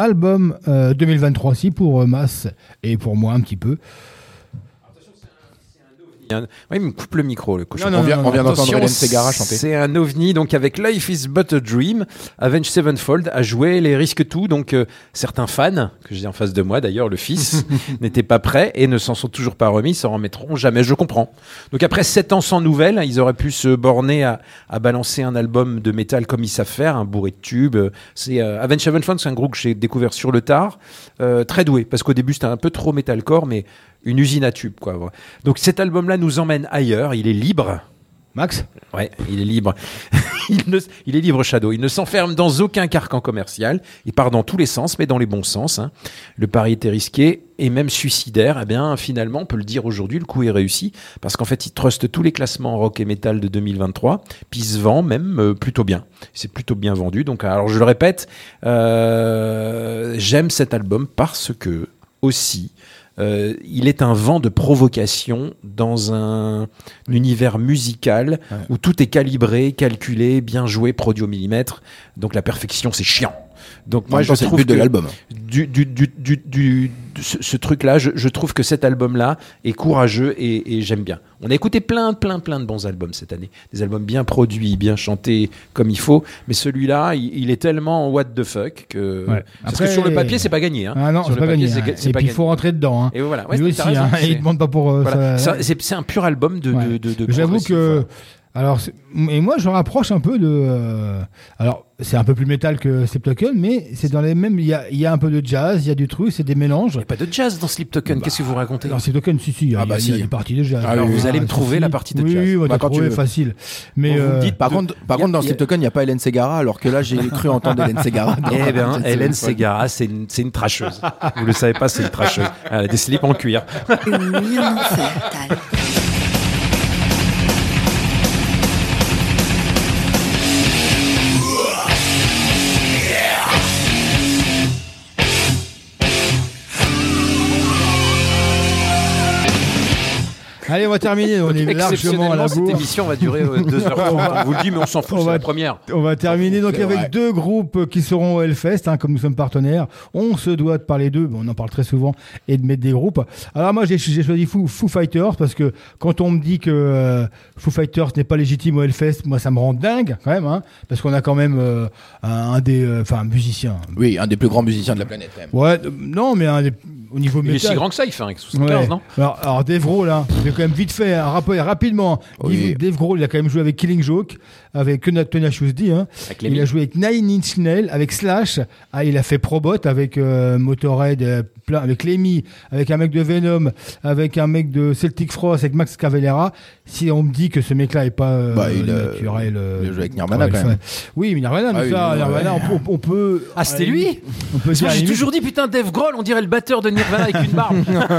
Album euh, 2023 aussi pour euh, Mass et pour moi un petit peu. Ouais, il me coupe le micro, le cochon. Non, non, On vient- non, non, on vient d'entendre Hélène Ségara chanter. C'est un ovni, donc avec Life is But a Dream, Avenged Sevenfold a joué les risques tout. Donc euh, certains fans, que j'ai en face de moi d'ailleurs, le fils, n'étaient pas prêts et ne s'en sont toujours pas remis, s'en remettront jamais, je comprends. Donc après 7 ans sans nouvelles, ils auraient pu se borner à, à balancer un album de métal comme ils savent faire, un bourré de tubes. C'est euh, Avenged Sevenfold, c'est un groupe que j'ai découvert sur le tard, euh, très doué, parce qu'au début c'était un peu trop metalcore, mais une usine à tubes quoi. Donc cet album-là nous emmène ailleurs, il est libre. Max Ouais, il est libre. il, ne- il est libre, Shadow. Il ne s'enferme dans aucun carcan commercial. Il part dans tous les sens, mais dans les bons sens. hein. Le pari était risqué et même suicidaire. Eh bien, finalement, on peut le dire aujourd'hui, le coup est réussi. Parce qu'en fait, il truste tous les classements rock et metal de 2023. Puis il se vend même euh, plutôt bien. C'est plutôt bien vendu. Donc, alors, je le répète, euh, j'aime cet album parce que, aussi, euh, il est un vent de provocation dans un univers musical où tout est calibré, calculé, bien joué, produit au millimètre. Donc la perfection, c'est chiant. Donc moi, je c'est le trouve but de l'album. Du, du, du, du, ce, ce truc-là, je, je trouve que cet album-là est courageux et, et j'aime bien. On a écouté plein, plein, plein de bons albums cette année. Des albums bien produits, bien chantés comme il faut. Mais celui-là, il, il est tellement what the fuck que. Ouais. Parce que sur le papier, c'est pas gagné. Hein. Ah non, sur le pas papier, gagné. c'est hein. Et pas puis il faut rentrer dedans. hein. Et voilà. Ouais, Lui aussi, raison, hein, il demande pas pour. euh, Voilà. ça- Ça, C'est un pur album de. de, de, de J'avoue que. Alors, et moi, je rapproche un peu de. euh, alors, c'est un peu plus métal que Sleep Token, mais c'est dans les mêmes. Il y a, il y a un peu de jazz, il y a du truc, c'est des mélanges. Il n'y a pas de jazz dans Sleep Token, qu'est-ce que vous racontez? Dans Sleep Token, si, si, il y a, Ah bah il y a si. des parties de jazz. Alors, vous allez me trouver si. la partie de oui, jazz. Oui, on va Bah, tu facile. Mais. Vous euh, dites, par contre, par a- contre, dans Sleep Token, il n'y a pas Hélène Ségara, alors que là, j'ai cru entendre Hélène Ségara. dans Eh bien, Hélène. Ségara, c'est une, c'est une tracheuse. Vous le savez pas, c'est une tracheuse. Elle a des slips en cuir. Une Allez, on va terminer. On est largement à la Exceptionnellement, cette bourre. émission va durer 2h30. On vous le dit, mais on s'en fout, On c'est va- la première. On va terminer donc avec vrai. deux groupes qui seront au Hellfest, hein, comme nous sommes partenaires. On se doit de parler d'eux, bon, on en parle très souvent, et de mettre des groupes. Alors moi, j'ai choisi Foo, Foo Fighters parce que quand on me dit que euh, Foo Fighters n'est pas légitime au Hellfest, moi, ça me rend dingue quand même, hein, parce qu'on a quand même euh, un, un des, euh, enfin, un musicien. Oui, un des plus grands musiciens de la planète, quand même. Ouais, euh, non, mais un des, au niveau Il est si grand que ça, il fait un 75, Ouais. non alors, alors Dave Grohl, là, je vais quand même vite fait un rappel rapidement. Oui. Dave- Dave Grohl, il a quand même joué avec Killing Joke, avec Tenacious D. Hein. Il a joué avec Nine Inch Nails, avec Slash. Ah, il a fait Probot avec euh, Motorhead, euh, plein, avec Lemmy, avec un mec de Venom, avec un mec de Celtic Frost, avec Max Cavalera. Si on me dit que ce mec-là est pas euh, Bah, il, naturel, il a joué avec Nirvana, quand même. Oui, mais Nirvana, mais Ah oui, ça, ouais, Nirvana, ouais. on, peut- on peut. Ah, c'était lui On peut dire j'ai toujours dit, putain, Dave Grohl, on dirait le batteur de Nirvana avec une barbe.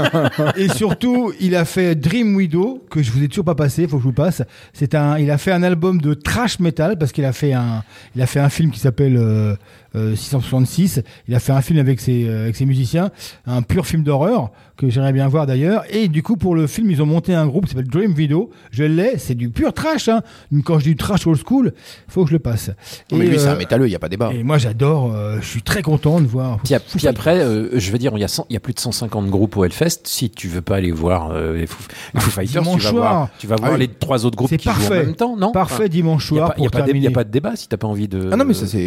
et surtout, il a fait Dream Widow que je vous ai toujours pas passé, faut que je vous passe. C'est un, il a fait un album de trash metal parce qu'il a fait un, il a fait un film qui s'appelle euh, euh, 666. Il a fait un film avec ses, euh, avec ses musiciens, un pur film d'horreur que j'aimerais bien voir d'ailleurs. Et du coup, pour le film, ils ont monté un groupe qui s'appelle Dream Video. Je l'ai, c'est du pur trash. Hein. Quand je dis trash old school, faut que je le passe. Mais Et, lui, c'est euh, un métalleux, il n'y a pas débat. Et moi, j'adore. euh, je suis très content de voir. Puis, ap- puis après, euh, je veux dire, il y, a 100 il y a plus de 150 groupes au Hellfest. Si tu veux pas aller voir euh, les, Foo, les Foo Fighters, tu Ah, dimanche vas soir. voir, tu vas voir Ah oui. les trois autres groupes C'est qui jouent en parfait. même temps, non? Parfait dimanche Il n'y a, soir pas- il y a pas de- débat si t'as pas envie de. Ah non, mais ça, c'est-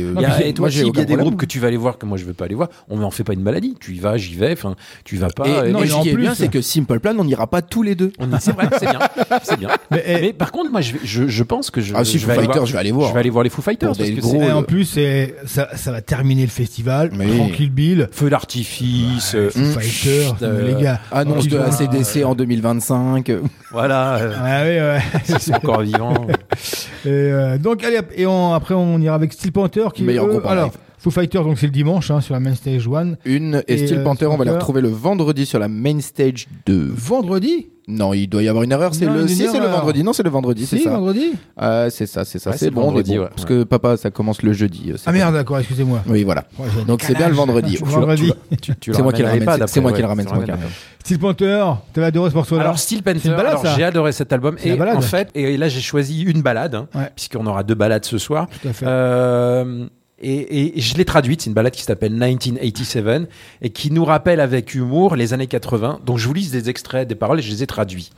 et toi, moi, s'il y a des groupes que tu vas aller voir que moi je veux pas aller voir, on m'en fait pas une maladie. Tu y vas, j'y vais. Enfin, tu vas pas. Et, et- non, et ce en qui est plus- bien, c'est que Simple Plan, on n'ira pas tous les deux. y- C'est vrai, c'est bien, c'est bien. Mais, par contre, moi, je, vais- je, je pense que je. Ah, si, je Foo vais aller Fighters, voir- je vais aller voir. Je vais aller voir les Foo Fighters parce que gros- c'est Et en plus, c'est- ça, ça va terminer le festival. Tranquille Bill. feu d'artifice, euh, Foo Fighters, euh, les gars. Annonce de ils ACDC en 2025. Voilà. euh, Ah ouais. Encore vivants. Et, euh, donc allez, et on- après on ira avec Steel Panther qui Meilleur groupe alors. Foo Fighters donc c'est le dimanche hein, sur la main stage 1. Une et, Et, Steel euh, Panther, on va les retrouver le vendredi sur la main stage 2. Vendredi? Non, il doit y avoir une erreur. C'est le, si, c'est le vendredi. Non, c'est le vendredi, c'est Si, ça. vendredi Euh, c'est ça, c'est ça. Ouais, c'est bon, on est vendredi, bon. ouais. Parce que papa, ça commence le jeudi. euh, Ah merde, d'accord, excusez-moi. Oui, voilà. Un Donc c'est bien le vendredi. Vendredi. C'est moi qui le ramène. C'est moi qui le ramène. Steel Panther, t'avais adoré ce morceau-là Alors Steel Panther, j'ai adoré cet album et en fait et là j'ai choisi une balade hein, puisqu'on aura deux balades ce soir. Tout à fait. Et, et je l'ai traduite, c'est une balade qui s'appelle 1987 et qui nous rappelle avec humour les années 80. Donc je vous lis des extraits des paroles et je les ai traduits.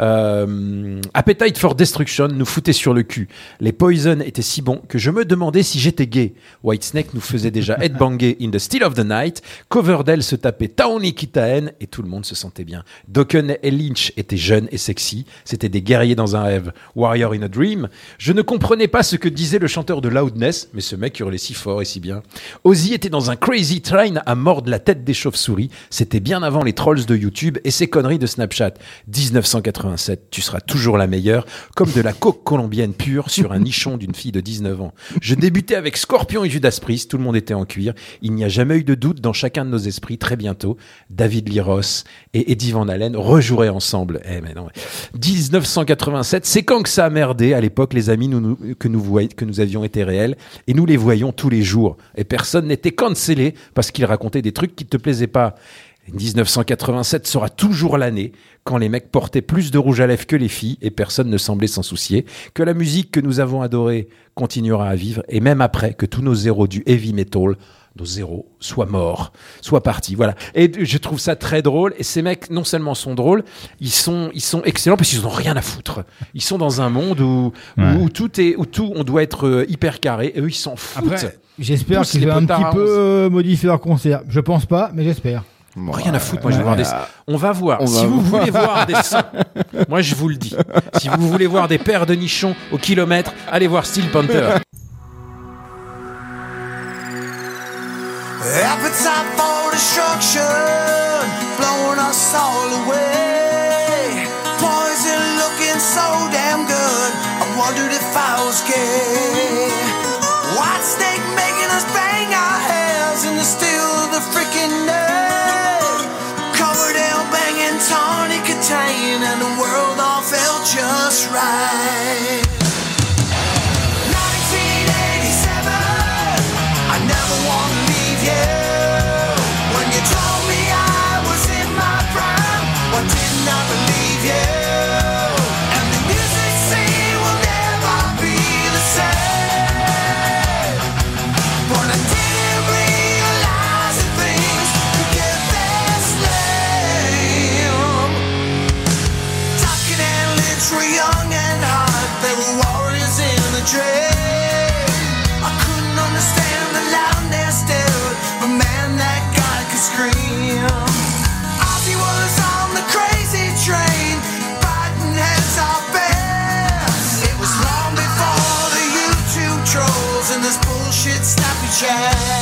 Euh, Appetite for Destruction nous foutait sur le cul. Les Poison étaient si bons que je me demandais si j'étais gay. Whitesnake nous faisait déjà headbanger in the Still of the Night. Coverdale se tapait Tawny Kitaen et tout le monde se sentait bien. Dokken et Lynch étaient jeunes et sexy. C'était des guerriers dans un rêve. Warrior in a Dream. Je ne comprenais pas ce que disait le chanteur de Loudness, mais ce mec hurlait si fort et si bien. Ozzy était dans un crazy train à mordre la tête des chauves-souris. C'était bien avant les trolls de YouTube et ces conneries de Snapchat. 1987, tu seras toujours la meilleure, comme de la coke colombienne pure sur un nichon d'une fille de 19 ans. Je débutais avec Scorpion et Judas Priest, tout le monde était en cuir. Il n'y a jamais eu de doute dans chacun de nos esprits. Très bientôt, David Lee Ross et Eddie Van Halen rejoueraient ensemble. Eh mais non. 1987, c'est quand que ça a merdé à l'époque, les amis que, nous que nous avions été réels, et nous les voyons tous les jours. Et personne n'était cancellé parce qu'ils racontaient des trucs qui te plaisaient pas. 1987 sera toujours l'année quand les mecs portaient plus de rouge à lèvres que les filles et personne ne semblait s'en soucier, que la musique que nous avons adorée continuera à vivre et même après que tous nos zéros du heavy metal, nos zéros, soient morts, soient partis. Voilà. Et je trouve ça très drôle et ces mecs non seulement sont drôles, ils sont ils sont excellents parce qu'ils n'ont rien à foutre. Ils sont dans un monde où, Ouais. où, tout est où tout on doit être euh, hyper carré et eux ils s'en foutent. Après, j'espère qu'ils vont un petit peu euh, modifier leur concert. Je pense pas, mais j'espère. Rien à foutre, moi je vais voir des. On va voir. On si va vous voir. voulez voir des moi je vous le dis. Si vous voulez voir des paires de nichons au kilomètre, allez voir Steel Panther. Appetite for destruction, blowing us all away. Poison looking so damn good. I wondered if I was gay. White snake making us bang our heads in the still of the freaking night. Covered in banging tawny contain, and the world all felt just right. shine.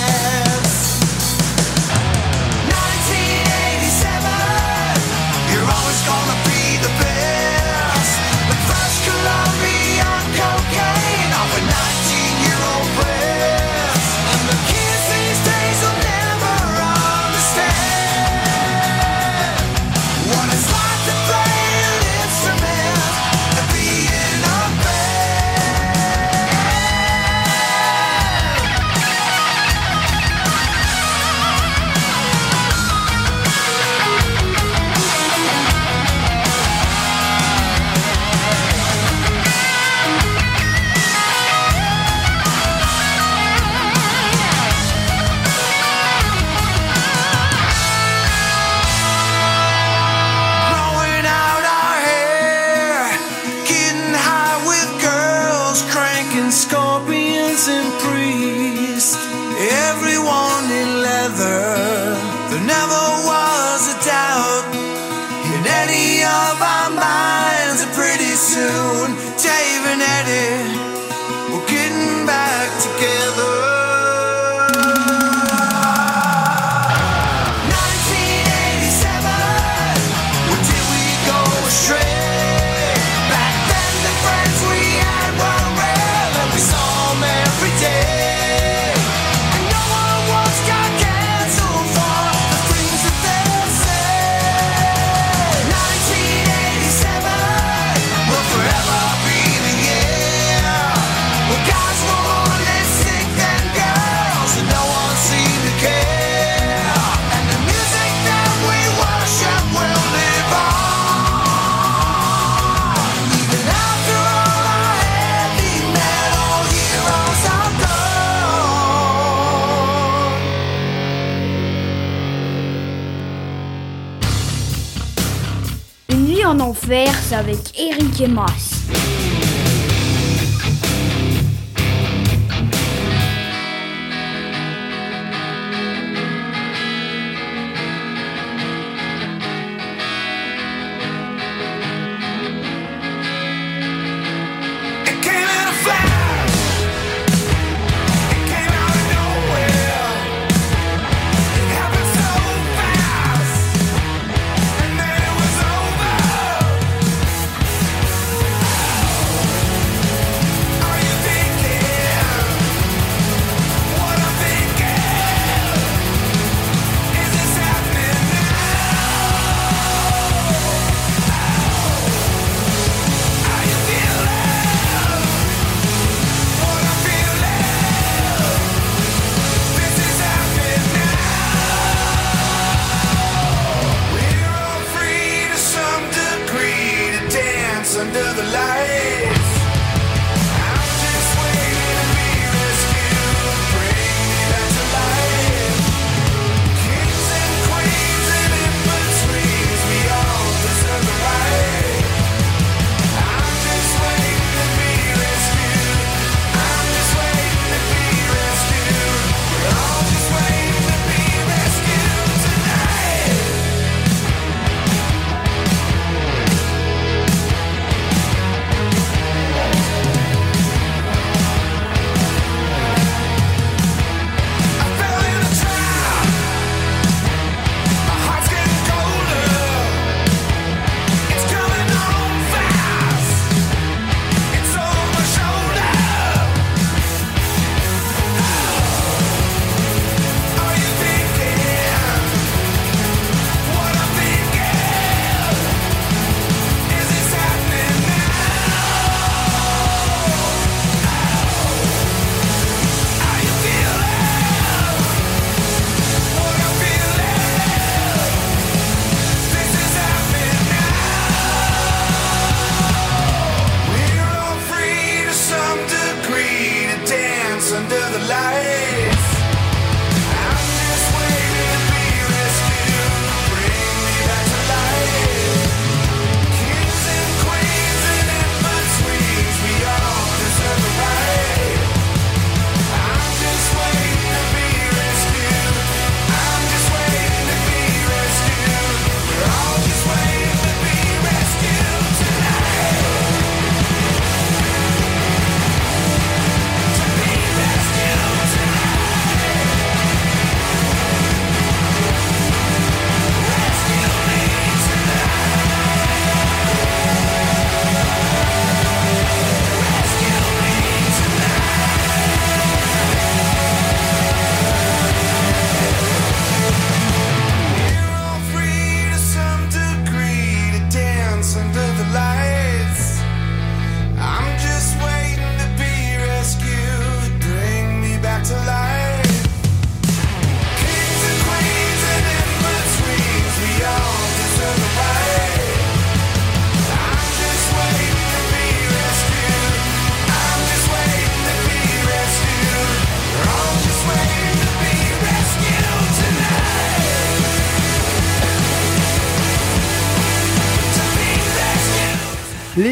C'est avec Eric et Mas.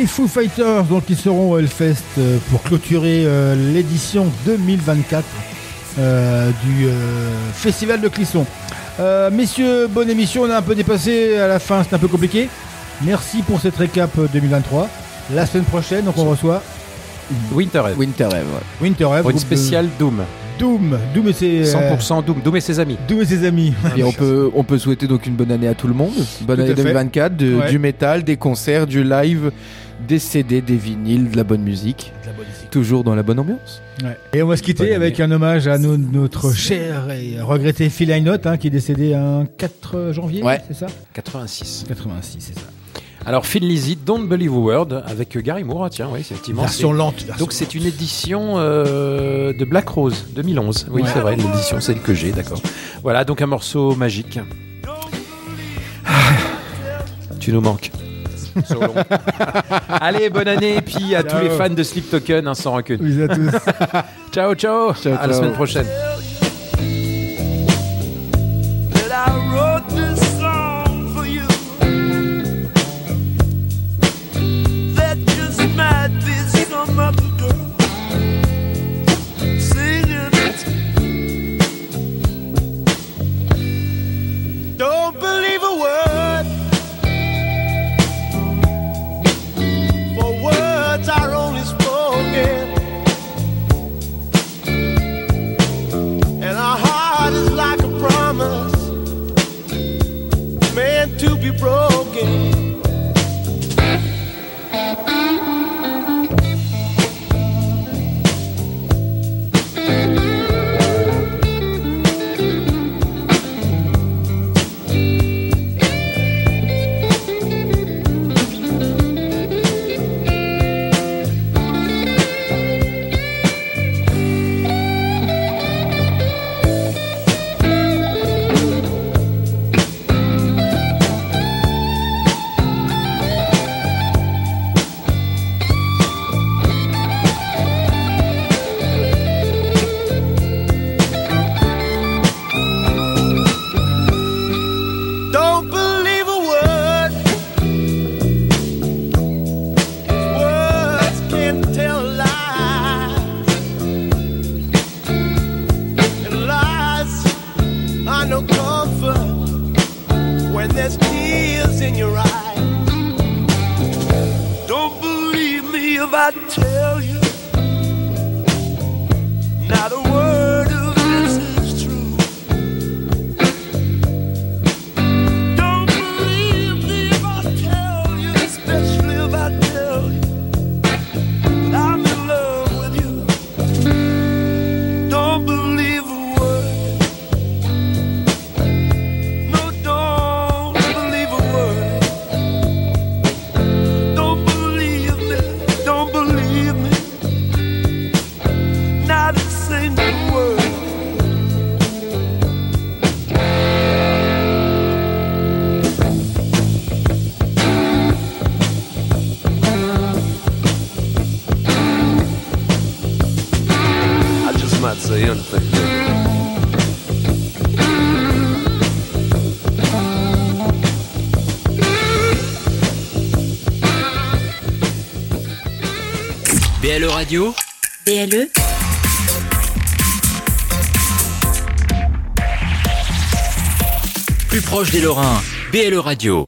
Les Foo Fighters, donc, ils seront au Hellfest euh, pour clôturer euh, l'édition 2024 euh, du euh, Festival de Clisson. Euh, messieurs, bonne émission. On a un peu dépassé à la fin, c'est un peu compliqué. Merci pour cette récap euh, 2023. La semaine prochaine, donc on reçoit Winterhead. Winterhead, Winterhead. Pour une groupe de- spéciale Doom. Doom. Doom et ses. euh, 100% Doom. Doom et ses amis. Doom et ses amis. Et on peut, on peut souhaiter donc une bonne année à tout le monde. Bonne Tout année fait. 2024, de- Ouais. du métal, des concerts, du live, des CD, des vinyles, de la bonne musique. Toujours dans la bonne ambiance. Ouais. Et on va se quitter avec un hommage à no- notre cher et regretté Phil Lynott, hein, qui est décédé un 4 janvier, Ouais. c'est ça? 86. 86, c'est ça. Alors, Phil Lizzy, Don't Believe a Word, avec Gary Moore, ah, tiens, oui, effectivement. Version c'est- lente, version Donc, c'est une édition euh, de Black Rose, 2011. Oui, Ouais. c'est vrai, l'édition, celle que j'ai, d'accord. Voilà, donc un morceau magique. Ah, Tu nous manques. Allez, bonne année, et puis à Ciao. tous les fans de Sleep Token, hein, sans rancune. Bisous à tous. ciao, ciao. Ciao, À la semaine prochaine. Don't believe a word. For words are only spoken. And our heart is like a promise meant to be broken. BLE Radio. BLE. Plus proche des Lorrains, BLE Radio.